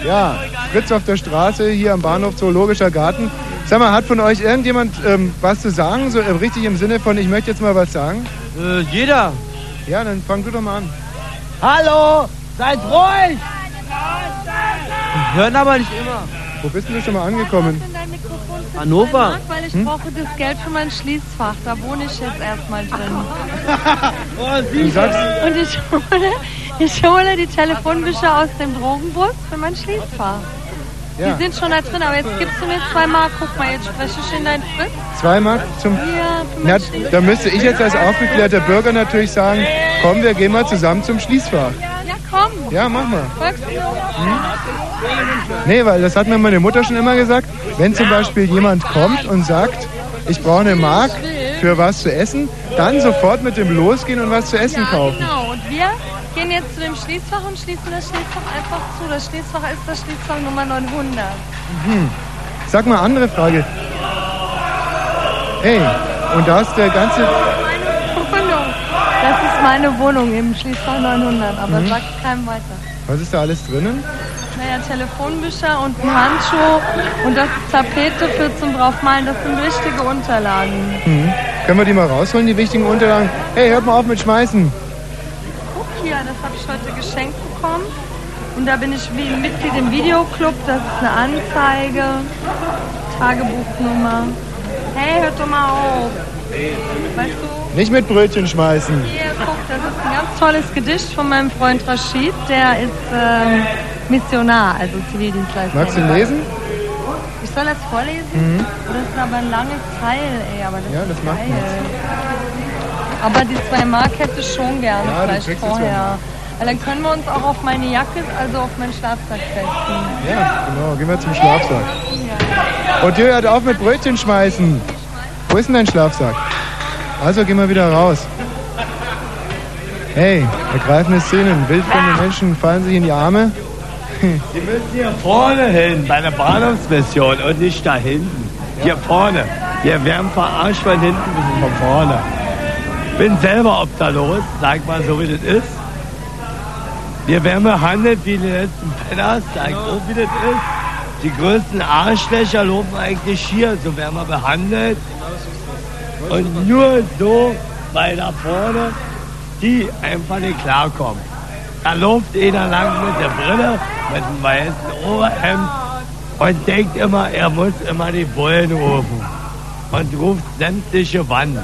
Ja, Fritz auf der Straße, hier am Bahnhof Zoologischer Garten. Sag mal, hat von euch irgendjemand ähm, was zu sagen? So äh, richtig im Sinne von, ich möchte jetzt mal was sagen? Äh, jeder. Ja, dann fang du doch mal an. Hallo, seid ruhig. Hören aber nicht immer. Wo bist denn du schon mal angekommen? Hannover. Weil ich Hm? brauche das Geld für mein Schließfach. Da wohne ich jetzt erstmal drin. Du sagst, Und ich hole, ich hole die Telefonbücher aus dem Drogenbus für mein Schließfach. Ja. Die sind schon da drin, aber jetzt gibst du mir zwei Mark. Guck mal, jetzt spreche ich in dein Fritz. zwei Mark zum... Ja, für Na, da müsste ich jetzt als aufgeklärter Bürger natürlich sagen, komm, wir gehen mal zusammen zum Schließfach. Ja, komm. Ja, mach mal. Mir? Nee, weil das hat mir meine Mutter schon immer gesagt. Wenn zum Beispiel jemand kommt und sagt, ich brauche eine Mark für was zu essen, dann sofort mit dem losgehen und was zu essen Ja, kaufen. genau. Und wir gehen jetzt zu dem Schließfach und schließen das Schließfach einfach zu. Das Schließfach ist das Schließfach Nummer 900. Hm. Sag mal, andere Frage. Hey, und da ist der ganze... Wohnung. Das ist meine Wohnung im Schließfach 900, aber Mhm. sag keinem weiter. Was ist da alles drinnen? Naja, Telefonbücher und ein Handschuh und das Tapete für zum draufmalen. Das sind wichtige Unterlagen. Hm. Können wir die mal rausholen, die wichtigen Unterlagen? Hey, hört mal auf mit Schmeißen. Guck hier, das habe ich heute geschenkt bekommen. Und da bin ich wie Mitglied im Videoclub. Das ist eine Anzeige, Tagebuchnummer. Hey, hört doch mal auf. Weißt du, Nicht mit Brötchen schmeißen. hier, guck, das ist ein ganz tolles Gedicht von meinem Freund Rashid. Der ist ähm, Missionar, also Zivildienstleister. Magst du lesen? Ich soll das vorlesen? Mhm. Das ist aber ein langes Teil, ey. Aber das Ja, das macht geil. Aber die zwei Mark hätte ich schon gerne, Ja, vielleicht vorher. Weil dann können wir uns auch auf meine Jacke, also auf meinen Schlafsack setzen. Ja, genau. Gehen wir zum Schlafsack. Und ihr hört auf mit Brötchen schmeißen. Wo ist denn dein Schlafsack? Also gehen wir wieder raus. Hey, ergreifende Szenen. Wildfremde Menschen fallen sich in die Arme. Sie müssen hier vorne hin, bei der Bahnhofsmission und nicht da hinten. Hier vorne. Wir werden verarscht von hinten bis von vorne. Bin selber obdachlos, sag mal so wie das ist. Wir werden behandelt wie die letzten Penners, sag auch wie das ist. Die größten Arschlöcher laufen eigentlich hier, so werden wir behandelt. Und nur so, weil da vorne die einfach nicht klarkommen. Da läuft einer lang mit der Brille, mit dem weißen Oberhemd und denkt immer, er muss immer die Bullen rufen. Und ruft sämtliche Wannen.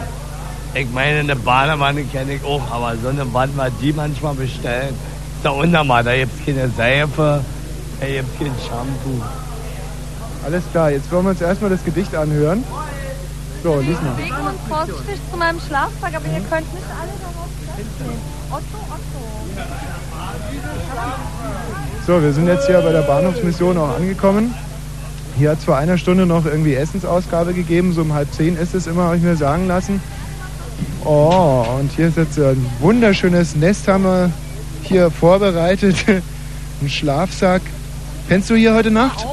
Ich meine, eine Badewanne kenne ich auch, aber so eine Wanne, was die manchmal bestellen, ist da unnormal. Da gibt es keine Seife, da gibt es kein Shampoo. Alles klar, jetzt wollen wir uns erstmal das Gedicht anhören. So, lies mal. Weg und vorsichtig zu meinem Schlafsack, aber ihr könnt nicht alle darauf feststehen. Otto, Otto. So, wir sind jetzt hier bei der Bahnhofsmission auch angekommen. Hier hat es vor einer Stunde noch irgendwie Essensausgabe gegeben, so um halb zehn ist es immer, habe ich mir sagen lassen. Oh, und hier ist jetzt ein wunderschönes Nest haben wir hier vorbereitet. Ein Schlafsack. Pennst du hier heute Nacht?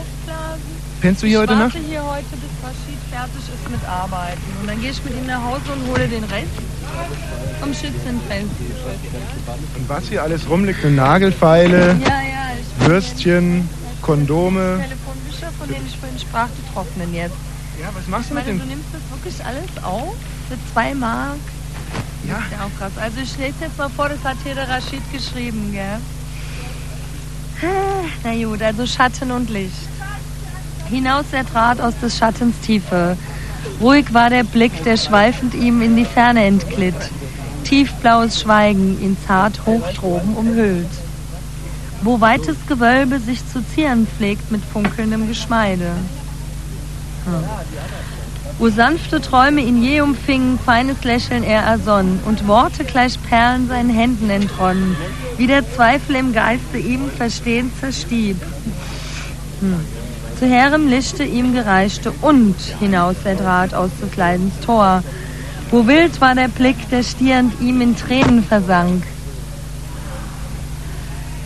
Pennst du hier heute ich Nacht? warte hier heute, bis Rashid fertig ist mit Arbeiten. Und dann gehe ich mit ihm nach Hause und hole den Rest vom Schützenfeld. Und was hier alles rumliegt, eine Nagelfeile, Ja, ja, ich Würstchen, Kondome. Telefonbücher, von denen ich vorhin sprach, die trocknen jetzt. Ja, was machst ich du mit meine, dem? du nimmst das wirklich alles auf? Für zwei Mark? Ja. Das ist ja auch krass. Also ich lese jetzt mal vor, das hat hier der Rashid geschrieben, gell? Na gut, also Schatten und Licht. Hinaus er trat aus des Schattens Tiefe. Ruhig war der Blick, der schweifend ihm in die Ferne entglitt. Tiefblaues Schweigen ihn zart Hochdroben umhüllt. Wo weites Gewölbe sich zu zieren pflegt mit funkelndem Geschmeide. Hm. Wo sanfte Träume ihn je umfingen, feines Lächeln er ersonnen und Worte gleich Perlen seinen Händen entronnen, wie der Zweifel im Geiste ihm verstehen zerstieb. Hm. Zu herem Lichte ihm gereichte und hinaus er trat aus des Leidens Tor. Wo wild war der Blick, der stierend ihm in Tränen versank.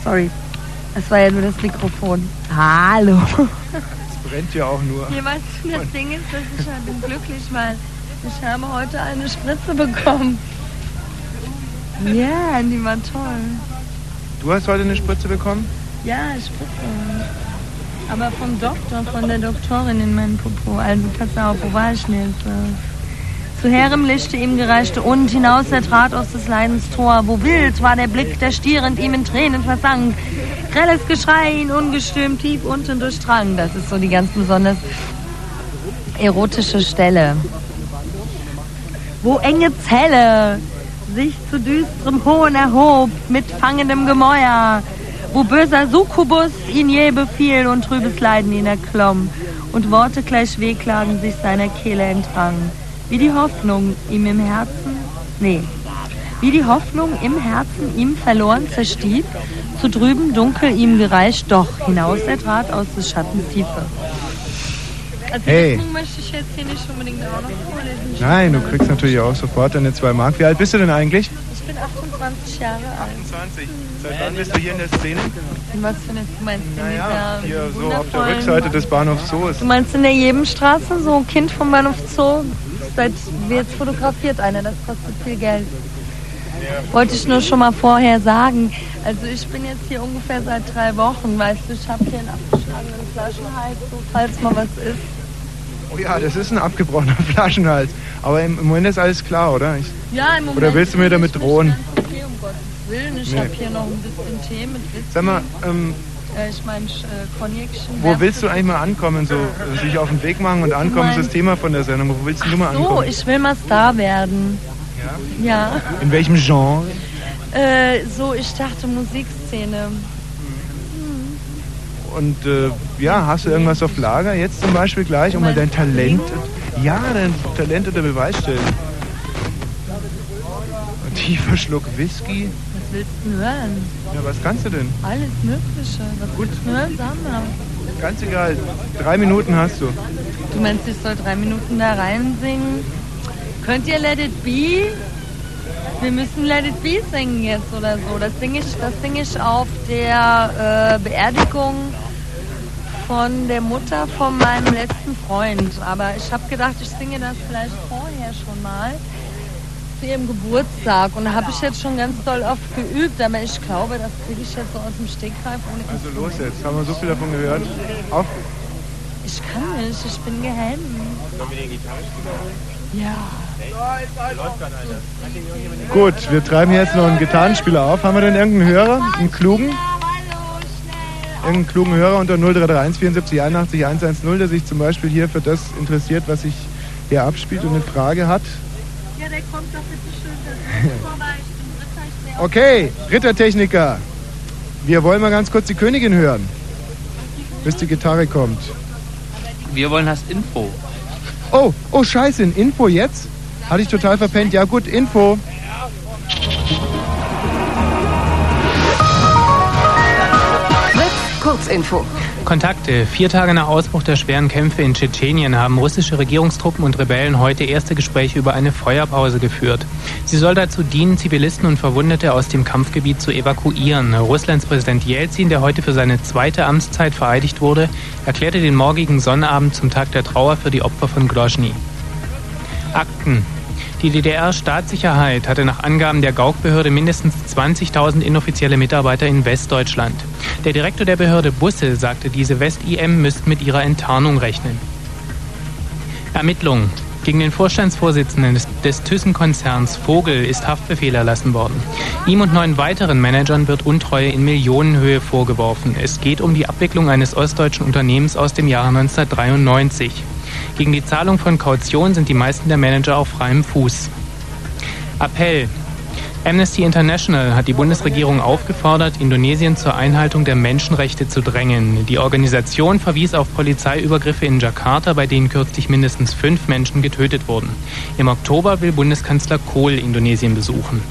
Sorry, es war ja nur das Mikrofon. Hallo. Es brennt ja auch nur. Ja, weißt du, das Ding ist, dass ich halt bin glücklich, weil ich habe heute eine Spritze bekommen. Ja, die war toll. Du hast heute eine Spritze bekommen? Ja, Spritze. Aber vom Doktor, von der Doktorin in meinem Popo. Also pass auf, wo war ich denn jetzt? Zu herem Lichte ihm gereichte und hinaus er trat aus des Leidens Tor. Wo wild war der Blick, der stierend ihm in Tränen versank. Grelles Geschrei ihn ungestüm tief unten durchdrang. Das ist so die ganz besonders erotische Stelle. Wo enge Zelle sich zu düsterem Hohn erhob mit fangendem Gemäuer, wo böser Succubus ihn je befiel und trübes Leiden ihn erklomm und Worte gleich Wehklagen sich seiner Kehle entrangen, wie die Hoffnung ihm im Herzen, nee, wie die Hoffnung im Herzen ihm verloren zerstieb, zu drüben dunkel ihm gereicht, doch hinaus er trat aus des Schattens Tiefe. Also Hey. das möchte ich jetzt hier nicht unbedingt auch noch vorlesen. Nein, du kriegst natürlich auch sofort deine zwei Mark. Wie alt bist du denn eigentlich? Ich bin 28 Jahre alt. 28. Seit wann bist du hier in der Szene? Was für eine, du meinst in Naja, hier so auf der Rückseite des Bahnhofs Zoos. Du meinst in der Jebenstraße, so ein Kind vom Bahnhof Zoo? Seit jetzt fotografiert einer, das kostet viel Geld. Wollte ich nur schon mal vorher sagen. Also ich bin jetzt hier ungefähr seit drei Wochen, weißt du, ich habe hier einen abgeschlagenen Flaschenhals, so falls mal was ist. Oh ja, das ist ein abgebrochener Flaschenhals. Aber im, im Moment ist alles klar, oder? Ich, Ja, im Moment. Oder willst du mir damit drohen? Okay, um Gottes Willen. Ich Nee. habe hier noch ein bisschen Tee mit Whisky. Sag mal, ähm, Äh, ich meine, äh, Cognacchen. wo willst du eigentlich mal ankommen? So äh, sich auf den Weg machen und ankommen ist das Thema von der Sendung. Wo willst du mal So, ankommen? ich will mal Star werden. Ja? In welchem Genre? Äh, so, ich dachte Musikszene. Und äh, ja, hast du irgendwas auf Lager? Jetzt zum Beispiel gleich, um mal dein Talent, ja, dein Talent unter Beweis stellen. Ein tiefer Schluck Whisky. Was willst du hören? Ja, was kannst du denn? Alles Mögliche. Was willst du hören? Mal. Ganz egal. Drei Minuten hast du. Du meinst, ich soll drei Minuten da reinsingen? Könnt ihr Let It Be? Wir müssen Let It Be singen jetzt oder so. Das singe ich, das sing ich auf der äh, Beerdigung von der Mutter von meinem letzten Freund. Aber ich habe gedacht, ich singe das vielleicht vorher schon mal zu ihrem Geburtstag. Und da habe ich jetzt schon ganz doll oft geübt. Aber ich glaube, das kriege ich jetzt so aus dem Stegreif ohne Also los jetzt, haben wir so viel davon gehört. Auf. Ich kann nicht, ich bin gehemmt. Sollen wir den Gitarrenspieler holen? Ja. Läuft gerade einer. Gut, wir treiben jetzt noch einen Gitarrenspieler auf. Haben wir denn irgendeinen Hörer? Einen klugen? Irgendeinen klugen Hörer unter 0331 74 81 110, der sich zum Beispiel hier für das interessiert, was sich hier abspielt und eine Frage hat. Ja, der kommt doch bitte schön vorbei. Okay, Rittertechniker. Wir wollen mal ganz kurz die Königin hören, bis die Gitarre kommt. Wir wollen hast Info. Oh, oh, scheiße, ein Info jetzt? Hatte ich total verpennt. Ja gut, Info. Fritz, Kurzinfo. Kontakte. Vier Tage nach Ausbruch der schweren Kämpfe in Tschetschenien haben russische Regierungstruppen und Rebellen heute erste Gespräche über eine Feuerpause geführt. Sie soll dazu dienen, Zivilisten und Verwundete aus dem Kampfgebiet zu evakuieren. Russlands Präsident Jelzin, der heute für seine zweite Amtszeit vereidigt wurde, erklärte den morgigen Sonnabend zum Tag der Trauer für die Opfer von Grozny. Akten. Die DDR-Staatssicherheit hatte nach Angaben der Gauk-Behörde mindestens 20.000 inoffizielle Mitarbeiter in Westdeutschland. Der Direktor der Behörde Busse sagte, diese West-IM müssten mit ihrer Enttarnung rechnen. Ermittlungen. Gegen den Vorstandsvorsitzenden des, des Thyssen-Konzerns Vogel ist Haftbefehl erlassen worden. Ihm und neun weiteren Managern wird Untreue in Millionenhöhe vorgeworfen. Es geht um die Abwicklung eines ostdeutschen Unternehmens aus dem Jahre 1993. Gegen die Zahlung von Kaution sind die meisten der Manager auf freiem Fuß. Appell. Amnesty International hat die Bundesregierung aufgefordert, Indonesien zur Einhaltung der Menschenrechte zu drängen. Die Organisation verwies auf Polizeiübergriffe in Jakarta, bei denen kürzlich mindestens fünf Menschen getötet wurden. Im Oktober will Bundeskanzler Kohl Indonesien besuchen.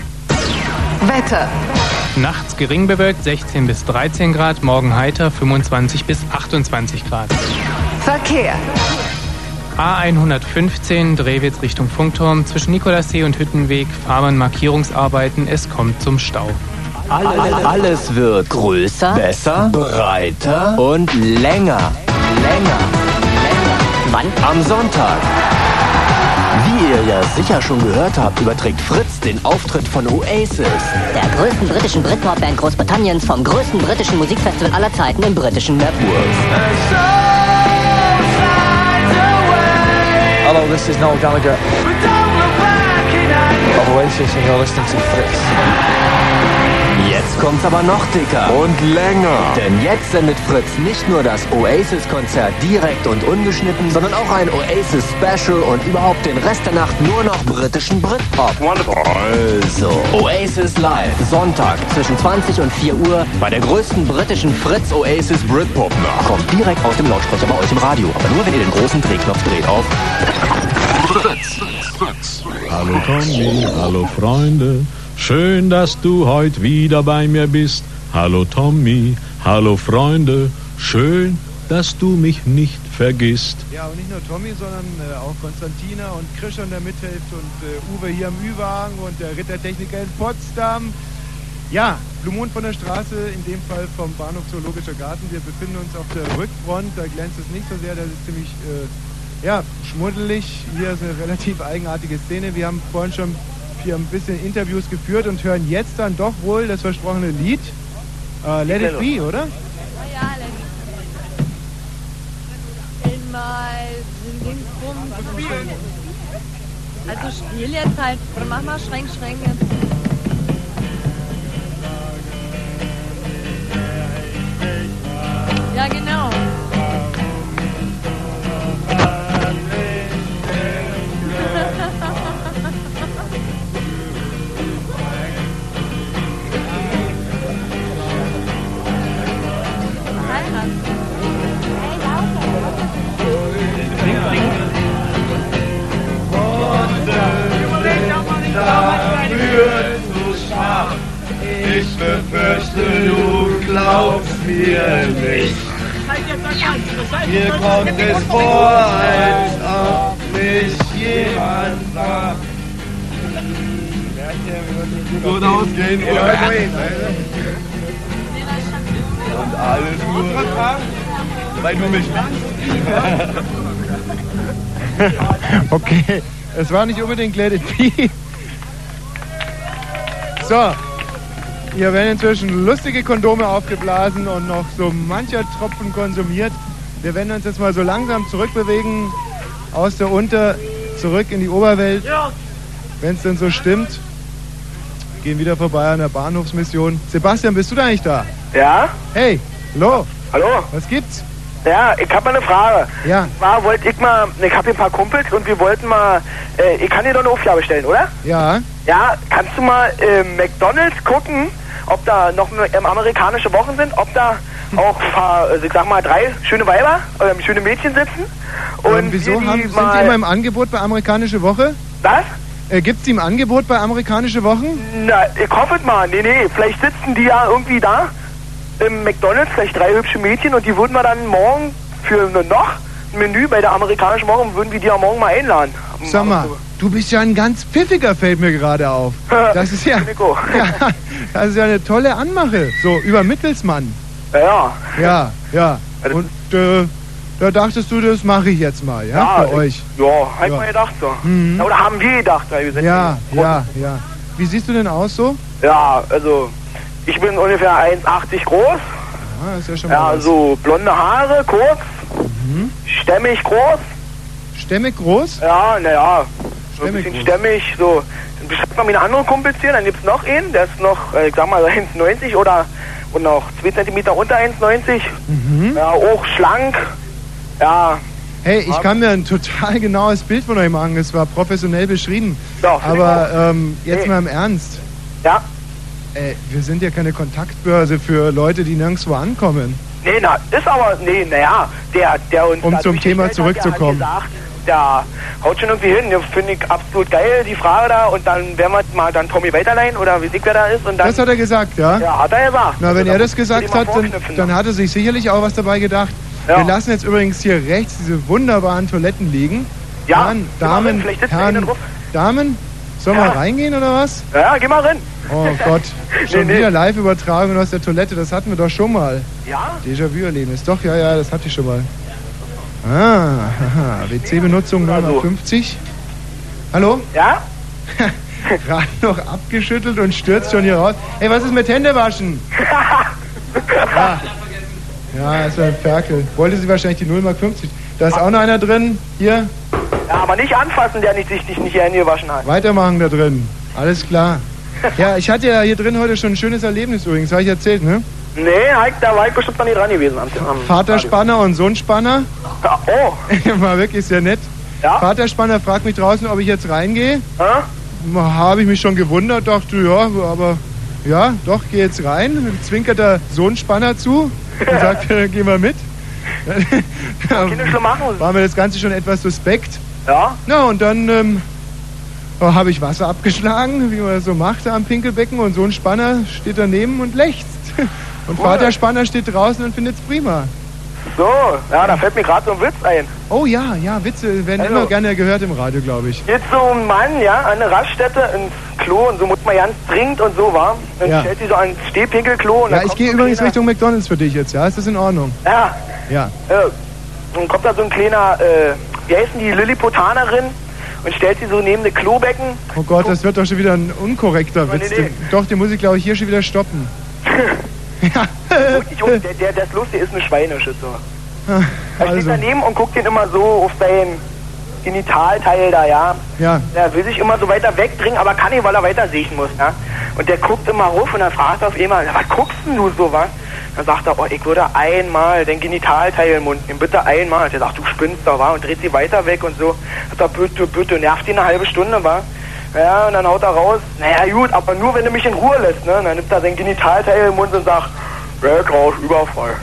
Wetter. Nachts gering bewölkt 16 bis 13 Grad, morgen heiter 25 bis 28 Grad. Verkehr. A115 Drehwitz Richtung Funkturm zwischen Nikolassee und Hüttenweg Fahrbahnmarkierungsarbeiten. Es kommt zum Stau. Alles, alles wird größer, besser, breiter und länger. Länger. Länger. Wann? Am Sonntag. Wie ihr ja sicher schon gehört habt, überträgt Fritz den Auftritt von Oasis. Der größten britischen Britpop-Band Großbritanniens vom größten britischen Musikfestival aller Zeiten im britischen Networks. Hello, this is Noel Gallagher of Oasis and you're listening to Fritz. Jetzt kommt's aber noch dicker. Und länger. Denn jetzt sendet Fritz nicht nur das Oasis-Konzert direkt und ungeschnitten, sondern auch ein Oasis-Special und überhaupt den Rest der Nacht nur noch britischen Britpop. Also, Oasis Live. Sonntag zwischen 20 und 4 Uhr bei der größten britischen Fritz Oasis Britpop Nacht. Kommt direkt aus dem Lautsprecher bei euch im Radio. Aber nur, wenn ihr den großen Drehknopf dreht auf Fritz. Fritz. Hallo Tommy, hallo Freunde. Schön, dass du heute wieder bei mir bist. Hallo Tommy, hallo Freunde. Schön, dass du mich nicht vergisst. Ja, und nicht nur Tommy, sondern äh, auch Konstantina und Christian, der mithilft und äh, Uwe hier am Ü-Wagen und der Rittertechniker in Potsdam. Ja, Blue Moon von der Straße, in dem Fall vom Bahnhof Zoologischer Garten. Wir befinden uns auf der Rückfront, da glänzt es nicht so sehr, das ist ziemlich äh, ja, schmuddelig. Hier ist eine relativ eigenartige Szene. Wir haben vorhin schon hier ein bisschen Interviews geführt und hören jetzt dann doch wohl das versprochene Lied. Äh, Let It Be, oder? Ja, Einmal Ding rum. Also spiel jetzt halt. Oder mach mal Schränk, Schränk jetzt. Ja, genau. Befürchte, du glaubst mir nicht. Mir kommt es vor, als ob mich jemand sagt. Gut ausgehen und, und alles nur, weil du mich okay, es war nicht unbedingt Let It. So, hier werden inzwischen lustige Kondome aufgeblasen und noch so mancher Tropfen konsumiert. Wir werden uns jetzt mal so langsam zurückbewegen aus der Unter zurück in die Oberwelt. Wenn es denn so stimmt. Gehen wieder vorbei an der Bahnhofsmission. Sebastian, bist du da nicht da? Ja? Hey, hallo. Hallo? Was gibt's? Ja, ich hab mal eine Frage. Ja. War, wollte ich mal, ich hab hier ein paar Kumpels und wir wollten mal, äh, ich kann dir doch eine Aufgabe stellen, oder? Ja. Ja, kannst du mal äh, McDonalds gucken, ob da noch ähm, amerikanische Wochen sind, ob da auch paar, also ich sag mal, drei schöne Weiber, oder schöne Mädchen sitzen. Und Ähm, wieso wir die haben, sind die immer im Angebot bei Amerikanische Woche? Was? Äh, gibt's die im Angebot bei Amerikanische Wochen? Na, ich hoffe es mal. Nee, nee, vielleicht sitzen die ja irgendwie da im McDonalds, vielleicht drei hübsche Mädchen und die würden wir dann morgen für noch Menü bei der amerikanischen Woche, würden wir die ja morgen mal einladen. Sag mal, du bist ja ein ganz pfiffiger, fällt mir gerade auf. Das ist ja, ja, das ist ja eine tolle Anmache, so über Mittelsmann. Ja. Ja, ja. Und äh, da dachtest du, das mache ich jetzt mal, ja, Ja, für euch. Ja, hab ich mal gedacht so. Mhm. Ja, oder haben wir gedacht, weil wir sind Ja, ja, ja. Wie siehst du denn aus so? Ja, also ich bin ungefähr 1,80 groß. Ja, ist ja schon mal Ja, was. so blonde Haare, kurz, Mhm. stämmig groß. Stämmig groß? Ja, naja, so ein bisschen groß. stämmig, so. Dann beschreibt man meine anderen Kumpels hier, dann gibt's noch einen, der ist noch, äh, ich sag mal, 1,90 oder und noch 2 cm unter 1,90. Mhm. Ja, auch schlank. Ja, Hey, ich kann mir ein total genaues Bild von euch machen. Es war professionell beschrieben. Ja, Aber ähm, jetzt Nee. mal im Ernst. Ja. Ey, wir sind ja keine Kontaktbörse für Leute, die nirgendwo ankommen. Nee, na, ist aber, nee, naja, der, der uns Um zum Thema zurückzukommen. Der hat gesagt, der haut schon irgendwie hin, finde ich absolut geil, die Frage da, und dann werden wir mal dann Tommy weiterleihen, oder wie dick wer da ist, und dann... Das hat er gesagt, ja? Ja, hat er gesagt. Na, wenn Also, er da das gesagt hat, dann, dann noch. hat er sich sicherlich auch was dabei gedacht. Ja. Wir lassen jetzt übrigens hier rechts diese wunderbaren Toiletten liegen. Ja, rein, Damen, Herren. Damen, sollen Ja. wir reingehen oder was? Ja, geh mal rein. Oh Gott, schon Nee, nee. wieder Live-Übertragung aus der Toilette, das hatten wir doch schon mal. Ja? Déjà-vu-Erlebnis, doch, ja, ja, das hatte ich schon mal. Ah, haha, WC-Benutzung 950. Hallo? Ja? Gerade noch abgeschüttelt und stürzt schon hier raus. Hey, was ist mit Händewaschen? ja. ja, ist ja ein Ferkel. Wollte sie wahrscheinlich die 0 Mark 50. Da ist auch noch einer drin. Hier, Ja, aber nicht anfassen, der nicht, sich nicht, nicht die Hände gewaschen hat. weitermachen da drin. Alles klar. Ja, ich hatte ja hier drin heute schon ein schönes Erlebnis übrigens, habe ich erzählt, ne? Nee, da war ich bestimmt noch nicht dran gewesen. Am, am Vaterspanner und Sohnspanner. Oh. War wirklich sehr nett. Ja? Vaterspanner fragt mich draußen, ob ich jetzt reingehe. Ja? Habe ich mich schon gewundert, dachte, ja, aber ja, doch, geh jetzt rein. Zwinkert der Sohnspanner zu und sagt, geh mal mit. War mir das Ganze schon etwas suspekt. Ja? Na, und dann ähm, habe ich Wasser abgeschlagen, wie man das so macht am Pinkelbecken. Und so ein Spanner steht daneben und lechzt. Und Cool. Vaterspanner steht draußen und findet es prima. So, ja, da fällt mir gerade so ein Witz ein. Oh ja, ja, Witze werden Also- immer gerne gehört im Radio, glaube ich. Geht so ein Mann, ja, an eine Raststätte ins Klo und so muss man ganz dringend und so, war. Dann Ja. stellt die so ans Stehpinkelklo und Ja, ich gehe so ein übrigens Richtung McDonalds für dich jetzt, ja? Ist das in Ordnung? Ja, Ja. äh, dann kommt da so ein kleiner, äh, wie heißen die, Lilliputanerin und stellt sie so neben das Klobecken. Oh Gott, das wird doch schon wieder ein unkorrekter Witz. Den- Doch, den muss ich, glaube ich, hier schon wieder stoppen. Wirklich, und der, der, das Lustige ist eine Schweinische, so. Ah, Er steht Also, daneben und guckt ihn immer so auf sein Genitalteil da, ja. ja. Er will sich immer so weiter wegdringen, aber kann nicht, weil er weiter siechen muss, ja. Und der guckt immer ruf und dann fragt er auf einmal, "Na, was guckst denn du so, was? Dann sagt er, oh, ich würde einmal den Genitalteil im Mund nehmen, bitte einmal. Der sagt, du spinnst doch, wa? Und dreht sie weiter weg und so. Sagt er, bitte, bitte, nervt ihn eine halbe Stunde, wa? Ja, und dann haut er raus, naja gut, aber nur wenn du mich in Ruhe lässt, ne? Und dann nimmt er sein Genitalteil im Mund und sagt, weg raus, Überfall.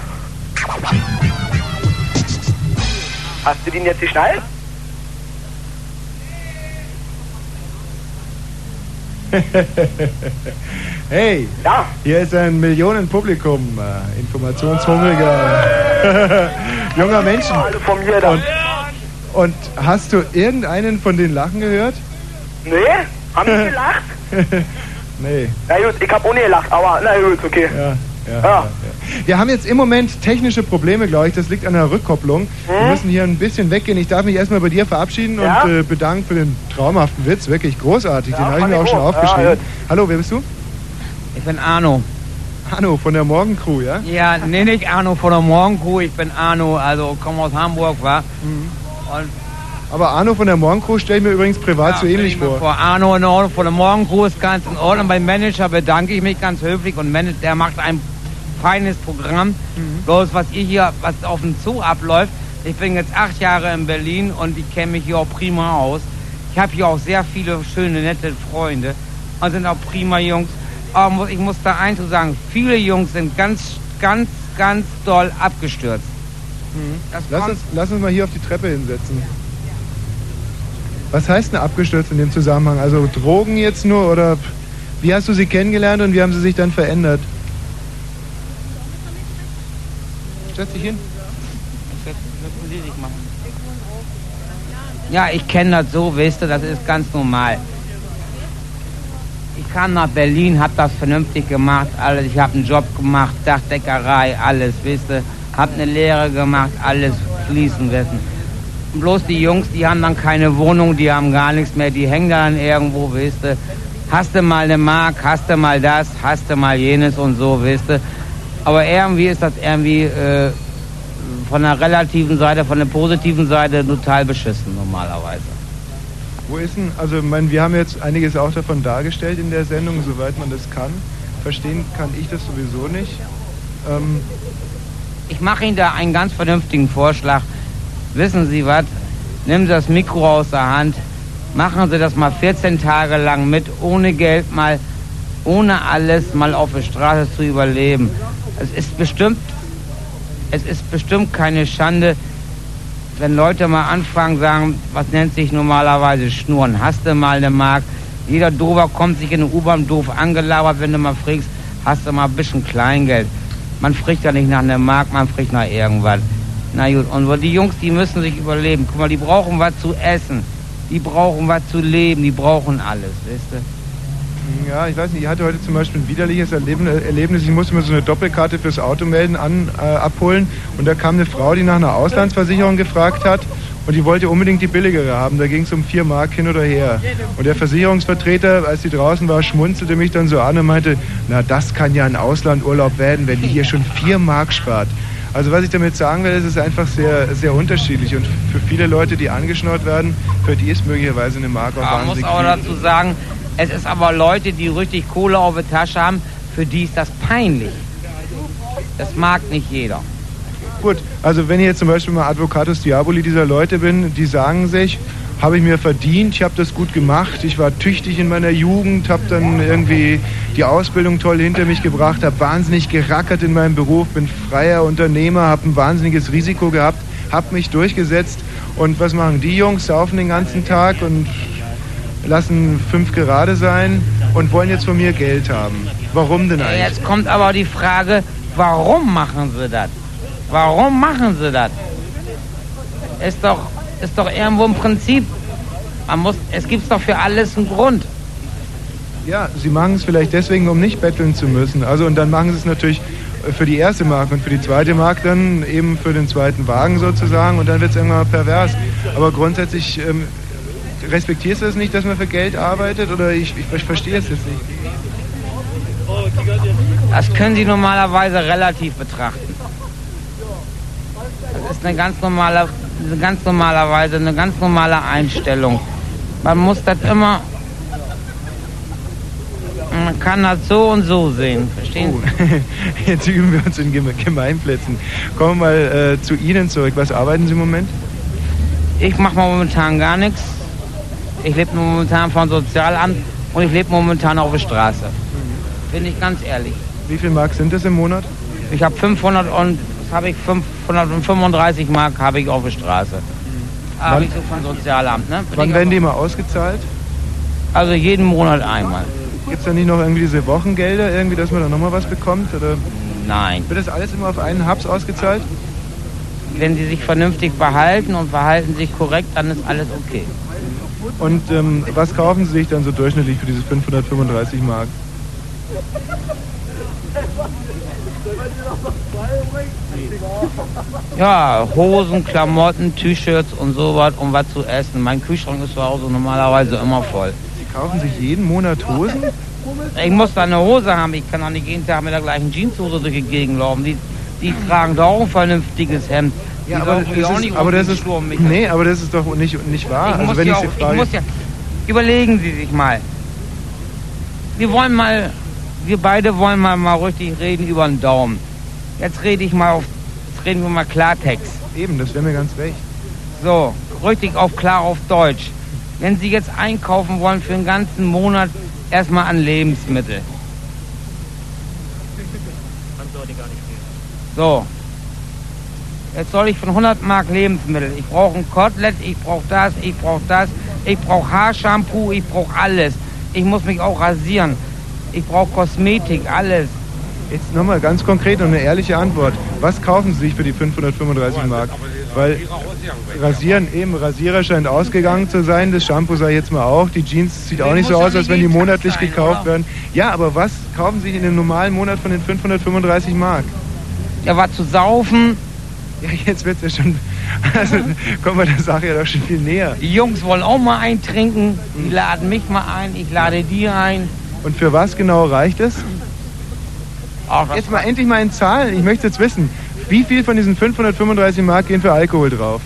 Hast du den jetzt geschnallt? hey, Ja. hier ist ein Millionenpublikum, äh, informationshungriger junger Menschen. Alle von mir da. Und, und hast du irgendeinen von den Lachen gehört? Nee, haben die gelacht? nee. Na gut, ich hab ohne gelacht, aber na gut, okay. Ja, ja, Ja. ja. Wir haben jetzt im Moment technische Probleme, glaube ich. Das liegt an der Rückkopplung. Wir Hm? müssen hier ein bisschen weggehen. Ich darf mich erstmal bei dir verabschieden Ja? und äh, bedanken für den traumhaften Witz. Wirklich großartig. Ja, den habe ich mir auch schon. Ja, aufgeschrieben. gut. Hallo, wer bist du? Ich bin Arno. Arno von der Morgencrew, ja? Ja, nee, nicht Arno von der Morgencrew, ich bin Arno, also komme aus Hamburg, war. Und Aber Arno von der Morgencrew stelle ich mir übrigens privat ja, so ähnlich vor. vor. Arno in Ordnung von der Morgencrew ist ganz in Ordnung. Beim Manager bedanke ich mich ganz höflich und der macht ein feines Programm. Mhm. Bloß was ihr hier, was auf dem Zoo abläuft. Ich bin jetzt acht Jahre in Berlin und ich kenne mich hier auch prima aus. Ich habe hier auch sehr viele schöne, nette Freunde und sind auch prima Jungs. Aber ich muss da eins zu sagen, viele Jungs sind ganz ganz, ganz doll abgestürzt. Das Lass uns, lass uns mal hier auf die Treppe hinsetzen. Was heißt denn abgestürzt in dem Zusammenhang? Also Drogen jetzt nur oder wie hast du sie kennengelernt und wie haben sie sich dann verändert? Setz dich hin. Ja, ich kenne das so, weißt du, das ist ganz normal. Ich kam nach Berlin, hab das vernünftig gemacht, alles. Ich habe einen Job gemacht, Dachdeckerei, alles, weißt du. Hab eine Lehre gemacht, alles fließen lassen. Bloß die Jungs, die haben dann keine Wohnung, die haben gar nichts mehr, die hängen dann irgendwo, weißt du. Hast du mal eine Mark, hast du mal das, hast du mal jenes und so, weißt du. Aber irgendwie ist das irgendwie äh, von der relativen Seite, von der positiven Seite total beschissen normalerweise. Wo ist denn, also ich meine, wir haben jetzt einiges auch davon dargestellt in der Sendung, soweit man das kann. Verstehen kann ich das sowieso nicht. Ähm, Ich mache Ihnen da einen ganz vernünftigen Vorschlag. Wissen Sie was? Nehmen Sie das Mikro aus der Hand. Machen Sie das mal 14 Tage lang mit, ohne Geld mal, ohne alles mal auf der Straße zu überleben. Es ist bestimmt, es ist bestimmt keine Schande, wenn Leute mal anfangen, sagen, was nennt sich normalerweise Schnurren? Hast du mal eine Mark? Jeder Dober kommt sich in der U-Bahn doof angelabert, wenn du mal fragst, hast du mal ein bisschen Kleingeld? Man spricht ja nicht nach einer Mark, man spricht nach irgendwas. Na gut, und die Jungs, die müssen sich überleben. Guck mal, die brauchen was zu essen. Die brauchen was zu leben, die brauchen alles, weißt du? Ja, ich weiß nicht, ich hatte heute zum Beispiel ein widerliches Erlebnis. Ich musste mir so eine Doppelkarte fürs Auto melden, an, äh, abholen. Und da kam eine Frau, die nach einer Auslandsversicherung gefragt hat. Und die wollte unbedingt die billigere haben. Da ging es um vier Mark hin oder her. Und der Versicherungsvertreter, als die draußen war, schmunzelte mich dann so an und meinte, na, das kann ja ein Auslandurlaub werden, wenn die hier schon vier Mark spart. Also was ich damit sagen will, es ist einfach sehr, sehr unterschiedlich. Und für viele Leute, die angeschnort werden, für die ist möglicherweise eine Mark auch Man muss viel. dazu sagen, es ist aber Leute, die richtig Kohle auf der Tasche haben, für die ist das peinlich. Das mag nicht jeder. Gut, also wenn ich jetzt zum Beispiel mal Advocatus Diaboli dieser Leute bin, die sagen sich, habe ich mir verdient, ich habe das gut gemacht, ich war tüchtig in meiner Jugend, habe dann irgendwie die Ausbildung toll hinter mich gebracht, habe wahnsinnig gerackert in meinem Beruf, bin freier Unternehmer, habe ein wahnsinniges Risiko gehabt, habe mich durchgesetzt und was machen die Jungs? Saufen den ganzen Tag und lassen fünf gerade sein und wollen jetzt von mir Geld haben. Warum denn eigentlich? Jetzt kommt aber die Frage, warum machen sie das? Warum machen sie das? Ist doch, ist doch irgendwo ein Prinzip. Man muss, es gibt doch für alles einen Grund. Ja, sie machen es vielleicht deswegen, um nicht betteln zu müssen. Also und dann machen sie es natürlich für die erste Mark und für die zweite Mark dann eben für den zweiten Wagen sozusagen und dann wird es irgendwann mal pervers. Aber grundsätzlich ähm, respektierst du es nicht, dass man für Geld arbeitet oder ich, ich, ich verstehe es jetzt nicht. Das können Sie normalerweise relativ betrachten. Das ist eine ganz normale, ganz normalerweise eine ganz normale Einstellung. Man muss das immer, man kann das so und so sehen, verstehen Sie? Jetzt üben wir uns in Geme- Gemeinplätzen. Kommen wir mal äh, zu Ihnen zurück. Was arbeiten Sie im Moment? Ich mache momentan gar nichts. Ich lebe momentan vom Sozialamt und ich lebe momentan auf der Straße. Bin ich ganz ehrlich. Wie viel Mark sind das im Monat? Ich habe 500 und habe ich 535 Mark habe ich auf der Straße. Habe ich so vom Sozialamt, ne? Bin Wann werden die mal ausgezahlt? Also jeden Monat einmal. Gibt es da nicht noch irgendwie diese Wochengelder, irgendwie, dass man da nochmal was bekommt? Oder Nein. wird das alles immer auf einen Haps ausgezahlt? Wenn sie sich vernünftig verhalten und verhalten sich korrekt, dann ist alles okay. Und ähm, was kaufen Sie sich dann so durchschnittlich für diese 535 Mark? Ja, Hosen, Klamotten, T-Shirts und sowas, um was zu essen. Mein Kühlschrank ist zu Hause normalerweise immer voll. Sie kaufen sich jeden Monat Hosen? Ich muss da eine Hose haben. Ich kann doch nicht jeden Tag mit der gleichen Jeanshose durch die Gegend laufen. Die, die tragen doch auch ein vernünftiges Hemd. Ja, aber das ist, nicht aber das ist, nee, aber das ist doch nicht, nicht wahr. Ich also muss wenn ja ich auch, Sie ich frage, muss ja, überlegen Sie sich mal. Wir wollen mal, wir beide wollen mal, mal richtig reden über den Daumen. Jetzt rede ich mal auf, jetzt reden wir mal Klartext. eben, das wäre mir ganz recht. So, richtig auf klar auf Deutsch. Wenn Sie jetzt einkaufen wollen für einen ganzen Monat, erstmal an Lebensmittel. So. Jetzt soll ich von 100 Mark Lebensmittel. Ich brauche ein Kotelett, ich brauche das, ich brauche das, ich brauche Haarshampoo, ich brauche alles. Ich muss mich auch rasieren. Ich brauche Kosmetik, alles. Jetzt nochmal ganz konkret und eine ehrliche Antwort. Was kaufen Sie sich für die 535 Mark? Weil Rasieren, eben, Rasierer scheint ausgegangen zu sein, das Shampoo sei jetzt mal auch, die Jeans sieht auch nicht so aus, als wenn die monatlich gekauft werden. Ja, aber was kaufen Sie sich in einem normalen Monat von den 535 Mark? Ja, was zu saufen. Ja, jetzt wird's ja schon, also kommen wir der Sache ja doch schon viel näher. Die Jungs wollen auch mal eintrinken. Die laden mich mal ein, ich lade die ein. Und für was genau reicht es? Ach, das Jetzt mal endlich mal in Zahlen, ich möchte jetzt wissen, wie viel von diesen 535 Mark gehen für Alkohol drauf?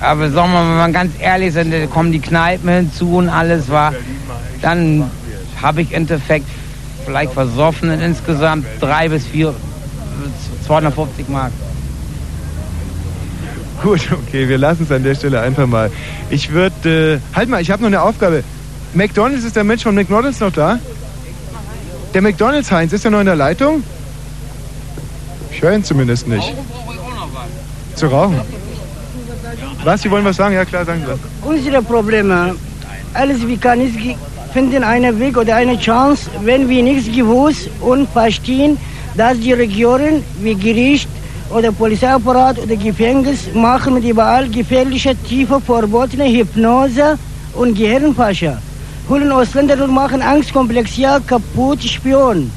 Aber sagen wir mal, wenn wir ganz ehrlich sind, da kommen die Kneipen hinzu und alles war. Dann habe ich im Endeffekt vielleicht versoffen insgesamt drei bis vier, 250 Mark. Gut, okay, wir lassen es an der Stelle einfach mal. Ich würde, äh, halt mal, ich habe noch eine Aufgabe. McDonalds, ist der Mensch von McDonalds noch da? Der McDonalds Heinz, ist er noch in der Leitung? Ich höre ihn zumindest nicht. Zu rauchen? Was, Sie wollen was sagen? Ja klar, sagen Sie. Unsere Probleme, alles wir können es finden einen Weg oder eine Chance, wenn wir nichts gewusst und verstehen, dass die Regierung wie Gericht oder Polizeiapparat oder Gefängnis machen mit überall gefährliche, tiefe, verbotene Hypnose und Gehirnwäsche. Holen Ausländer und machen Angstkomplex, ja, kaputt, Spion.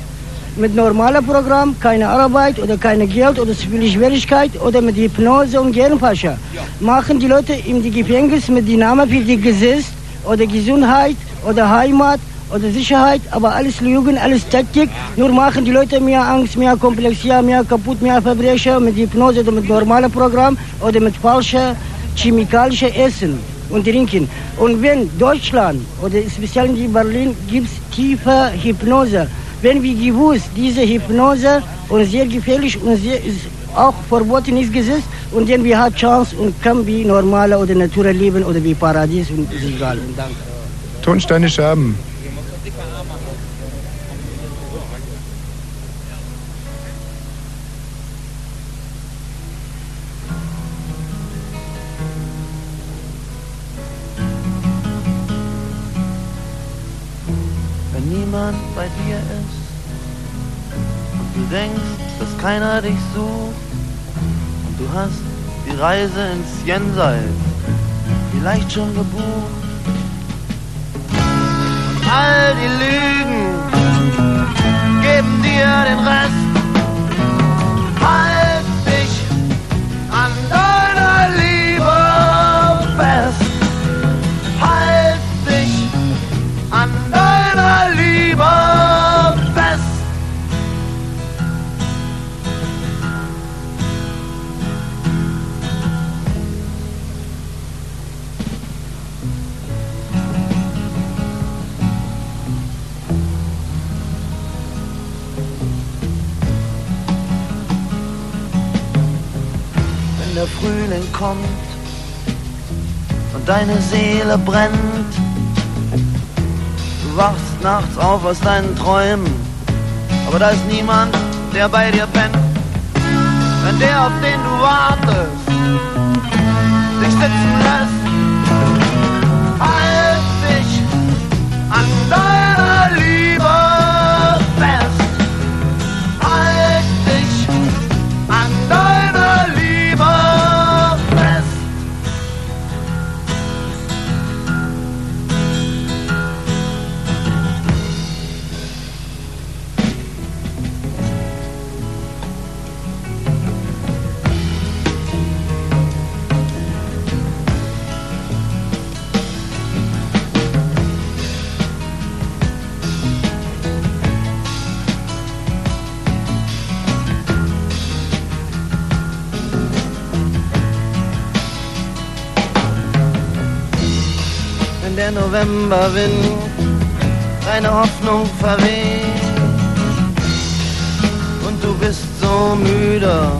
Mit normalem Programm keine Arbeit oder keine Geld oder zu viel Schwierigkeit oder mit Hypnose und Gehirnwäsche. Machen die Leute in die Gefängnis mit dem Namen für die Gesetz oder Gesundheit oder Heimat oder Sicherheit, aber alles Lügen, alles Taktik. Nur machen die Leute mehr Angst, mehr Komplex, ja, mehr kaputt, mehr Verbrecher mit Hypnose oder mit normalem Programm oder mit falschen chemikalischen Essen und Trinken. Und wenn Deutschland oder speziell in Berlin gibt es tiefe Hypnose, wenn wir gewusst, diese Hypnose und sehr gefährlich und sehr ist auch verboten ist Gesetz und dann wir haben Chance und kann wie normale oder Natur leben oder wie Paradies und ist egal. Und danke. Tonsteine Scherben. Wenn niemand bei dir ist und du denkst, dass keiner dich sucht und du hast die Reise ins Jenseits vielleicht schon gebucht all die Lügen geben dir den Rest. Frühling kommt und deine Seele brennt, Du wachst nachts auf aus deinen Träumen, aber da ist niemand, der bei dir pennt. Wenn der, auf den du wartest, dich sitzen lässt, der Novemberwind deine Hoffnung verweht und du bist so müde,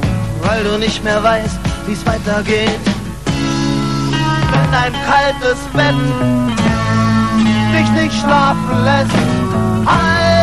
weil du nicht mehr weißt, wie es weitergeht. Wenn dein kaltes Bett nicht schlafen lässt. Halt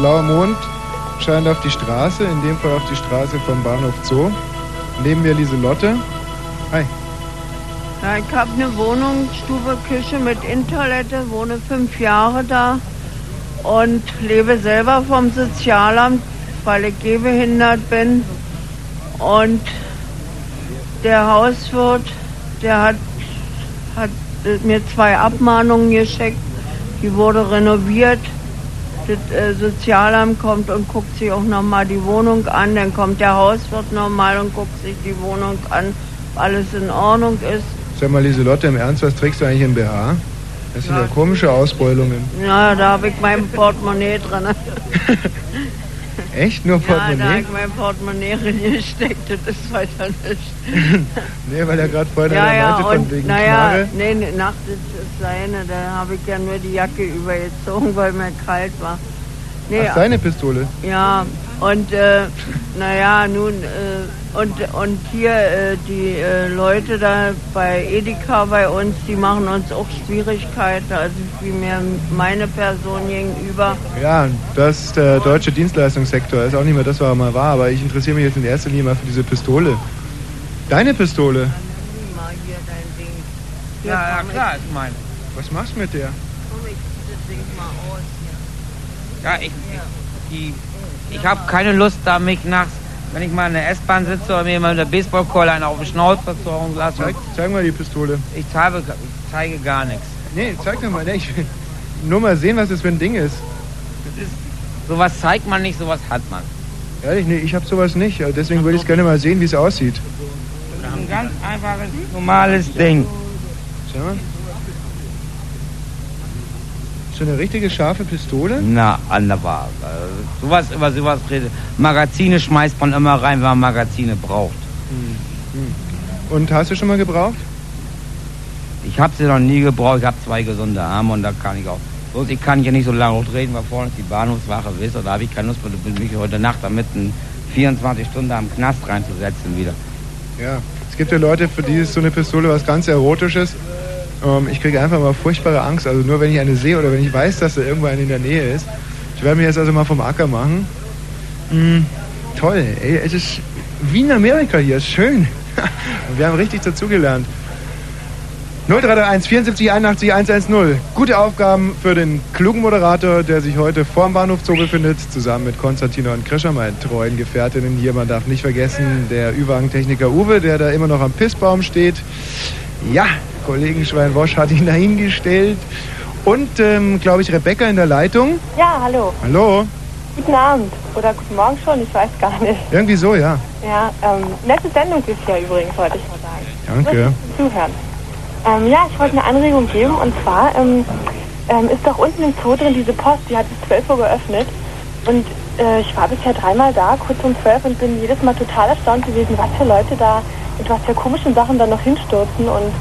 Der blaue Mond scheint auf die Straße, in dem Fall auf die Straße vom Bahnhof Zoo. Neben mir Lieselotte. Hi. Ja, ich habe eine Wohnung, Stube, Küche mit Innentoilette, wohne fünf Jahre da und lebe selber vom Sozialamt, weil ich gehbehindert bin. Und der Hauswirt, der hat, hat mir zwei Abmahnungen geschickt, die wurde renoviert. Das äh, Sozialamt kommt und guckt sich auch nochmal die Wohnung an, dann kommt der Hauswirt nochmal und guckt sich die Wohnung an, ob alles in Ordnung ist. Sag mal, Lieselotte, im Ernst, was trägst du eigentlich im BH? Das sind ja, komische Ausbeulungen. Ja, da habe ich mein Portemonnaie drin. Echt? Nur Ja, da Portemonnaie? habe ich mein Portemonnaie reingesteckt, das ist weiter nicht. nee, weil er gerade vorhin ja, ja, meinte von und wegen naja, Knarre. nee, es seine, da habe ich ja nur die Jacke übergezogen, weil mir kalt war. Nee, Ach, seine Pistole. Ja, und äh, naja, nun, äh, und, und hier äh, die äh, Leute da bei Edeka bei uns, die machen uns auch Schwierigkeiten, also wie mir meine Person gegenüber. Ja, das ist der deutsche Dienstleistungssektor. Ist auch nicht mehr das, was er mal war, aber ich interessiere mich jetzt in erster Linie mal für diese Pistole. Deine Pistole? Ja, ja, klar, ist meine. Was machst du mit der? Ja, ich, ich, die, ich habe keine Lust, da mich nachts, wenn ich mal in der S-Bahn sitze oder mir mal mit der Baseballkeule einen auf den Schnauze verzogen lasse. Zeig, zeig mal die Pistole. Ich zeige, ich zeige gar nichts. Nee, zeig doch mal. Nee, ich will nur mal sehen, was das für ein Ding ist. Sowas zeigt man nicht, sowas hat man. Ehrlich, nee, ich habe sowas nicht. Deswegen würde ich gerne mal sehen, wie es aussieht. Ein ganz einfaches, normales Ding. Schau mal. So eine richtige scharfe Pistole? Na, anderbar. Also, sowas über sowas redet. Magazine schmeißt man immer rein, wenn man Magazine braucht. Und hast du schon mal gebraucht? Ich habe sie noch nie gebraucht. Ich habe zwei gesunde Arme und da kann ich auch. Bloß ich kann hier nicht so lange reden, weil vorne ist die Bahnhofswache, wisst ihr, da habe ich keine Lust, mich heute Nacht damit in 24 Stunden am Knast reinzusetzen wieder. Ja. Es gibt ja Leute, für die ist so eine Pistole was ganz Erotisches. Ähm, ich kriege einfach mal furchtbare Angst. Also nur wenn ich eine sehe oder wenn ich weiß, dass da irgendwo in der Nähe ist. Ich werde mir jetzt also mal vom Acker machen. Mm, toll, ey, es ist wie in Amerika hier, ist schön. Wir haben richtig dazugelernt. 0331 74 81 110. Gute Aufgaben für den klugen Moderator, der sich heute vorm Bahnhof Zoo befindet, zusammen mit Konstantin und Krischer, meinen treuen Gefährtinnen hier. Man darf nicht vergessen, der Ü-Wagen-Techniker Uwe, der da immer noch am Pissbaum steht. Ja, Kollegen Schwein-Wosch hat ihn dahingestellt. Und, ähm, glaube ich, Rebecca in der Leitung. Ja, hallo. Hallo. Guten Abend. Oder guten Morgen schon, ich weiß gar nicht. Irgendwie so, ja. Ja, ähm, nette Sendung ist ja übrigens, wollte ich mal sagen. Danke. Zuhören. Ähm, ja, ich wollte eine Anregung geben und zwar ähm, ähm, ist doch unten im Zoo drin diese Post, die hat bis 12 Uhr geöffnet und äh, ich war bisher dreimal da, kurz um 12 und bin jedes Mal total erstaunt gewesen, was für Leute da mit was für komischen Sachen da noch hinstürzen und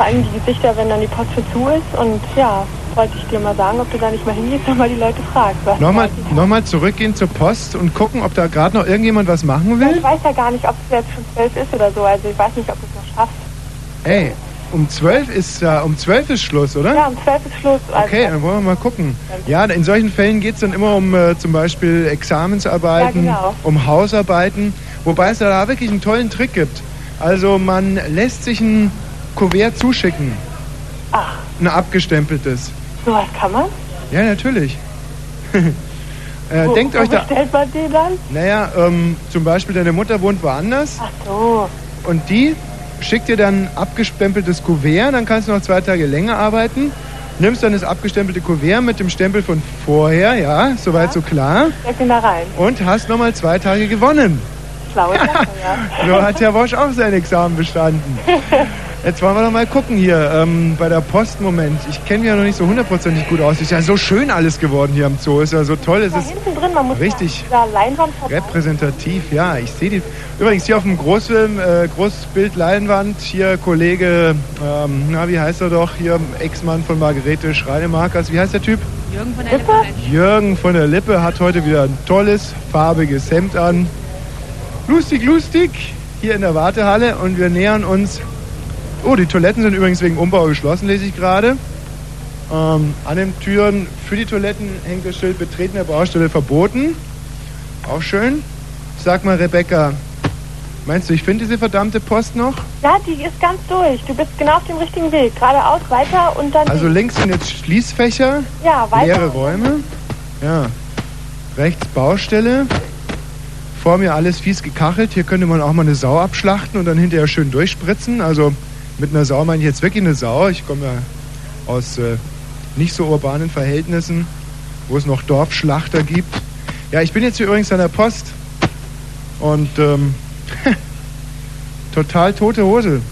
vor allem die Gesichter, wenn dann die Post schon zu ist und ja, wollte ich dir mal sagen, ob du da nicht mal hingehst und mal die Leute fragst. Was Nochmal, nochmal zurückgehen zur Post und gucken, ob da gerade noch irgendjemand was machen Ja, ich will. weiß ja gar nicht, ob es jetzt schon 12 ist oder so, also ich weiß nicht, ob du es noch schaffst. Ey, um 12 ist ja, um 12 ist Schluss, oder? Ja, um 12 ist Schluss. Also Okay, dann wollen wir mal gucken. Ja, in solchen Fällen geht es dann immer um äh, zum Beispiel Examensarbeiten, Ja, genau. um Hausarbeiten, wobei es da wirklich einen tollen Trick gibt. Also man lässt sich ein Kuvert zuschicken. Ach. Ein abgestempeltes. Sowas kann man? Ja, natürlich. äh, wo, denkt wo euch da. bestellt man den dann? Naja, ähm, zum Beispiel deine Mutter wohnt woanders. Ach so. Und die schickt dir dann ein abgestempeltes Kuvert, dann kannst du noch zwei Tage länger arbeiten. Nimmst dann das abgestempelte Kuvert mit dem Stempel von vorher, ja, soweit so klar. Steck da rein. Und hast nochmal zwei Tage gewonnen. Schlaue Sache, ja. So hat Herr Wosch auch sein Examen bestanden. Jetzt wollen wir noch mal gucken hier ähm, bei der Post. Moment, ich kenne mich ja noch nicht so hundertprozentig gut aus. Ist ja so schön alles geworden hier am Zoo. Ist ja so toll. Es Da ist hinten drin, man muss richtig da Leinwand vorbei. repräsentativ. Ja, ich sehe die. Übrigens hier auf dem Großfilm, äh, Großbild Leinwand, hier Kollege, ähm, na wie heißt er doch, hier Ex-Mann von Margarete Schreinemarkers. Wie heißt der Typ? Jürgen von der Lippe. Jürgen von der Lippe hat heute wieder ein tolles, farbiges Hemd an. Lustig, lustig, hier in der Wartehalle und wir nähern uns. Oh, die Toiletten sind übrigens wegen Umbau geschlossen, lese ich gerade. Ähm, an den Türen für die Toiletten hängt das Schild Betreten der Baustelle verboten. Auch schön. Sag mal, Rebecca, meinst du, ich finde diese verdammte Post noch? Ja, die ist ganz durch. Du bist genau auf dem richtigen Weg. Geradeaus, weiter und dann... Also links sind jetzt Schließfächer, Ja, weiter. leere Räume. Ja. Rechts Baustelle. Vor mir alles fies gekachelt. Hier könnte man auch mal eine Sau abschlachten und dann hinterher schön durchspritzen. Also mit einer Sau meine ich jetzt wirklich eine Sau. Ich komme ja aus äh, nicht so urbanen Verhältnissen, wo es noch Dorfschlachter gibt. Ja, ich bin jetzt hier übrigens an der Post und ähm, total tote Hose.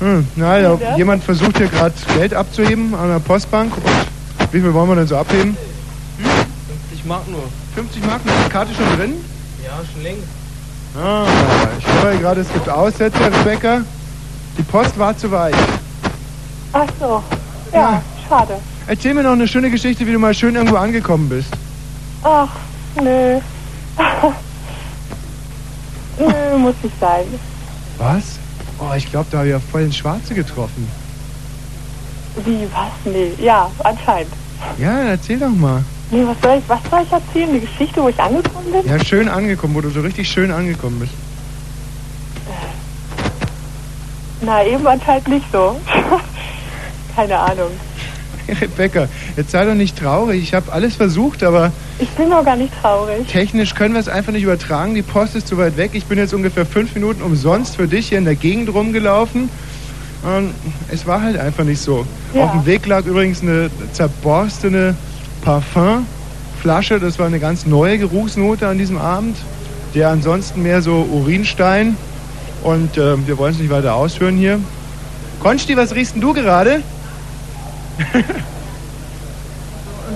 Hm, na, ja, jemand versucht hier gerade Geld abzuheben an der Postbank. Und wie viel wollen wir denn so abheben? 50 Mark nur. 50 Mark, ist die Karte schon drin? Ja, schon längst. Ah, ich höre gerade, es gibt Aussätze, Rebecca. Die Post war zu weit. Ach so. Ja, schade. Erzähl mir noch eine schöne Geschichte, wie du mal schön irgendwo angekommen bist. Ach, nö. nö, muss nicht sein. Was? Oh, ich glaube, da habe ich ja voll ins Schwarze getroffen. Wie, was? Nee, ja, anscheinend. Ja, erzähl doch mal. Nee, was soll ich, was soll ich erzählen? Die Geschichte, wo ich angekommen bin? Ja, schön angekommen, wo du so richtig schön angekommen bist. Na, eben anscheinend nicht so. Keine Ahnung. Rebecca, jetzt sei doch nicht traurig. Ich habe alles versucht, aber Ich bin noch gar nicht traurig. technisch können wir es einfach nicht übertragen. Die Post ist zu weit weg. Ich bin jetzt ungefähr fünf Minuten umsonst für dich hier in der Gegend rumgelaufen. Und es war halt einfach nicht so. Ja. Auf dem Weg lag übrigens eine zerborstene Parfumflasche. Das war eine ganz neue Geruchsnote an diesem Abend. Der ansonsten mehr so Urinstein. Und äh, wir wollen es nicht weiter ausführen hier. Konsti, was riechst denn du gerade?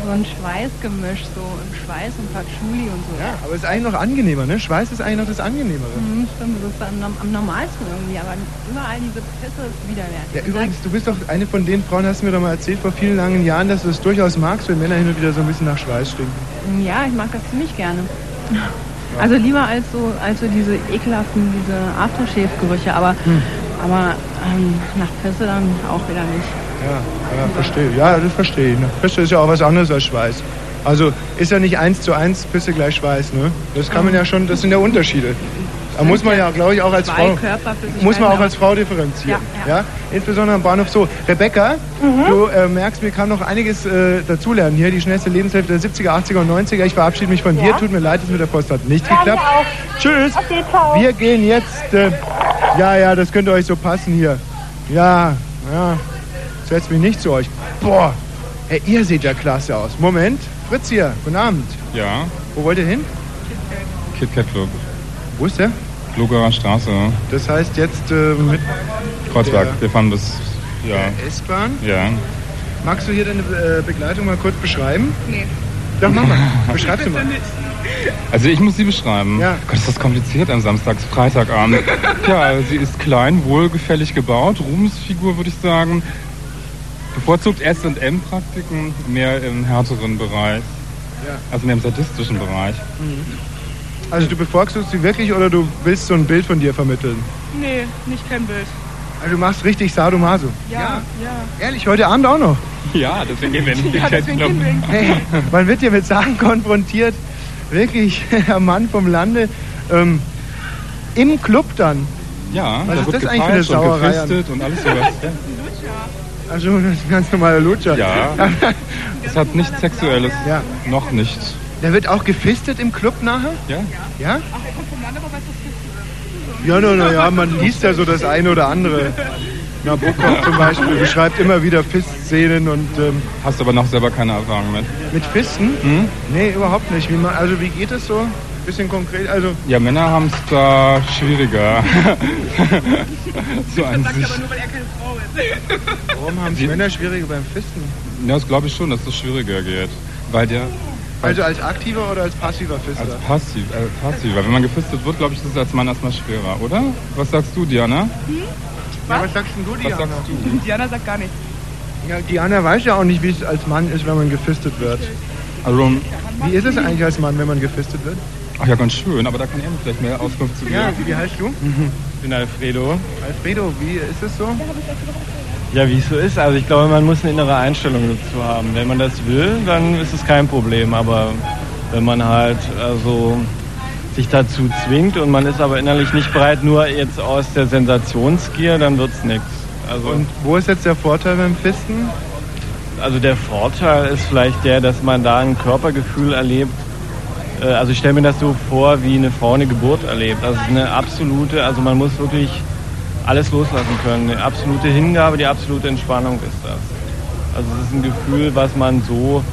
So ein Schweißgemisch, so im Schweiß und Patchouli und so. Ja, aber ist eigentlich noch angenehmer, ne? Schweiß ist eigentlich noch das Angenehmere. Mhm, stimmt, das ist am, am normalsten irgendwie, aber überall diese Pisse ist widerwärtig. Ja, übrigens, du bist doch eine von den Frauen, hast du mir doch mal erzählt vor vielen langen Jahren, dass du es durchaus magst, wenn Männer hin und wieder so ein bisschen nach Schweiß stinken. Ja, ich mag das ziemlich gerne. Also lieber als so, als so diese ekelhaften, diese Aftershave-Gerüche, aber, Hm. aber ähm, nach Pisse dann auch wieder nicht. Ja, ja, verstehe. Ja, das verstehe ich. ne? Pisse ist ja auch was anderes als Schweiß. Also ist ja nicht eins zu eins Pisse gleich Schweiß, ne? Das kann man ja schon, das sind ja Unterschiede. Da muss man ja, glaube ich, auch als Frau, muss man auch als Frau differenzieren. Ja, Ja, insbesondere am Bahnhof so. Rebecca, du äh, merkst, wir kann noch einiges äh, dazulernen hier. Die schnellste Lebenshälfte der 70er, 80er und 90er. Ich verabschiede mich von dir. Ja. Tut mir leid, das mit der Post hat nicht Ja, mir geklappt. Tschüss. Okay. Wir gehen jetzt. Äh, ja, ja, das könnte euch so passen hier. Ja, ja. Setzt mich nicht zu euch. Boah, hey, ihr seht ja klasse aus. Moment, Fritz hier. Guten Abend. Ja, Wo wollt ihr hin? Kit Kat Club. Wo ist der? Lugerer Straße, Das heißt jetzt äh, mit Kreuzberg. Der- Wir fahren bis, ja, S-Bahn. ja. Magst du hier deine äh, Begleitung mal kurz beschreiben? Nee. Doch, mach mal. Beschreib sie mal. Also ich muss sie beschreiben. Ja. Gott, ist das kompliziert am Samstags, Freitagabend. ja, sie ist klein, wohlgefällig gebaut, Ruhmesfigur würde ich sagen. Bevorzugt S&M-Praktiken, mehr im härteren Bereich. Ja. Also mehr im sadistischen Bereich. Also du bevorzugst sie wirklich oder du willst so ein Bild von dir vermitteln? Nee, nicht kein Bild. Also du machst richtig Sadomaso. Ja, ja. Ehrlich, heute Abend auch noch. Ja, deswegen gehen wir in den Ja, Kit Kat deswegen Club. gehen wir in Hey, man wird hier mit Sachen konfrontiert. Wirklich, ein Mann vom Lande. Ähm, Im Club dann. Ja, Was da ist wird das eigentlich für eine gepeitscht und Sauerei? gefistet und alles sowas. Ja. Also das ist ein ganz normaler Lutscher. Ja. Es hat nichts Sexuelles. Ja. Noch nicht. Da wird auch gefistet im Club nachher? Ja. Ja? Ja, na, na ja, man liest ja so das eine oder andere. Nabokov zum Beispiel beschreibt immer wieder Fistszenen und ähm, Hast aber noch selber keine Erfahrung mit. mit Fisten? Hm? Nee, überhaupt nicht. Wie man, also wie geht es so? Bisschen konkret, also Ja, Männer haben es da schwieriger. so an sich. warum haben es Männer schwieriger beim Fisten? Ja, das glaube ich schon, dass es schwieriger geht. Weil der Also als aktiver oder als passiver als Fister? passiv, äh, passiver. Wenn man gefistet wird, glaube ich, ist es als Mann erstmal schwerer, oder? Was sagst du, Diana? Ja, was sagst denn du, Was Diana? sagst du? Diana sagt gar nichts. Ja, Diana weiß ja auch nicht, wie es als Mann ist, wenn man gefistet wird. Also, Wie ist es eigentlich als Mann, wenn man gefistet wird? ach ja, ganz schön, aber da kann er mir vielleicht mehr Auskunft zu geben. Ja, wie heißt du? Ich bin Alfredo. Alfredo, wie ist es so? Ja, wie es so ist. Also ich glaube, man muss eine innere Einstellung dazu haben. Wenn man das will, dann ist es kein Problem. Aber wenn man halt also sich dazu zwingt und man ist aber innerlich nicht bereit, nur jetzt aus der Sensationsgier, dann wird's nichts. Also, Und wo ist jetzt der Vorteil beim Fisten? also der Vorteil ist vielleicht der, dass man da ein Körpergefühl erlebt. Äh, Also ich stelle mir das so vor, wie eine Frau eine Geburt erlebt. Also es ist eine absolute, also man muss wirklich alles loslassen können. Eine absolute Hingabe, die absolute Entspannung ist das. Also es ist ein Gefühl, was man so,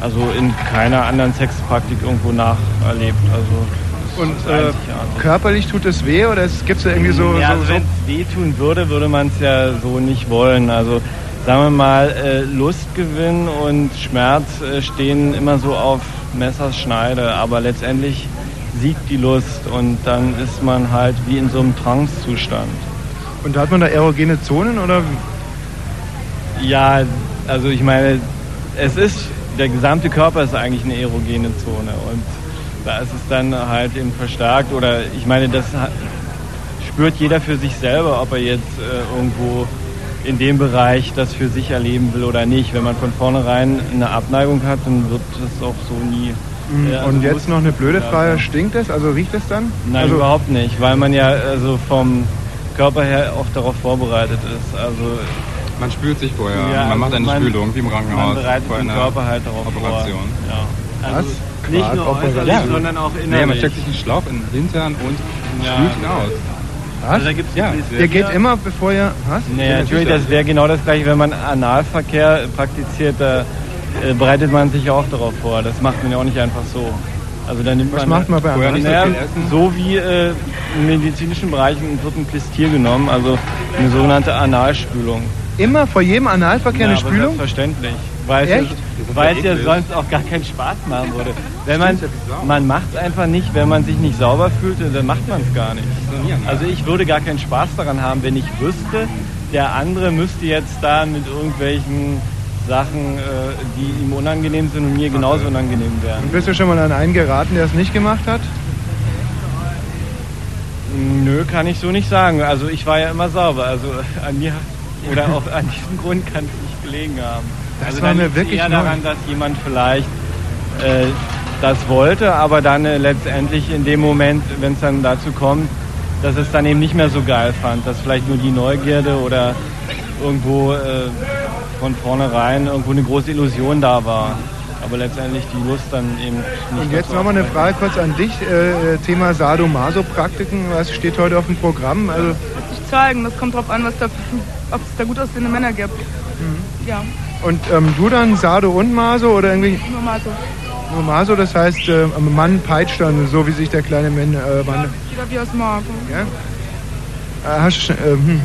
also in keiner anderen Sexpraktik irgendwo nacherlebt. Also Und äh, einzigartig. körperlich tut es weh oder gibt es da irgendwie so... ja, so, also so wenn es wehtun würde, würde man es ja so nicht wollen. Also sagen wir mal, äh, Lustgewinn und Schmerz äh, stehen immer so auf Messers Schneide, aber letztendlich siegt die Lust und dann ist man halt wie in so einem Trancezustand. Und hat man da erogene Zonen oder? Ja, also ich meine, es ist, der gesamte Körper ist eigentlich eine erogene Zone und da ist es dann halt eben verstärkt oder ich meine, das spürt jeder für sich selber, ob er jetzt äh, irgendwo in dem Bereich das für sich erleben will oder nicht. Wenn man von vornherein eine Abneigung hat, dann wird das auch so nie. äh, also Und jetzt noch eine blöde Frage, ja. stinkt es? Also riecht es dann? Nein, also, überhaupt nicht, weil man ja also vom Körper her auch darauf vorbereitet ist. Also Man spült sich vorher. Ja, man macht eine man- Spülung, wie im Krankenhaus. man bereitet vor den einer Körper halt darauf Operation. vor. Ja. Also Was? nicht Quark- nur äußerlich, Ja. sondern auch innerlich. Nee, man steckt sich einen Schlauch in den Hintern und Ja. spült ihn aus. Was? Also da gibt's Ja, Ihr geht immer, bevor ihr... Was? Nee, natürlich, das wäre genau das gleiche, wenn man Analverkehr praktiziert, da äh, bereitet man sich auch darauf vor. Das macht man ja auch nicht einfach so. Also da nimmt Was man, macht man bei Vorher nicht so naja, viel essen? so wie äh, im medizinischen Bereich wird ein Klistier genommen, also eine sogenannte Analspülung. Immer vor jedem Analverkehr eine Ja, aber Spülung? Selbstverständlich. Weil es, Echt? ja, weil es ja sonst auch gar keinen Spaß machen würde. Wenn man, man macht es einfach nicht, wenn man sich nicht sauber fühlt, dann macht man es gar nicht. Also ich würde gar keinen Spaß daran haben, wenn ich wüsste, der andere müsste jetzt da mit irgendwelchen Sachen, äh, die ihm unangenehm sind und mir genauso unangenehm wären. Und bist du schon mal an einen geraten, der es nicht gemacht hat? Nö, kann ich so nicht sagen. Also ich war ja immer sauber. Also an mir oder auch an diesem Grund kann es nicht gelegen haben. Das also war dann mir wirklich eher neu. daran, dass jemand vielleicht äh, das wollte, aber dann äh, letztendlich in dem Moment, wenn es dann dazu kommt, dass es dann eben nicht mehr so geil fand, dass vielleicht nur die Neugierde oder irgendwo äh, von vornherein irgendwo eine große Illusion da war. Aber letztendlich die Lust dann eben nicht Und jetzt nochmal eine. Frage kurz an dich. Äh, Thema Sadomaso-Praktiken. Was steht heute auf dem Programm? Also, Wird sich zeigen. Das kommt drauf an, was da, ob es da gut aussehende Männer gibt. Mhm. Ja, und ähm, du dann Sado und Maso oder irgendwie nur mal so. nur Maso? Das heißt, äh, ein Mann peitscht dann, so wie sich der kleine Mann... Äh, Mann Jeder wie er es mag. ja? Äh, hast du schon, äh, hm.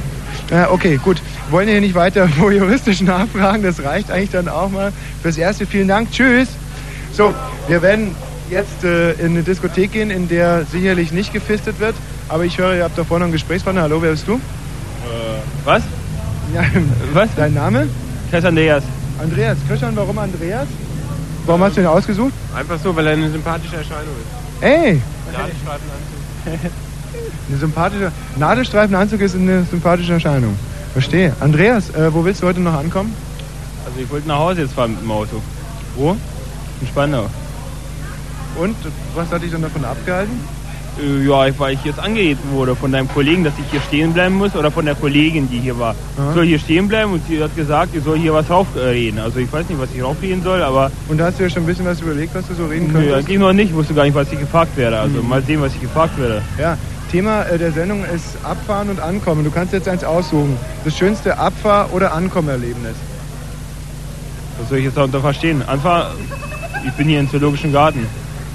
Ja, okay, gut. Wollen hier nicht weiter juristisch nachfragen? Das reicht eigentlich dann auch mal. Fürs Erste vielen Dank. Tschüss. So, wir werden jetzt äh, in eine Diskothek gehen, in der sicherlich nicht gefistet wird. Aber ich höre, ihr habt da vorne einen Gesprächspartner. Hallo, wer bist du? was? Ja, Was? Dein Name? Chris Andreas. Andreas. Christian, warum Andreas? Warum hast du ihn ausgesucht? Einfach so, weil er eine sympathische Erscheinung ist. Ey, Nadelstreifenanzug. eine sympathische... Nadelstreifenanzug ist eine sympathische Erscheinung. Verstehe. Andreas, äh, wo willst du heute noch ankommen? Also ich wollte nach Hause jetzt fahren mit dem Auto. Wo? In Spandau. Und was hat dich dann davon abgehalten? Äh, Ja, weil ich jetzt angereden wurde von deinem Kollegen, dass ich hier stehen bleiben muss oder von der Kollegin, die hier war. Aha. Ich soll hier stehen bleiben und sie hat gesagt, ich soll hier was raufreden. Also ich weiß nicht, was ich raufreden soll, aber Und da hast du ja schon ein bisschen was überlegt, was du so reden nö, könntest? eigentlich noch nicht. Ich wusste gar nicht, was ich gefragt werde. Also Mhm. mal sehen, was ich gefragt werde. Ja, Thema äh, der Sendung ist Abfahren und Ankommen. Du kannst jetzt eins aussuchen. Das schönste Abfahr- oder Ankommerlebnis. Was soll ich jetzt darunter verstehen? Anfahr, ich bin hier im Zoologischen Garten.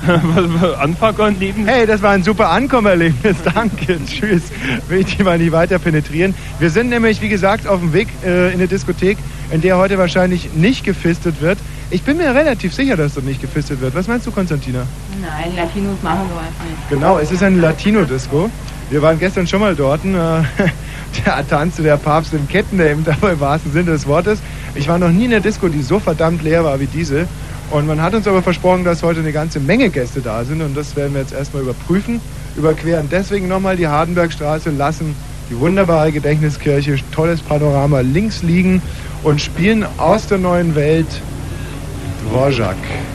Anfahrkon leben? Hey, das war ein super Ankommerlebnis. Danke. Tschüss. Will ich die mal nicht weiter penetrieren. Wir sind nämlich, wie gesagt, auf dem Weg äh, in eine Diskothek, in der heute wahrscheinlich nicht gefistet wird. Ich bin mir relativ sicher, dass dort nicht gefistet wird. Was meinst du, Konstantina? Nein, Latinos machen so einfach nicht. Genau, es ist ein Latino-Disco. Wir waren gestern schon mal dort. Äh, der tanzte der Papst in Ketten, der eben dabei im wahrsten Sinne des Wortes. Ich war noch nie in der Disco, die so verdammt leer war wie diese. Und man hat uns aber versprochen, dass heute eine ganze Menge Gäste da sind. Und das werden wir jetzt erstmal überprüfen. Überqueren deswegen nochmal die Hardenbergstraße, lassen die wunderbare Gedächtniskirche, tolles Panorama links liegen und spielen aus der neuen Welt Dvorak.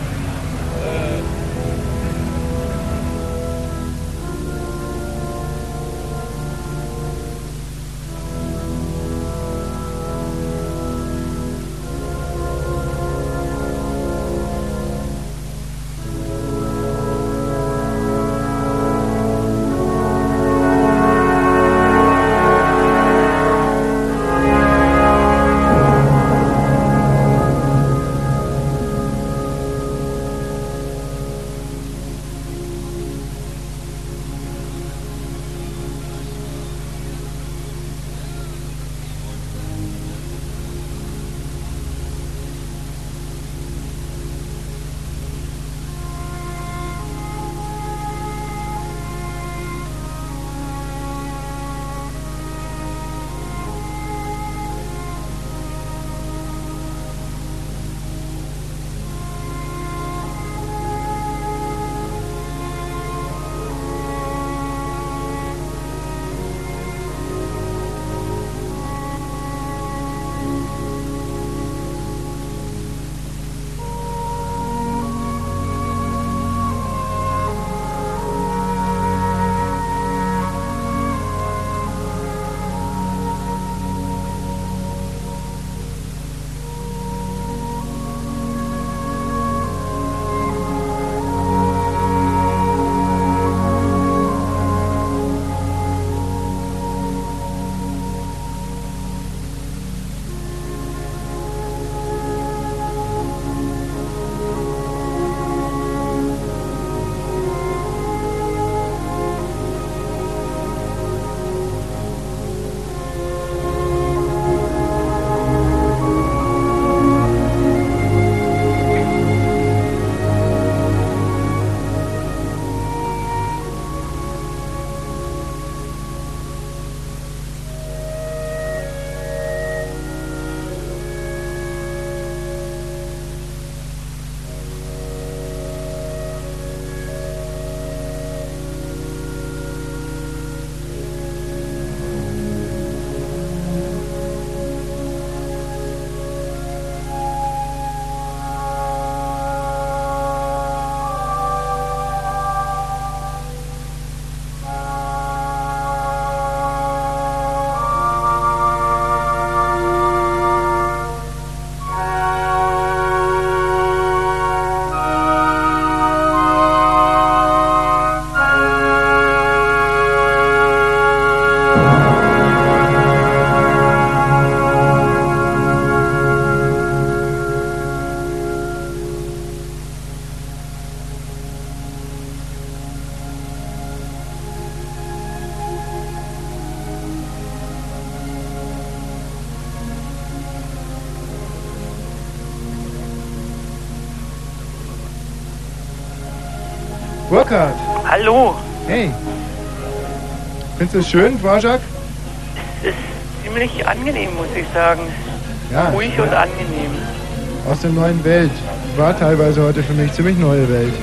Hallo. Hey. Findest du es schön, Dvorak? Es ist ziemlich angenehm, muss ich sagen. Ja. Ruhig und angenehm. Aus der neuen Welt. War teilweise heute für mich ziemlich neue Welt.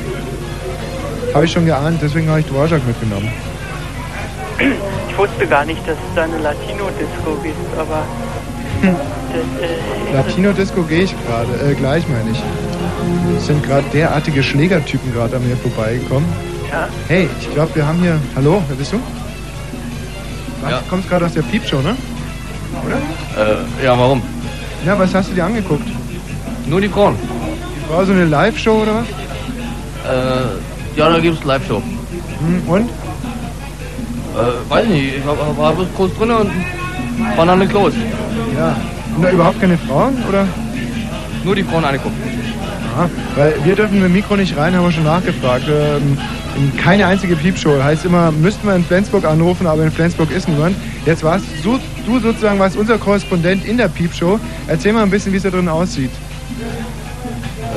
Habe ich schon geahnt, deswegen habe ich Dvorak mitgenommen. Ich wusste gar nicht, dass es da eine Latino-Disco gibt, aber äh, Latino-Disco gehe ich gerade, äh, gleich meine ich. Es sind gerade derartige Schlägertypen gerade an mir vorbeigekommen. Ja. Hey, ich glaube, wir haben hier. Hallo, wer bist du? Was? Ja. Du kommst gerade aus der Piepshow, ne? Oder? Äh, ja, warum? Ja, was hast du dir angeguckt? Nur die Frauen. Frau so eine Live-Show oder was? Äh, ja, da gibt's Live-Show. Hm, und? Äh, weiß nicht, ich war, war bloß kurz drin und war dann close. Ja. Und da überhaupt keine Frauen, oder? Nur die Frauen angeguckt. Ja, weil wir dürfen mit dem Mikro nicht rein, haben wir schon nachgefragt. Ähm, keine einzige Piepshow. Heißt immer, müssten wir in Flensburg anrufen, aber in Flensburg ist niemand. Jetzt warst du, du sozusagen warst unser Korrespondent in der Piepshow. Erzähl mal ein bisschen, wie es da drin aussieht.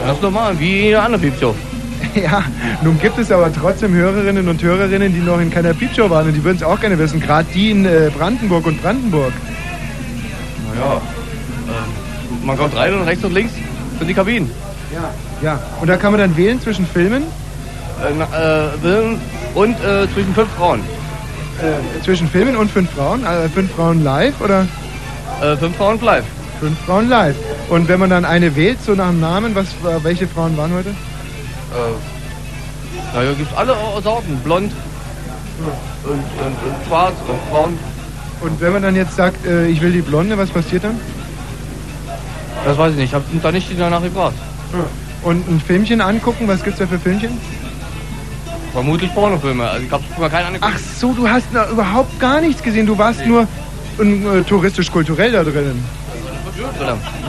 Ganz normal, wie jede andere Piepshow. Ja, nun gibt es aber trotzdem Hörerinnen und Hörerinnen, die noch in keiner Piepshow waren und die würden es auch gerne wissen. Gerade die in äh, Brandenburg und Brandenburg. Naja, äh, man kommt rein und rechts und links sind die Kabinen. Ja. Ja, und da kann man dann wählen zwischen Filmen? Äh, na, äh, und äh, zwischen fünf Frauen. Äh, zwischen Filmen und fünf Frauen? Also fünf Frauen live oder? Äh, fünf Frauen live. Fünf Frauen live. Und wenn man dann eine wählt, so nach dem Namen, was, äh, welche Frauen waren heute? Äh, naja, gibt's alle Sorten. Blond und, und, und schwarz und braun. Und wenn man dann jetzt sagt, ich will die Blonde, was passiert dann? Das weiß ich nicht. Ich habe da nicht danach gefragt. Und ein Filmchen angucken, was gibt's da für Filmchen? Vermutlich Pornofilme. Also ich habe mir keinen angeguckt. Ach so, du hast da überhaupt gar nichts gesehen. Du warst nur äh, touristisch-kulturell da drinnen.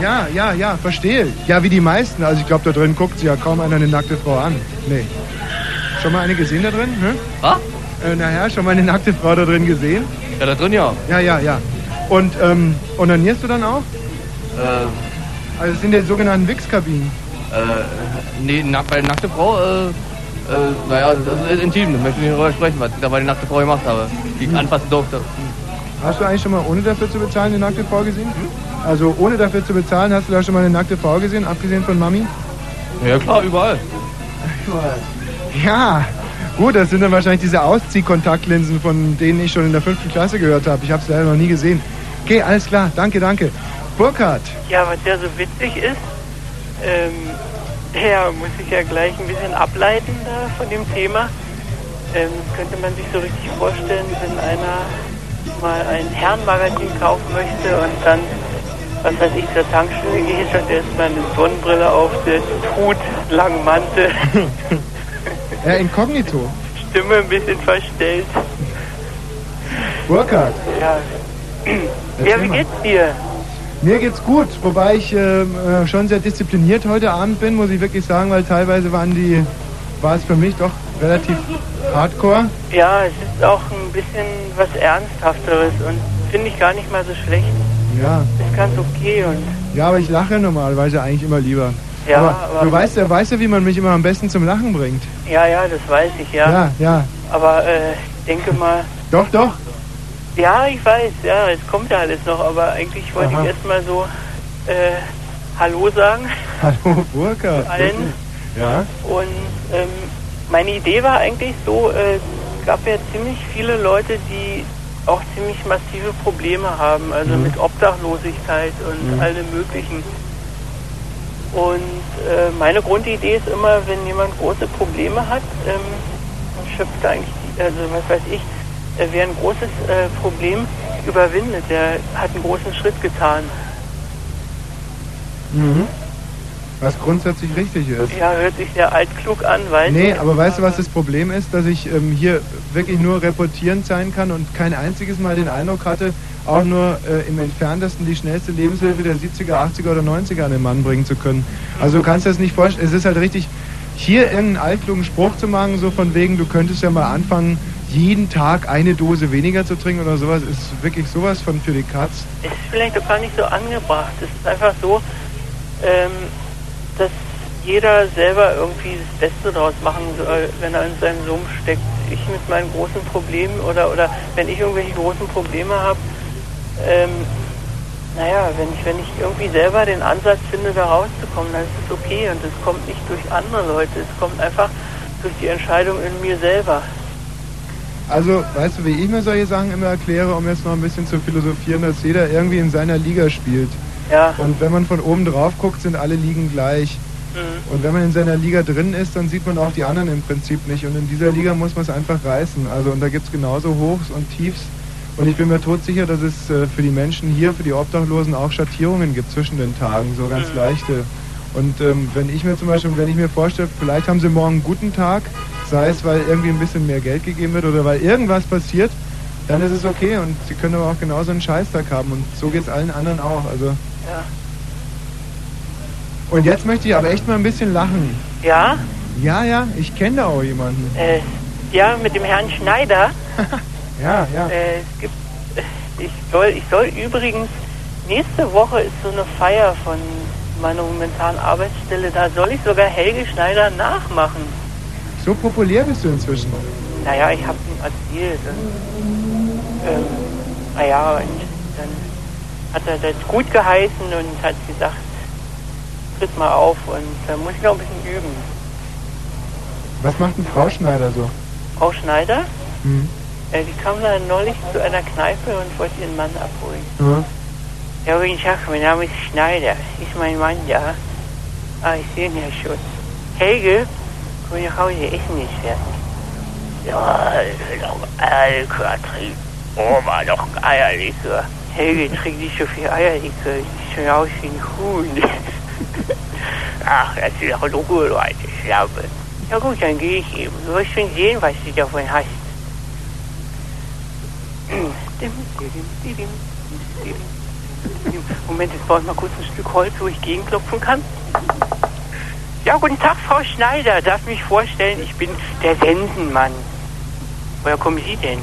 Ja, ja, ja, verstehe. Ja, wie die meisten. Also ich glaube, da drin guckt sich ja kaum einer eine nackte Frau an. Nee. Schon mal eine gesehen da drin? Ne? Was? Äh, naja, schon mal eine nackte Frau da drin gesehen? Ja, da drin ja. Ja, ja, ja. Und ähm, onanierst du dann auch? Äh, Also es sind die sogenannten Wix-Kabinen. äh, nee, nack, bei nackte Frau, äh, äh, naja, das ist intim. Ich möchte nicht darüber sprechen, was ich da bei der nackte Frau gemacht habe. Die ich anfassen durfte. Hast du eigentlich schon mal ohne dafür zu bezahlen eine nackte Frau gesehen? Also ohne dafür zu bezahlen, hast du da schon mal eine nackte Frau gesehen, abgesehen von Mami? Ja klar, überall. Ja, gut, das sind dann wahrscheinlich diese Ausziehkontaktlinsen, von denen ich schon in der fünften Klasse gehört habe. Ich habe es leider noch nie gesehen. Okay, alles klar, danke, danke. Burkhard, Ja, was ja so witzig ist, ähm, ja, muss ich ja gleich ein bisschen ableiten da von dem Thema. Ähm, könnte man sich so richtig vorstellen, wenn einer mal ein Herrenmagazin kaufen möchte und dann, was weiß ich, zur Tankstelle geht und erstmal eine Sonnenbrille aufsetzt, Hut, langen Mantel, ja, inkognito. Stimme ein bisschen verstellt. Burkhard, Ja. ja, wie geht's dir? Mir geht's gut, wobei ich ähm, äh, schon sehr diszipliniert heute Abend bin, muss ich wirklich sagen, weil teilweise waren die, war es für mich doch relativ hardcore. Ja, es ist auch ein bisschen was Ernsthafteres und finde ich gar nicht mal so schlecht. Ja, Ist ganz okay und ja, aber ich lache normalerweise eigentlich immer lieber. Ja, aber, aber- du weißt ja, weißt ja, wie man mich immer am besten zum Lachen bringt. ja, ja, das weiß ich, ja. ja. ja. Aber äh, ich denke mal, Doch, doch. Ja, ich weiß, ja, es kommt ja alles noch, aber eigentlich wollte Aha. ich erstmal so äh, Hallo sagen Hallo, Burkhard. zu allen. Ja. Und ähm, meine Idee war eigentlich so, äh, es gab ja ziemlich viele Leute, die auch ziemlich massive Probleme haben, also Mhm. mit Obdachlosigkeit und Mhm. allem möglichen. Und äh, meine Grundidee ist immer, wenn jemand große Probleme hat, ähm, dann schöpft er eigentlich, die, also was weiß ich, wer ein großes äh, Problem überwindet, der hat einen großen Schritt getan. Mhm. Was grundsätzlich richtig ist. Ja, hört sich sehr altklug an, weiß Nee, aber weißt du, was das Problem ist? Dass ich ähm, hier wirklich nur reportierend sein kann und kein einziges Mal den Eindruck hatte, auch nur äh, im entferntesten die schnellste Lebenshilfe der 70er, 80er oder 90er an den Mann bringen zu können. Also du kannst das nicht vorstellen. Es ist halt richtig, hier irgendeinen altklugen Spruch zu machen, so von wegen, du könntest ja mal anfangen, jeden Tag eine Dose weniger zu trinken oder sowas, ist wirklich sowas von für die Katz. ist vielleicht auch gar nicht so angebracht. Es ist einfach so, ähm, dass jeder selber irgendwie das Beste draus machen soll, wenn er in seinem Sumpf steckt. Ich mit meinen großen Problemen oder, oder wenn ich irgendwelche großen Probleme habe, ähm, naja, wenn ich, wenn ich irgendwie selber den Ansatz finde, da rauszukommen, dann ist es okay und es kommt nicht durch andere Leute, es kommt einfach durch die Entscheidung in mir selber. Also, weißt du, wie ich mir solche Sachen immer erkläre, um jetzt mal ein bisschen zu philosophieren, dass jeder irgendwie in seiner Liga spielt. Ja. Und wenn man von oben drauf guckt, sind alle Ligen gleich. Mhm. Und wenn man in seiner Liga drin ist, dann sieht man auch die anderen im Prinzip nicht. Und in dieser Liga muss man es einfach reißen. Also, und da gibt es genauso Hochs und Tiefs. Und ich bin mir todsicher, dass es äh, für die Menschen hier, für die Obdachlosen auch Schattierungen gibt zwischen den Tagen, so ganz leichte. Und ähm, wenn ich mir zum Beispiel, wenn ich mir vorstelle, vielleicht haben sie morgen einen guten Tag, sei es, weil irgendwie ein bisschen mehr Geld gegeben wird oder weil irgendwas passiert, dann ist es okay. Und sie können aber auch genauso einen Scheißtag haben. Und so geht es allen anderen auch. Also. Ja. Und jetzt möchte ich aber echt mal ein bisschen lachen. Ja? Ja, ja, ich kenne da auch jemanden. Äh, ja, mit dem Herrn Schneider. Ja, ja. Äh, es gibt, ich soll, ich soll übrigens, nächste Woche ist so eine Feier von meiner momentanen Arbeitsstelle, da soll ich sogar Helge Schneider nachmachen. So populär bist du inzwischen. Naja, ich habe ihm erzählt. Und, ähm, naja, und dann hat er das gut geheißen und hat gesagt, tritt mal auf und da muss ich noch ein bisschen üben. Was macht denn Frau Schneider so? Frau Schneider, Hm. äh, die kam da neulich zu einer Kneipe und wollte ihren Mann abholen. Ja. Ja, guten Tag, mein Name ist Schneider. Ist mein Mann da? Ah, ich sehe ihn ja schon. Helge, komm nach Hause, Essen ist fertig. Ja, ich will noch Eierlikör trinken. Oma, noch ein Eierlikör. Helge, trink nicht so viel Eierlikör. Sieht schon aus wie ein Huhn. Ach, das ist doch in Ruhe, Leute, Schlappe. Ja gut, dann gehe ich eben. Du wirst schon sehen, was du davon hast. Moment, jetzt brauche ich mal kurz ein Stück Holz, wo ich gegenklopfen kann. Ja, guten Tag, Frau Schneider. Darf mich vorstellen, ich bin der Sensenmann. Woher kommen Sie denn?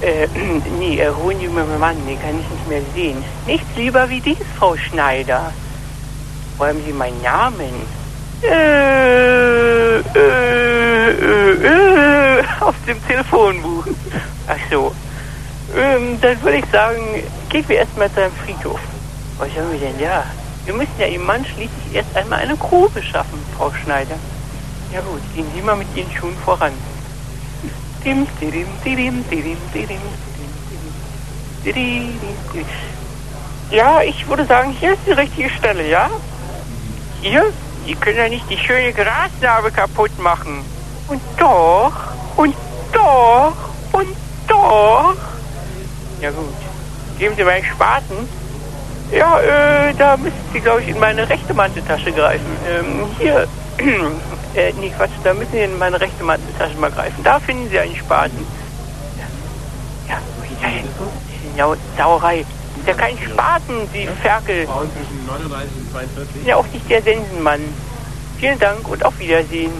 Äh, nee, äh, holen Sie mir meinen Mann, den kann ich nicht mehr sehen. Nichts lieber wie dies, Frau Schneider. Wo haben Sie meinen Namen? Äh, äh, äh, äh, aus dem Telefonbuch. Ach so. Ähm, dann würde ich sagen, gehen wir erstmal zu einem Friedhof. Was haben wir denn da? Wir müssen ja Ihrem Mann schließlich erst einmal eine Grube schaffen, Frau Schneider. Ja gut, gehen Sie mal mit Ihren Schuhen voran. Ja, ich würde sagen, hier ist die richtige Stelle, ja? Hier? Die können ja nicht die schöne Grasnarbe kaputt machen. Und doch, und doch, und doch. Ja gut. Geben Sie meinen Spaten. Ja, äh, da müssen Sie, glaube ich, in meine rechte Manteltasche greifen. Ähm, hier. äh, nee, Quatsch, da müssen Sie in meine rechte Manteltasche mal greifen. Da finden Sie einen Spaten. Ja, ja wo ist denn? Ja, Sauerei. Ist ja kein Spaten, Sie Ferkel. Frauen zwischen 39 und 42. Ja, auch nicht der Sensenmann. Vielen Dank und auf Wiedersehen.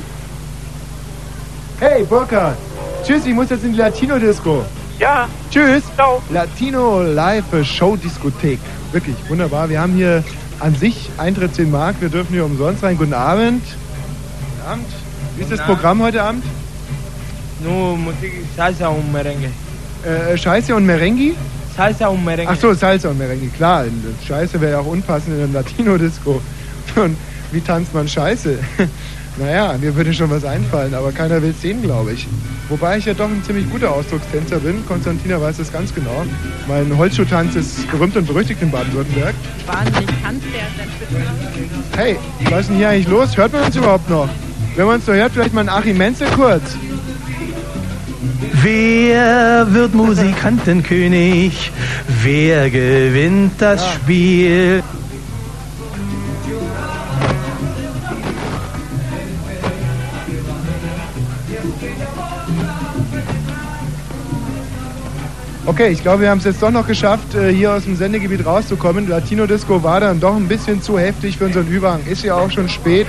Hey, Burkhard. Tschüss, ich muss jetzt in die Latino-Disco. Ja. Tschüss. Latino Live Show Diskothek. Wirklich wunderbar. Wir haben hier an sich Eintritt 10 Mark. Wir dürfen hier umsonst rein. Guten Abend. Guten Abend. Wie ist das Programm heute Abend? No, Musik, Salsa und Merengue. Äh, Scheiße und Merengue? Salsa und Merengue. Ach so, Salsa und Merengue. Klar, Scheiße wäre ja auch unpassend in einem Latino-Disco. Und wie tanzt man Scheiße? Naja, mir würde schon was einfallen, aber keiner will es sehen, glaube ich. Wobei ich ja doch ein ziemlich guter Ausdruckstänzer bin. Konstantina weiß das ganz genau. Mein Holzschuhtanz ist berühmt und berüchtigt in Baden-Württemberg. Wahnsinnig tanzt der Hey, was ist denn hier eigentlich los? Hört man uns überhaupt noch? Wenn man uns so hört, vielleicht mal ein Achim Menzel kurz. Wer wird Musikantenkönig? Wer gewinnt das Spiel? Okay, ich glaube, wir haben es jetzt doch noch geschafft, äh, hier aus dem Sendegebiet rauszukommen. Latino Disco war dann doch ein bisschen zu heftig für unseren Überhang. Ist ja auch schon spät.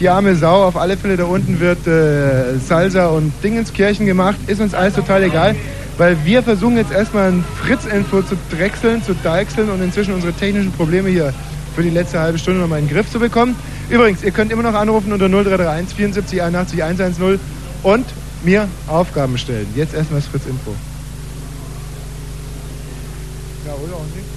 Die arme Sau, auf alle Fälle da unten wird äh, Salsa und Dingenskirchen gemacht. Ist uns alles total egal, weil wir versuchen jetzt erstmal ein Fritz-Info zu drechseln, zu deichseln und inzwischen unsere technischen Probleme hier für die letzte halbe Stunde nochmal in den Griff zu bekommen. Übrigens, ihr könnt immer noch anrufen unter 0331 74 81 110 und mir Aufgaben stellen. Jetzt erstmal das Fritz Info. Ja, oder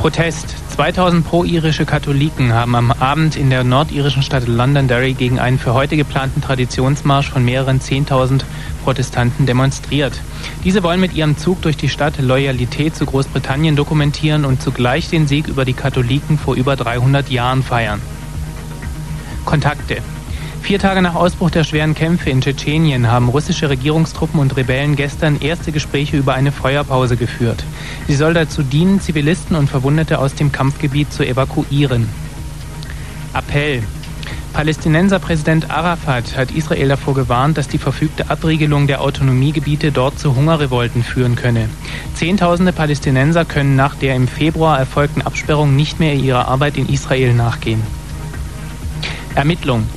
Protest. 2000 pro-irische Katholiken haben am Abend in der nordirischen Stadt Londonderry gegen einen für heute geplanten Traditionsmarsch von mehreren 10.000 Protestanten demonstriert. Diese wollen mit ihrem Zug durch die Stadt Loyalität zu Großbritannien dokumentieren und zugleich den Sieg über die Katholiken vor über 300 Jahren feiern. Kontakte. Vier Tage nach Ausbruch der schweren Kämpfe in Tschetschenien haben russische Regierungstruppen und Rebellen gestern erste Gespräche über eine Feuerpause geführt. Sie soll dazu dienen, Zivilisten und Verwundete aus dem Kampfgebiet zu evakuieren. Appell. Palästinenserpräsident Arafat hat Israel davor gewarnt, dass die verfügte Abriegelung der Autonomiegebiete dort zu Hungerrevolten führen könne. Zehntausende Palästinenser können nach der im Februar erfolgten Absperrung nicht mehr ihrer Arbeit in Israel nachgehen. Ermittlung.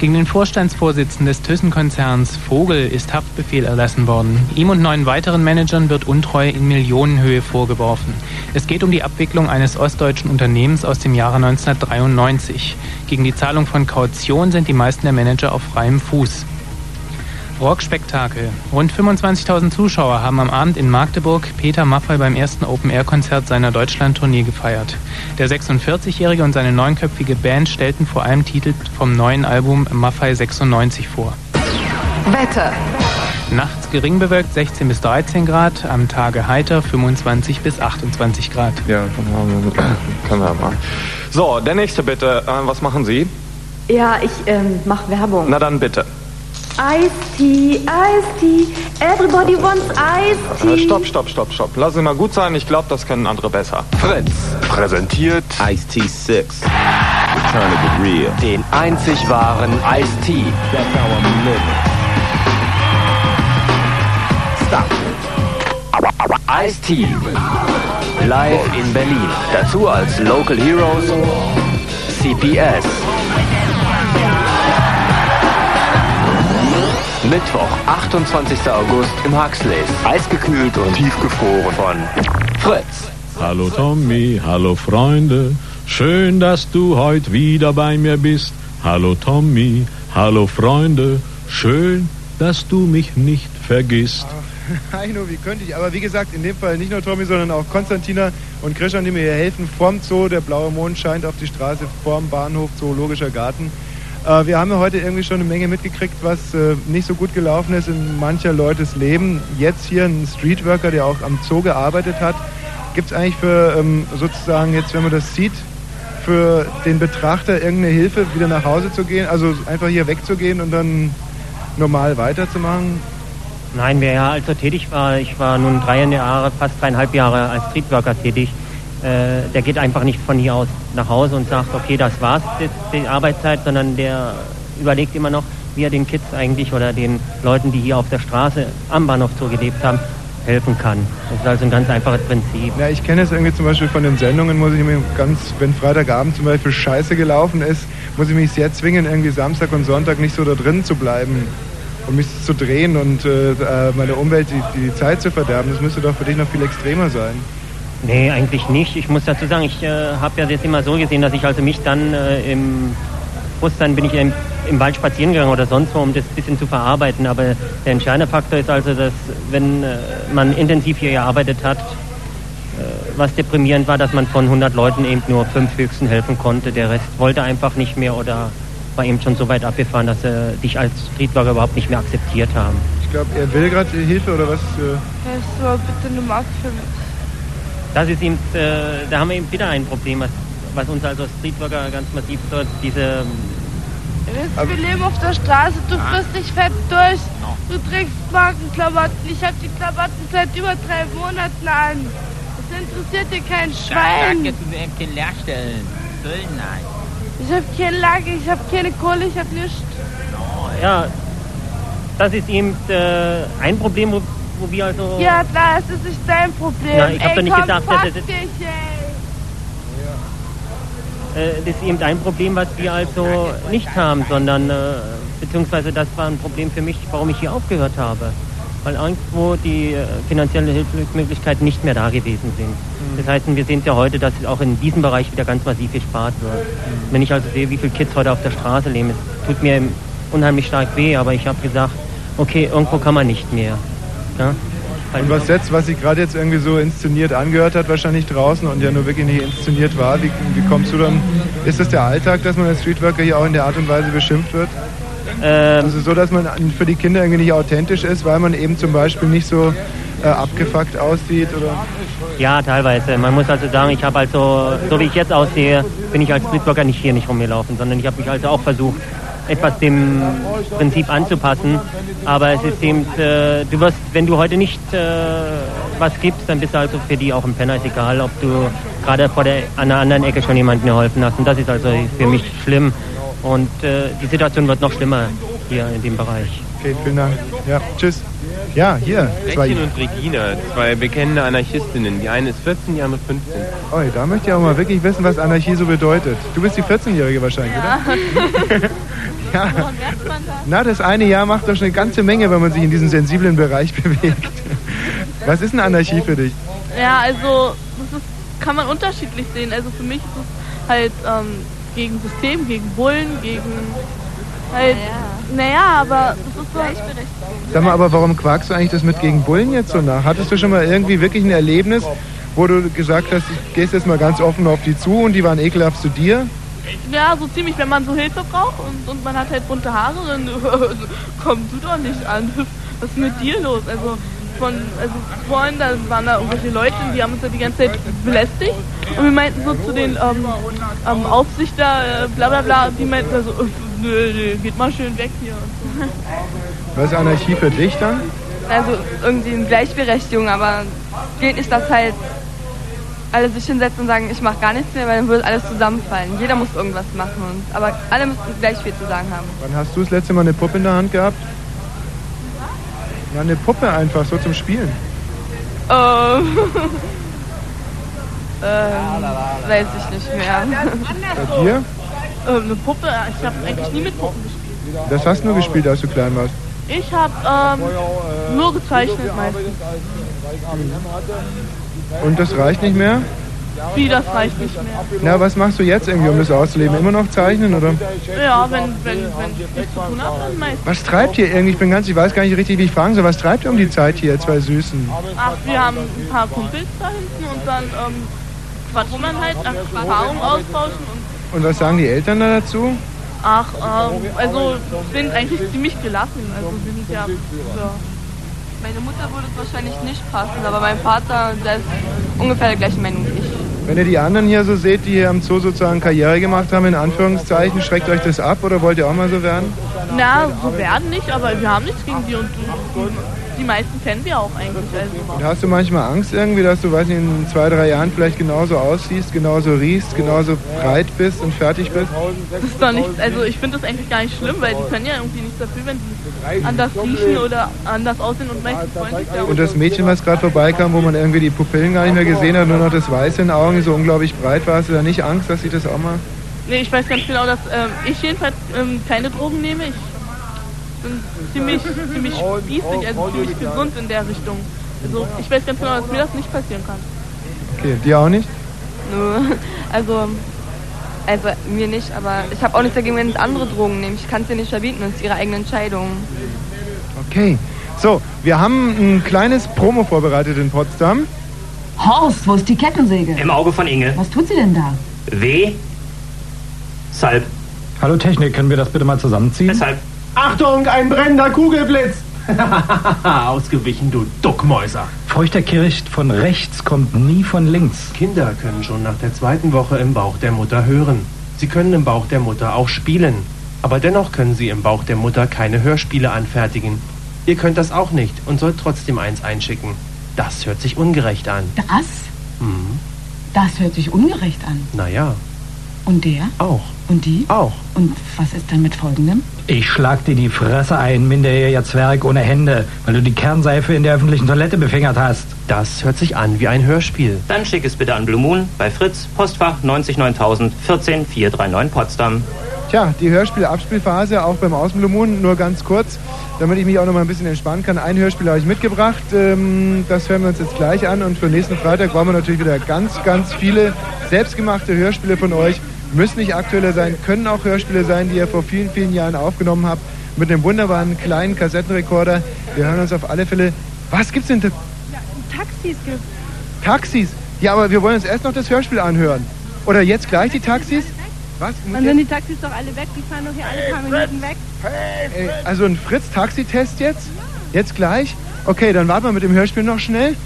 Gegen den Vorstandsvorsitzenden des Thyssen-Konzerns Vogel ist Haftbefehl erlassen worden. Ihm und neun weiteren Managern wird Untreue in Millionenhöhe vorgeworfen. Es geht um die Abwicklung eines ostdeutschen Unternehmens aus dem Jahre 1993. Gegen die Zahlung von Kaution sind die meisten der Manager auf freiem Fuß. Rockspektakel. Rund 25.000 Zuschauer haben am Abend in Magdeburg Peter Maffay beim ersten Open-Air-Konzert seiner Deutschland-Tournee gefeiert. Der 46-Jährige und seine neunköpfige Band stellten vor allem Titel vom neuen Album Maffay 96 vor. Wetter. Nachts gering bewölkt 16 bis 13 Grad, am Tage heiter 25 bis 28 Grad. Ja, können wir mal. So, der nächste bitte. Äh, was machen Sie? Ja, ich ähm, mache Werbung. Na dann bitte. Ice Tea, Ice Tea, everybody wants Ice Äh, Tea. stopp, stopp, stopp, stopp. Lass Sie mal gut sein. Ich glaube, das können andere besser. Fritz präsentiert Ice Tea 6. Return of the Real. Den einzig wahren Ice Tea. That's how I'm living. Stop. Ice Tea. Live in Berlin. Dazu als Local Heroes CPS. Mittwoch, 28. August im Huxleys. Eisgekühlt und tiefgefroren von Fritz. Hallo Tommy, hallo Freunde, schön, dass du heute wieder bei mir bist. Hallo Tommy, hallo Freunde, schön, dass du mich nicht vergisst. Heino, wie könnte ich? Aber wie gesagt, in dem Fall nicht nur Tommy, sondern auch Konstantina und Christian, die mir hier helfen. Vorm Zoo, der blaue Mond scheint auf die Straße, vorm Bahnhof, Zoologischer Garten. Äh, wir haben ja heute irgendwie schon eine Menge mitgekriegt, was äh, nicht so gut gelaufen ist in mancher Leutes Leben. Jetzt hier ein Streetworker, der auch am Zoo gearbeitet hat. Gibt es eigentlich für ähm, sozusagen jetzt, wenn man das sieht, für den Betrachter irgendeine Hilfe, wieder nach Hause zu gehen? Also einfach hier wegzugehen und dann normal weiterzumachen? Nein, wer ja also tätig war, ich war nun drei Jahre, fast dreieinhalb Jahre als Streetworker tätig, äh, der geht einfach nicht von hier aus nach Hause und sagt, okay, das war's, jetzt die Arbeitszeit, sondern der überlegt immer noch, wie er den Kids eigentlich oder den Leuten, die hier auf der Straße am Bahnhof Zoo gelebt haben, helfen kann. Das ist also ein ganz einfaches Prinzip. Ja, ich kenne es irgendwie zum Beispiel von den Sendungen, muss ich mir ganz, wenn Freitagabend zum Beispiel Scheiße gelaufen ist, muss ich mich sehr zwingen, irgendwie Samstag und Sonntag nicht so da drin zu bleiben und mich zu drehen und äh, äh, meiner Umwelt die, die Zeit zu verderben. Das müsste doch für dich noch viel extremer sein. Nee, eigentlich nicht. Ich muss dazu sagen, ich äh, habe ja das immer so gesehen, dass ich also mich dann äh, im Bus, dann bin ich im, im Wald spazieren gegangen oder sonst wo, um das ein bisschen zu verarbeiten. Aber der entscheidende Faktor ist also, dass wenn äh, man intensiv hier gearbeitet hat, äh, was deprimierend war, dass man von 100 Leuten eben nur fünf höchsten helfen konnte. Der Rest wollte einfach nicht mehr oder war eben schon so weit abgefahren, dass sie dich als Streetworker überhaupt nicht mehr akzeptiert haben. Ich glaube, er will gerade Hilfe oder was? Äh, Hast du bitte eine Marke für mich? Das ist eben, äh, da haben wir eben wieder ein Problem, was, was uns also als Streetworker ganz massiv stört, diese Wir leben auf der Straße, du frisst dich fett durch. Du trägst Markenklamotten. Ich habe die Klamotten seit über drei Monaten an. Das interessiert dir kein Schwein. Danke, du eben kein Leerstellen. Füllen, nein. Ich habe keine Lage, ich habe keine Kohle, ich habe nichts. ja, das ist eben äh, ein Problem, wo, wo wir also... Ja, es ist nicht dein Problem. Na, ich hab ey, doch nicht komm, gesagt, dass es- dich, ey. Äh, das ist eben ein Problem, was wir also nicht haben, sondern äh, beziehungsweise das war ein Problem für mich, warum ich hier aufgehört habe. Weil irgendwo die äh, finanzielle Hilfsmöglichkeiten nicht mehr da gewesen sind. Das heißt, wir sehen es ja heute, dass auch in diesem Bereich wieder ganz massiv gespart wird. Wenn ich also sehe, wie viele Kids heute auf der Straße leben, es tut mir unheimlich stark weh, aber ich habe gesagt, okay, irgendwo kann man nicht mehr. Ja? Und was jetzt, was sich gerade jetzt irgendwie so inszeniert angehört hat, wahrscheinlich draußen und ja nur wirklich nicht inszeniert war, wie, wie kommst du dann? Ist das der Alltag, dass man als Streetworker hier auch in der Art und Weise beschimpft wird? Ähm, also so, dass man für die Kinder irgendwie nicht authentisch ist, weil man eben zum Beispiel nicht so äh, abgefuckt aussieht oder? Ja, teilweise. Man muss also sagen, ich habe also, so wie ich jetzt aussehe, bin ich als Streetworker nicht hier nicht rumgelaufen, sondern ich habe mich also auch versucht, etwas dem Prinzip anzupassen. Aber es ist eben, äh, du wirst, wenn du heute nicht äh, was gibst, dann bist du also für die auch ein Penner, ist egal, ob du gerade vor der, an der anderen Ecke schon jemandem geholfen hast. Und das ist also für mich schlimm. Und äh, die Situation wird noch schlimmer hier in dem Bereich. Okay, vielen Dank. Ja, tschüss. Ja, hier. Gretchen und Regina, zwei bekennende Anarchistinnen. Die eine ist 14, die andere 15. Oh, da möchte ich auch mal wirklich wissen, was Anarchie so bedeutet. Du bist die 14-Jährige wahrscheinlich, oder? Ja. Na, das eine Jahr macht doch schon eine ganze Menge, wenn man sich in diesem sensiblen Bereich bewegt. Was ist eine Anarchie für dich? Ja, also das ist, kann man unterschiedlich sehen. Also für mich ist es halt ähm, gegen System, gegen Bullen, gegen halt Naja, aber das ist so. Sag mal, aber warum quakst du eigentlich das mit gegen Bullen jetzt so nach? Hattest du schon mal irgendwie wirklich ein Erlebnis, wo du gesagt hast, du gehst jetzt mal ganz offen auf die zu und die waren ekelhaft zu dir? Ja, so ziemlich, wenn man so Hilfe braucht und, und man hat halt bunte Haare, dann komm du doch nicht an. Was ist mit dir los? Also von, also vorhin, da waren da irgendwelche Leute, die haben uns ja die ganze Zeit belästigt und wir meinten so zu den ähm, ähm, Aufsichter, äh, bla bla bla, die meinten so, äh, nö, nö, geht mal schön weg hier. Was ist Anarchie für dich dann? Also irgendwie eine Gleichberechtigung, aber geht nicht, dass halt alle sich hinsetzen und sagen, ich mache gar nichts mehr, weil dann würde alles zusammenfallen. Jeder muss irgendwas machen, und, aber alle müssen gleich viel zu sagen haben. Wann hast du das letzte Mal eine Puppe in der Hand gehabt? Ja, eine Puppe einfach, so zum Spielen. Ähm, ähm, weiß ich nicht mehr. Bei dir? Ähm, eine Puppe, ich habe eigentlich nie mit Puppen gespielt. Das hast du nur gespielt, als du klein warst. Ich habe ähm, nur gezeichnet meistens. Und das reicht nicht mehr? Wie, das reicht nicht mehr. Na, was machst du jetzt irgendwie, um das auszuleben? Immer noch zeichnen, oder? Ja, wenn, wenn, wenn ich nichts zu tun habe, dann meistens. Was treibt ihr irgendwie? Ich bin ganz, ich weiß gar nicht richtig, wie ich fragen soll. Was treibt ihr um die Zeit hier, zwei Süßen? Ach, wir haben ein paar Kumpels da hinten und dann ähm, quatscht man halt, Erfahrungen austauschen und Und was sagen die Eltern da dazu? ach, ähm, also sind eigentlich ziemlich gelassen. Also wir sind ja, ja. Meine Mutter würde es wahrscheinlich nicht passen, aber mein Vater, der ist ungefähr der gleichen Meinung wie ich. Wenn ihr die anderen hier so seht, die hier am Zoo sozusagen Karriere gemacht haben, in Anführungszeichen, schreckt euch das ab oder wollt ihr auch mal so werden? Na, so werden nicht, aber wir haben nichts gegen die und die, meisten kennen wir auch eigentlich. Und Also. hast du manchmal Angst irgendwie, dass du, weiß nicht, in zwei, drei Jahren vielleicht genauso aussiehst, genauso riechst, genauso breit bist und fertig bist? Das ist doch nichts, also ich finde das eigentlich gar nicht schlimm, weil die können ja irgendwie nichts dafür, wenn die anders riechen oder anders aussehen und meistens freundlich sind. Und das Mädchen, was gerade vorbeikam, wo man irgendwie die Pupillen gar nicht mehr gesehen hat, nur noch das Weiße in den Augen, so unglaublich breit war, hast du da nicht Angst, dass sie das auch mal... Nee, ich weiß ganz genau, dass ähm, ich jedenfalls ähm, keine Drogen nehme. Ich bin ziemlich, ziemlich spießig, also ziemlich gesund in der Richtung. Also ich weiß ganz genau, dass mir das nicht passieren kann. Okay, dir auch nicht? Nö, also, also mir nicht, aber ich habe auch nichts dagegen, wenn es andere Drogen nehmen. Ich kann es dir nicht verbieten, das ist ihre eigene Entscheidung. Okay. So, wir haben ein kleines Promo vorbereitet in Potsdam. Horst, wo ist die Kettensäge? Im Auge von Inge. Was tut sie denn da? W. Salb. Hallo Technik, können wir das bitte mal zusammenziehen? Weshalb? Achtung, ein brennender Kugelblitz! Ausgewichen, du Duckmäuser. Feuchter Kircht von rechts kommt nie von links. Kinder können schon nach der zweiten Woche im Bauch der Mutter hören. Sie können im Bauch der Mutter auch spielen. Aber dennoch können sie im Bauch der Mutter keine Hörspiele anfertigen. Ihr könnt das auch nicht und sollt trotzdem eins einschicken. Das hört sich ungerecht an. Das? Hm, Das hört sich ungerecht an. naja, Und der? auch. Und die? Auch. Und was ist dann mit folgendem? Ich schlag dir die Fresse ein, minderjähriger Zwerg ohne Hände, weil du die Kernseife in der öffentlichen Toilette befingert hast. Das hört sich an wie ein Hörspiel. Dann schick es bitte an Blue Moon bei Fritz, Postfach 99000 14439 Potsdam. Tja, die Hörspiel-Abspielphase auch beim Außenblumen, nur ganz kurz, damit ich mich auch noch mal ein bisschen entspannen kann. Ein Hörspiel habe ich mitgebracht, ähm, das hören wir uns jetzt gleich an und für nächsten Freitag brauchen wir natürlich wieder ganz, ganz viele selbstgemachte Hörspiele von euch. Müssen nicht aktuelle sein, können auch Hörspiele sein, die ihr vor vielen, vielen Jahren aufgenommen habt, mit einem wunderbaren kleinen Kassettenrekorder. Wir hören uns auf alle Fälle. Was gibt's denn? da? Taxis gibt Taxis? Ja, aber wir wollen uns erst noch das Hörspiel anhören. Oder jetzt gleich die Taxis? Was? Dann sind die Taxis doch alle weg, die fahren doch hier alle paar Minuten weg. Ey, also ein Fritz-Taxi-Test jetzt? Jetzt gleich? Okay, dann warten wir mit dem Hörspiel noch schnell.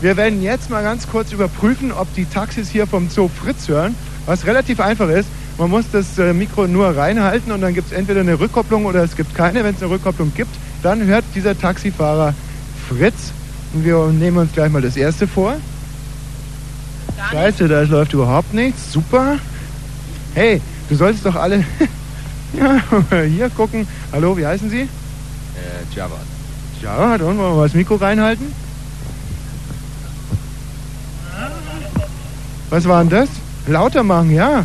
Wir werden jetzt mal ganz kurz überprüfen, ob die Taxis hier vom Zoo Fritz hören, was relativ einfach ist. Man muss das äh, Mikro nur reinhalten und dann gibt es entweder eine Rückkopplung oder es gibt keine. Wenn es eine Rückkopplung gibt, dann hört dieser Taxifahrer Fritz. Und wir nehmen uns gleich mal das erste vor. Scheiße, da läuft überhaupt nichts. Super. Hey, du solltest doch alle hier gucken. Hallo, wie heißen Sie? Äh, Javad. Ja, dann wollen wir mal das Mikro reinhalten. Was war denn das? Lauter machen, ja.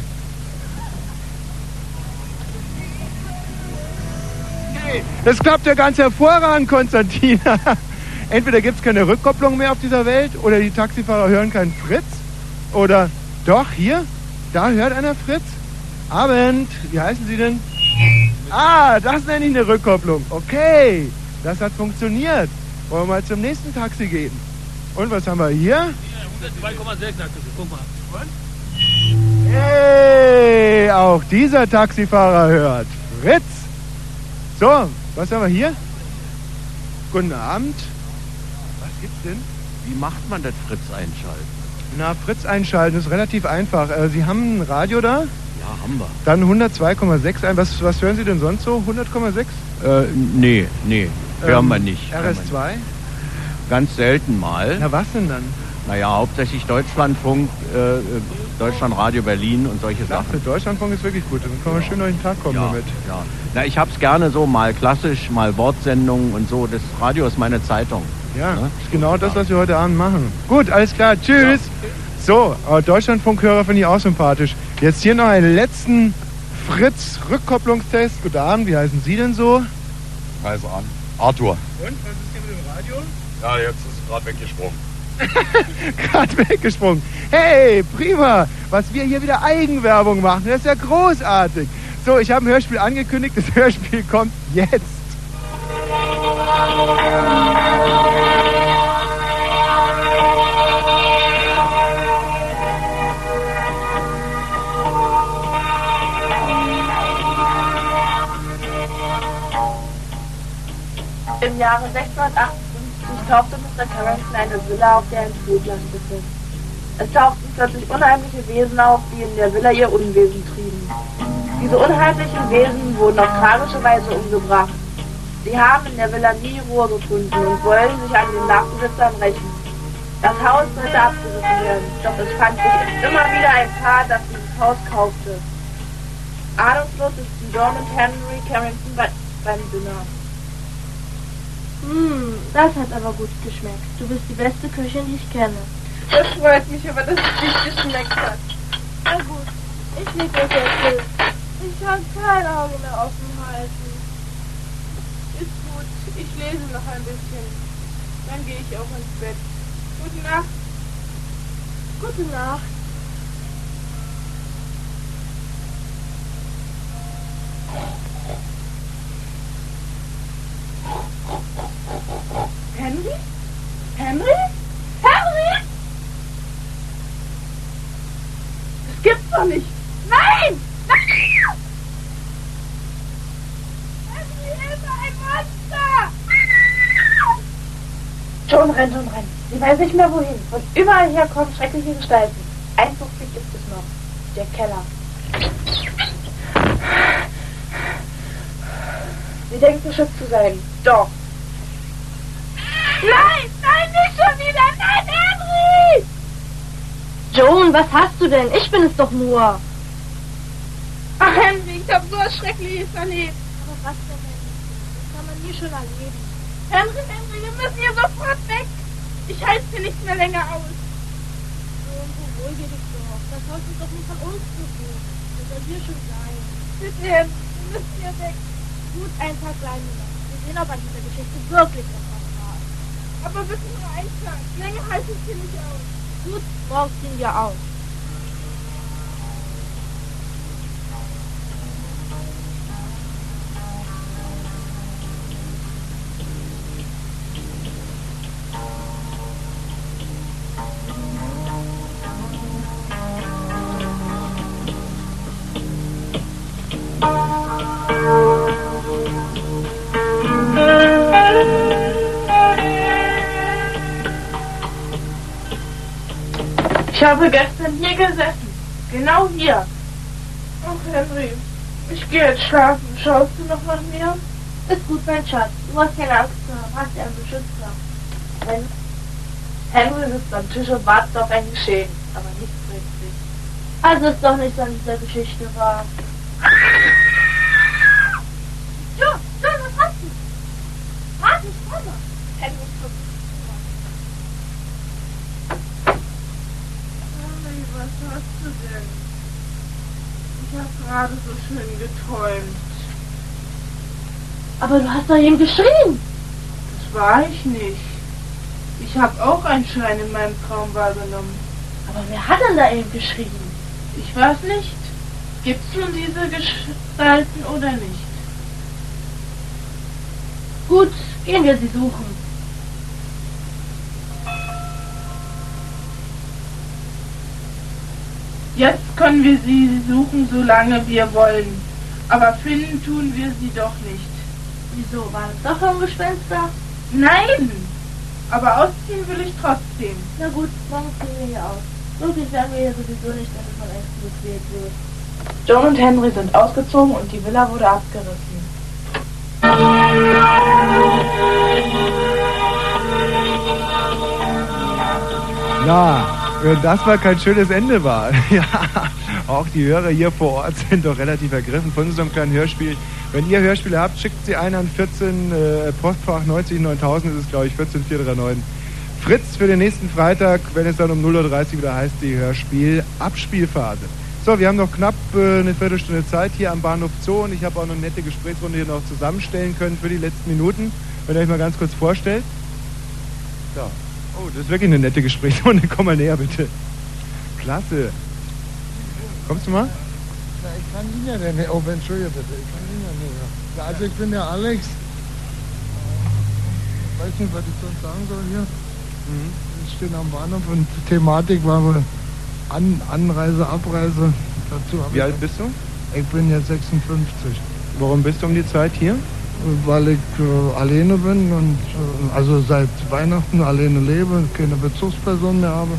Das klappt ja ganz hervorragend, Konstantin. Entweder gibt es keine Rückkopplung mehr auf dieser Welt oder die Taxifahrer hören keinen Fritz. Oder doch, hier, da hört einer Fritz. Abend, wie heißen Sie denn? Ah, das nenne ich eine Rückkopplung. Okay, das hat funktioniert. Wollen wir mal zum nächsten Taxi gehen? Und was haben wir hier? 2,6, guck mal. Hey, auch dieser Taxifahrer hört. Fritz. So, was haben wir hier? Guten Abend. Was gibt's denn? Wie macht man das Fritz einschalten? Na, Fritz einschalten ist relativ einfach. Äh, Sie haben ein Radio da? Ja, haben wir. Dann 102,6 ein. Was, was hören Sie denn sonst so? 100,6? Äh, nee, nee, hören wir nicht. hören wir RS2? nicht. Ganz selten mal. Na, was denn dann? Naja, hauptsächlich Deutschlandfunk, äh, äh, Deutschlandradio Berlin und solche Ja, Sachen. für Deutschlandfunk ist wirklich gut. Dann können wir schön durch den Tag kommen Ja, damit. ja. Na, ich hab's gerne so mal klassisch, mal Wortsendungen und so. Das Radio ist meine Zeitung. Ja, ist genau das, was wir heute Abend machen. Gut, alles klar. Tschüss. So, aber Deutschlandfunkhörer finde ich auch sympathisch. Jetzt hier noch einen letzten Fritz-Rückkopplungstest. Guten Abend, wie heißen Sie denn so? Reise an. Arthur. Und, was ist hier mit dem Radio? Ja, jetzt ist es gerade weggesprungen. Gerade weggesprungen. Hey, prima, was wir hier wieder Eigenwerbung machen. Das ist ja großartig. So, ich habe ein Hörspiel angekündigt. Das Hörspiel kommt jetzt. Im Jahre 658 kaufte Mr. Carrington eine Villa, auf der ein Spielplatz befindet. Es tauchten plötzlich unheimliche Wesen auf, die in der Villa ihr Unwesen trieben. Diese unheimlichen Wesen wurden auf tragische Weise umgebracht. Sie haben in der Villa nie Ruhe gefunden und wollen sich an den Nachbesitzern rächen. Das Haus sollte abgerissen werden, doch es fand sich immer wieder ein Paar, das dieses Haus kaufte. Ahnungslos ist John und Henry Carrington bei, beim Dinner. Hm, das hat aber gut geschmeckt. Du bist die beste Köchin, die ich kenne. Das freut mich aber, dass es nicht geschmeckt hat. Na gut, ich leg euch jetzt hin. Ich kann kein Auge mehr offen halten. Ist gut, ich lese noch ein bisschen. Dann gehe ich auch ins Bett. Gute Nacht. Gute Nacht. Henry? Henry? Henry? Das gibt's doch nicht. Nein! Nein! Henry, Hilfe, ein Monster! John rennt und rennt. Sie weiß nicht mehr wohin. Von überall her kommen schreckliche Gestalten. Ein Fluchtweg gibt es noch. Der Keller. Sie denkt beschützt zu sein. Doch. Nein! Nein, nicht schon wieder! Nein, Henry! Joan, was hast du denn? Ich bin es doch nur. Ach, Henry, ich hab so was Schreckliches erlebt. Aber was denn, Henry? Das kann man nie schon erleben. Henry, Henry, wir müssen hier sofort weg. Ich halte hier nicht mehr länger aus. Joan, beruhige dich doch. Das Haus ist doch nicht von uns bewohnt. Das soll hier schon sein. Bitte, Henry, wir müssen hier weg. Gut, ein Tag bleiben wir sehen, ob an dieser Geschichte wirklich war. Aber bitte nur einen Tag. Länger halte ich hier nicht aus. Gut, morgen ziehen wir aus. Ich habe gestern hier gesessen. Genau hier. Ach, Henry, ich gehe jetzt schlafen. Schaust du noch nach mir? Ist gut, mein Schatz. Du hast keine Angst zu haben. Hast ja einen Beschützer. Hen Henry sitzt am Tisch und wartet auf ein Geschehen. Aber nichts bringt sich. Also ist doch nichts an dieser Geschichte wahr. Ja, ja, was hast du? Warte, ich komme. Henry guckt Henry, was hast du denn? Ich habe gerade so schön geträumt. Aber du hast doch eben geschrien. Das war ich nicht. Ich habe auch einen Schein in meinem Traum wahrgenommen. Aber wer hat denn da eben geschrien? Ich weiß nicht. Gibt's nun diese Gestalten oder nicht? Gut, gehen wir sie suchen. Jetzt können wir sie suchen, solange wir wollen. Aber finden tun wir sie doch nicht. Wieso? Waren es doch schon Gespenster? Nein! Aber ausziehen will ich trotzdem. Na gut, morgen ziehen wir hier aus. Wirklich werden wir hier sowieso nicht, wenn es von Ängsten gequält wird. John und Henry sind ausgezogen und die Villa wurde abgerissen. Ja, wenn das mal kein schönes Ende war. Ja, auch die Hörer hier vor Ort sind doch relativ ergriffen von einem kleinen Hörspiel. Wenn ihr Hörspiele habt, schickt sie ein an 14 äh, Postfach 90 9000, ist es glaube ich 14439. Fritz für den nächsten Freitag, wenn es dann um 0.30 Uhr wieder heißt, die Hörspiel Abspielphase. So, wir haben noch knapp äh, eine Viertelstunde Zeit hier am Bahnhof Zoo und ich habe auch noch eine nette Gesprächsrunde hier noch zusammenstellen können für die letzten Minuten. Wenn ihr euch mal ganz kurz vorstellt. So. Oh, das ist wirklich eine nette Gesprächsrunde. Komm mal näher, bitte. Klasse. Kommst du mal? Ja, ich kann ihn ja nicht. Oh, entschuldige bitte. Ich kann ihn ja nicht. Also ich bin der Alex. Ich weiß nicht, was ich sonst sagen soll hier. Wir stehen am Bahnhof und die Thematik war wohl An Anreise, Abreise. Dazu Wie alt bist du? Ich bin jetzt 56. Warum bist du um die Zeit hier? Weil ich äh, alleine bin und äh, also seit Weihnachten alleine lebe, keine Bezugsperson mehr habe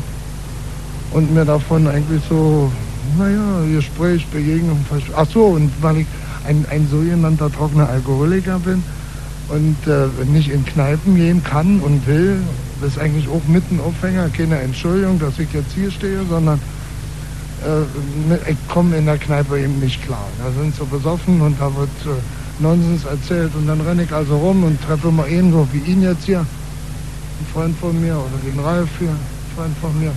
und mir davon eigentlich so, naja, Gespräch, Begegnung, ach so, und weil ich ein, ein sogenannter trockener Alkoholiker bin und äh, nicht in Kneipen gehen kann und will, das ist eigentlich auch mitten Aufhänger, keine Entschuldigung, dass ich jetzt hier stehe, sondern äh, ich komme in der Kneipe eben nicht klar. Da sind sie besoffen und da wird äh, Nonsens erzählt und dann renne ich also rum und treffe mal einen, so wie ihn jetzt hier, einen Freund von mir oder den Ralf hier, einen Freund von mir.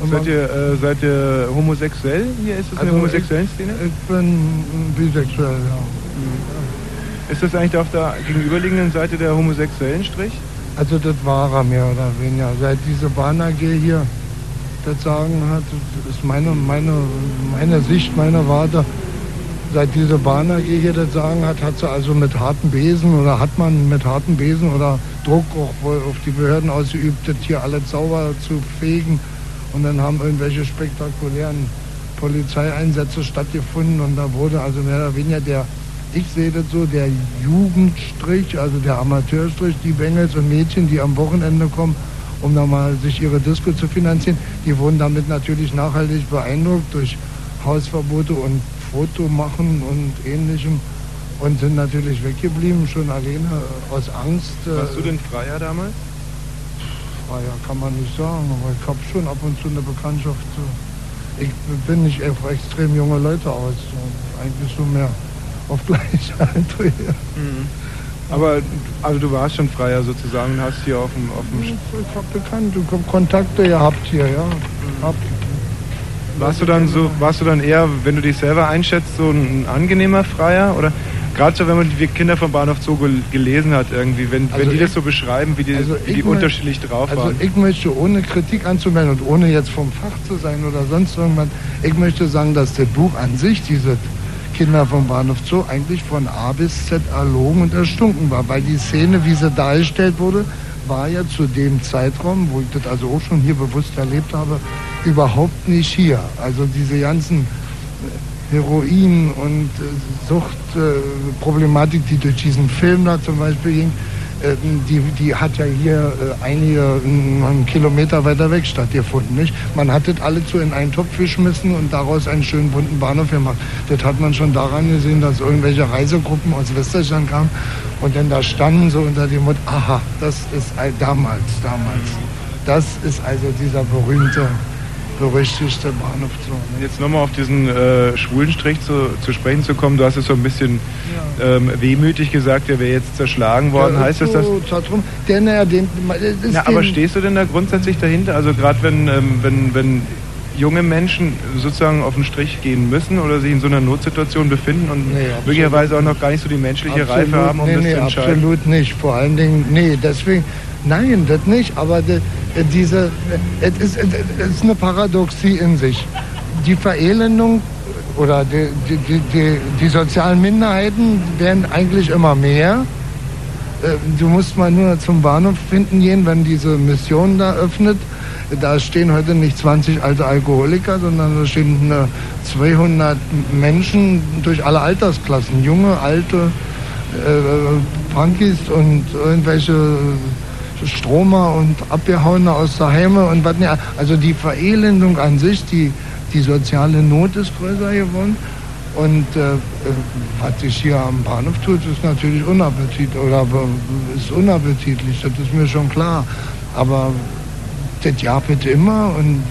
Und Seid ihr, äh, seid ihr homosexuell? Hier ist das eine Also homosexuellen Szene? Ich bin bisexuell, ja. Ist das eigentlich auf der gegenüberliegenden Seite der homosexuellen Strich? Also das war er mehr oder weniger. Seit diese Bahn AG hier das Sagen hat, das ist meine, meine, meine Sicht, meine Warte. Seit diese Bahn AG hier das Sagen hat, hat sie also mit harten Besen oder hat man mit harten Besen oder Druck auch wohl auf die Behörden ausgeübt, das hier alle sauber zu fegen. Und dann haben irgendwelche spektakulären Polizeieinsätze stattgefunden und da wurde also mehr oder weniger der, ich sehe das so, der Jugendstrich, also der Amateurstrich, die Bengels und Mädchen, die am Wochenende kommen, um da mal sich ihre Disco zu finanzieren, die wurden damit natürlich nachhaltig beeindruckt durch Hausverbote und Fotomachen und ähnlichem und sind natürlich weggeblieben, schon alleine äh, aus Angst. äh, Warst du denn Freier damals? Freier kann man nicht sagen, aber ich habe schon ab und zu eine Bekanntschaft. äh, Ich bin nicht auf extrem junge Leute aus, eigentlich so mehr auf Gleichaltrige. Aber also du warst schon Freier sozusagen und hast hier auf dem, auf dem Ich habe Bekannte, Kontakte gehabt hier, ja. Hab. Warst du dann so, warst du dann eher, wenn du dich selber einschätzt, so ein angenehmer Freier? Oder gerade so, wenn man die Kinder vom Bahnhof Zoo gel- gelesen hat irgendwie, wenn, Also wenn die ich- das so beschreiben, wie die, Also wie die unterschiedlich drauf Also waren. ich möchte ohne Kritik anzumelden und ohne jetzt vom Fach zu sein oder sonst irgendwas, ich möchte sagen, dass das Buch an sich, diese Kinder vom Bahnhof Zoo, eigentlich von A bis Z erlogen und erstunken war, weil die Szene, wie sie dargestellt wurde, war ja zu dem Zeitraum, wo ich das also auch schon hier bewusst erlebt habe, überhaupt nicht hier. Also diese ganzen äh, Heroin- und äh, Suchtproblematik, die durch diesen Film da zum Beispiel ging, die, die hat ja hier äh, einige äh, Kilometer weiter weg stattgefunden. Nicht? Man hat das alle zu in einen Topf geschmissen und daraus einen schönen bunten Bahnhof gemacht. Das hat man schon daran gesehen, dass irgendwelche Reisegruppen aus Westdeutschland kamen und dann da standen so unter dem Motto, aha, das ist damals, damals. Das ist also dieser berühmte, berüchtigte Bahnhof Zoo. ne? Jetzt nochmal auf diesen äh, schwulen Strich zu, zu sprechen zu kommen, du hast es so ein bisschen ähm, wehmütig gesagt, der wäre jetzt zerschlagen worden. Ja, heißt das, dass... so. Der, naja, den, das ist Na, aber den- stehst du denn da grundsätzlich dahinter? Also gerade wenn, ähm, wenn, wenn junge Menschen sozusagen auf den Strich gehen müssen oder sich in so einer Notsituation befinden und Nee, möglicherweise auch noch gar nicht so die menschliche Absolut, Reife haben, um nee, das nee, zu entscheiden. absolut nicht. Vor allen Dingen, nee, deswegen, nein, das nicht. Aber äh, diese, es ist, ist eine Paradoxie in sich. Die Verelendung oder die, die, die, die, sozialen Minderheiten werden eigentlich immer mehr. Äh, Du musst mal nur zum Bahnhof finden gehen, wenn diese Mission da öffnet. Da stehen heute nicht 20 alte Alkoholiker, sondern da stehen äh, 200 Menschen durch alle Altersklassen. Junge, alte, äh, Punkies und irgendwelche Stromer und Abgehauene aus der Heime und was nicht. Also die Verelendung an sich, die, die soziale Not ist größer geworden. Und äh, äh, was sich hier am Bahnhof tut, ist natürlich unappetitlich oder äh, ist unappetitlich, das ist mir schon klar. Aber das ja bitte immer und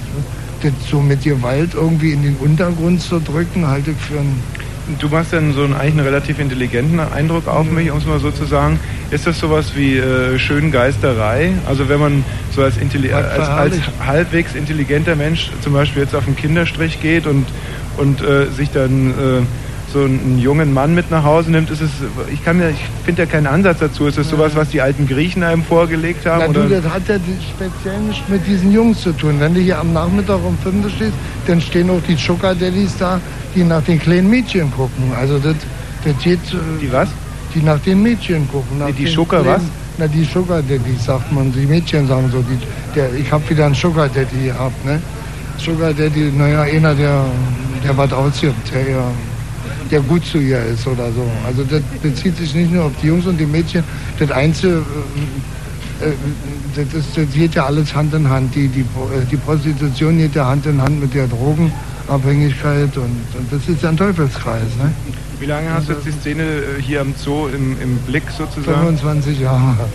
das so mit Gewalt irgendwie in den Untergrund zu drücken, halte ich für ein Du machst dann so einen, eigentlich einen relativ intelligenten Eindruck auf mich, um es mal so zu sagen. Ist das sowas wie äh, Schöngeisterei? Also wenn man so als, als, als halbwegs intelligenter Mensch zum Beispiel jetzt auf den Kinderstrich geht und, und äh, sich dann äh, so einen jungen Mann mit nach Hause nimmt, ist es, ich kann ja, ich finde ja keinen Ansatz dazu. Ist das sowas, was die alten Griechen einem vorgelegt haben? Na du, das hat ja speziell nicht mit diesen Jungs zu tun. Wenn du hier am Nachmittag um 5 stehst, dann stehen auch die Daddies da, die nach den kleinen Mädchen gucken. Also das, das geht... Die was? Die nach den Mädchen gucken. Nach Die- die Sugar was? Na, die Daddies, sagt man. Die Mädchen sagen so. Die, der, ich habe wieder einen Daddy gehabt, ne? Sugar Daddy, naja, einer, der, der was ausgibt, der, ja, der gut zu ihr ist oder so. Also das bezieht sich nicht nur auf die Jungs und die Mädchen. Das Einzige, äh, äh, das, ist, das geht ja alles Hand in Hand. Die, die, die Prostitution geht ja Hand in Hand mit der Drogenabhängigkeit und, und das ist ja ein Teufelskreis. Ne? Wie lange hast du jetzt die Szene äh, hier am Zoo im, im Blick sozusagen? 25 Jahre.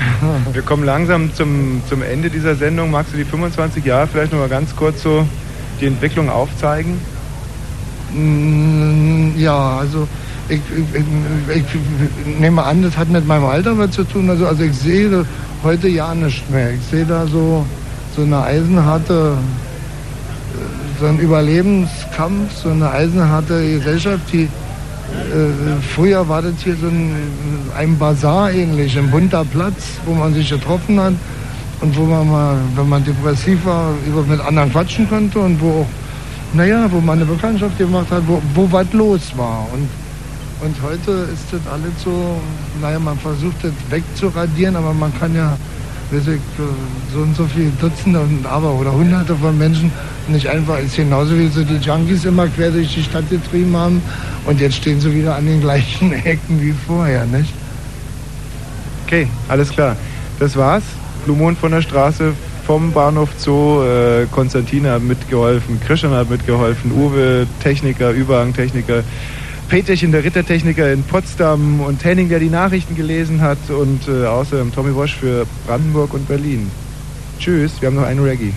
Wir kommen langsam zum, zum Ende dieser Sendung. Magst du die 25 Jahre vielleicht noch mal ganz kurz so die Entwicklung aufzeigen? Mm, Ja, also ich, ich, ich, nehme an, das hat mit meinem Alter was zu tun. Also, also ich sehe heute ja nicht mehr. Ich sehe da so, so eine eisenharte, so ein Überlebenskampf, so eine eisenharte Gesellschaft, die äh, früher war das hier so ein, ein Bazar ähnlich, ein bunter Platz, wo man sich getroffen hat und wo man mal, wenn man depressiv war, über mit anderen quatschen konnte und wo auch naja, wo man eine Bekanntschaft gemacht hat, wo, wo was los war. Und, und heute ist das alles so, naja, man versucht das wegzuradieren, aber man kann ja, weiß ich, äh, so und so viele Dutzende und aber oder Hunderte von Menschen nicht einfach, ist genauso wie so die Junkies immer quer durch die Stadt getrieben haben und jetzt stehen sie wieder an den gleichen Ecken wie vorher, nicht? Okay, alles klar. Das war's. Blue von der Straße vom Bahnhof Zoo. Äh, Konstantin hat mitgeholfen, Christian hat mitgeholfen, Uwe, Techniker, Überhangtechniker, Peterchen, der Rittertechniker in Potsdam und Henning, der die Nachrichten gelesen hat und äh, außerdem Tommy Wosch für Brandenburg und Berlin. Tschüss, wir haben noch einen Reggae.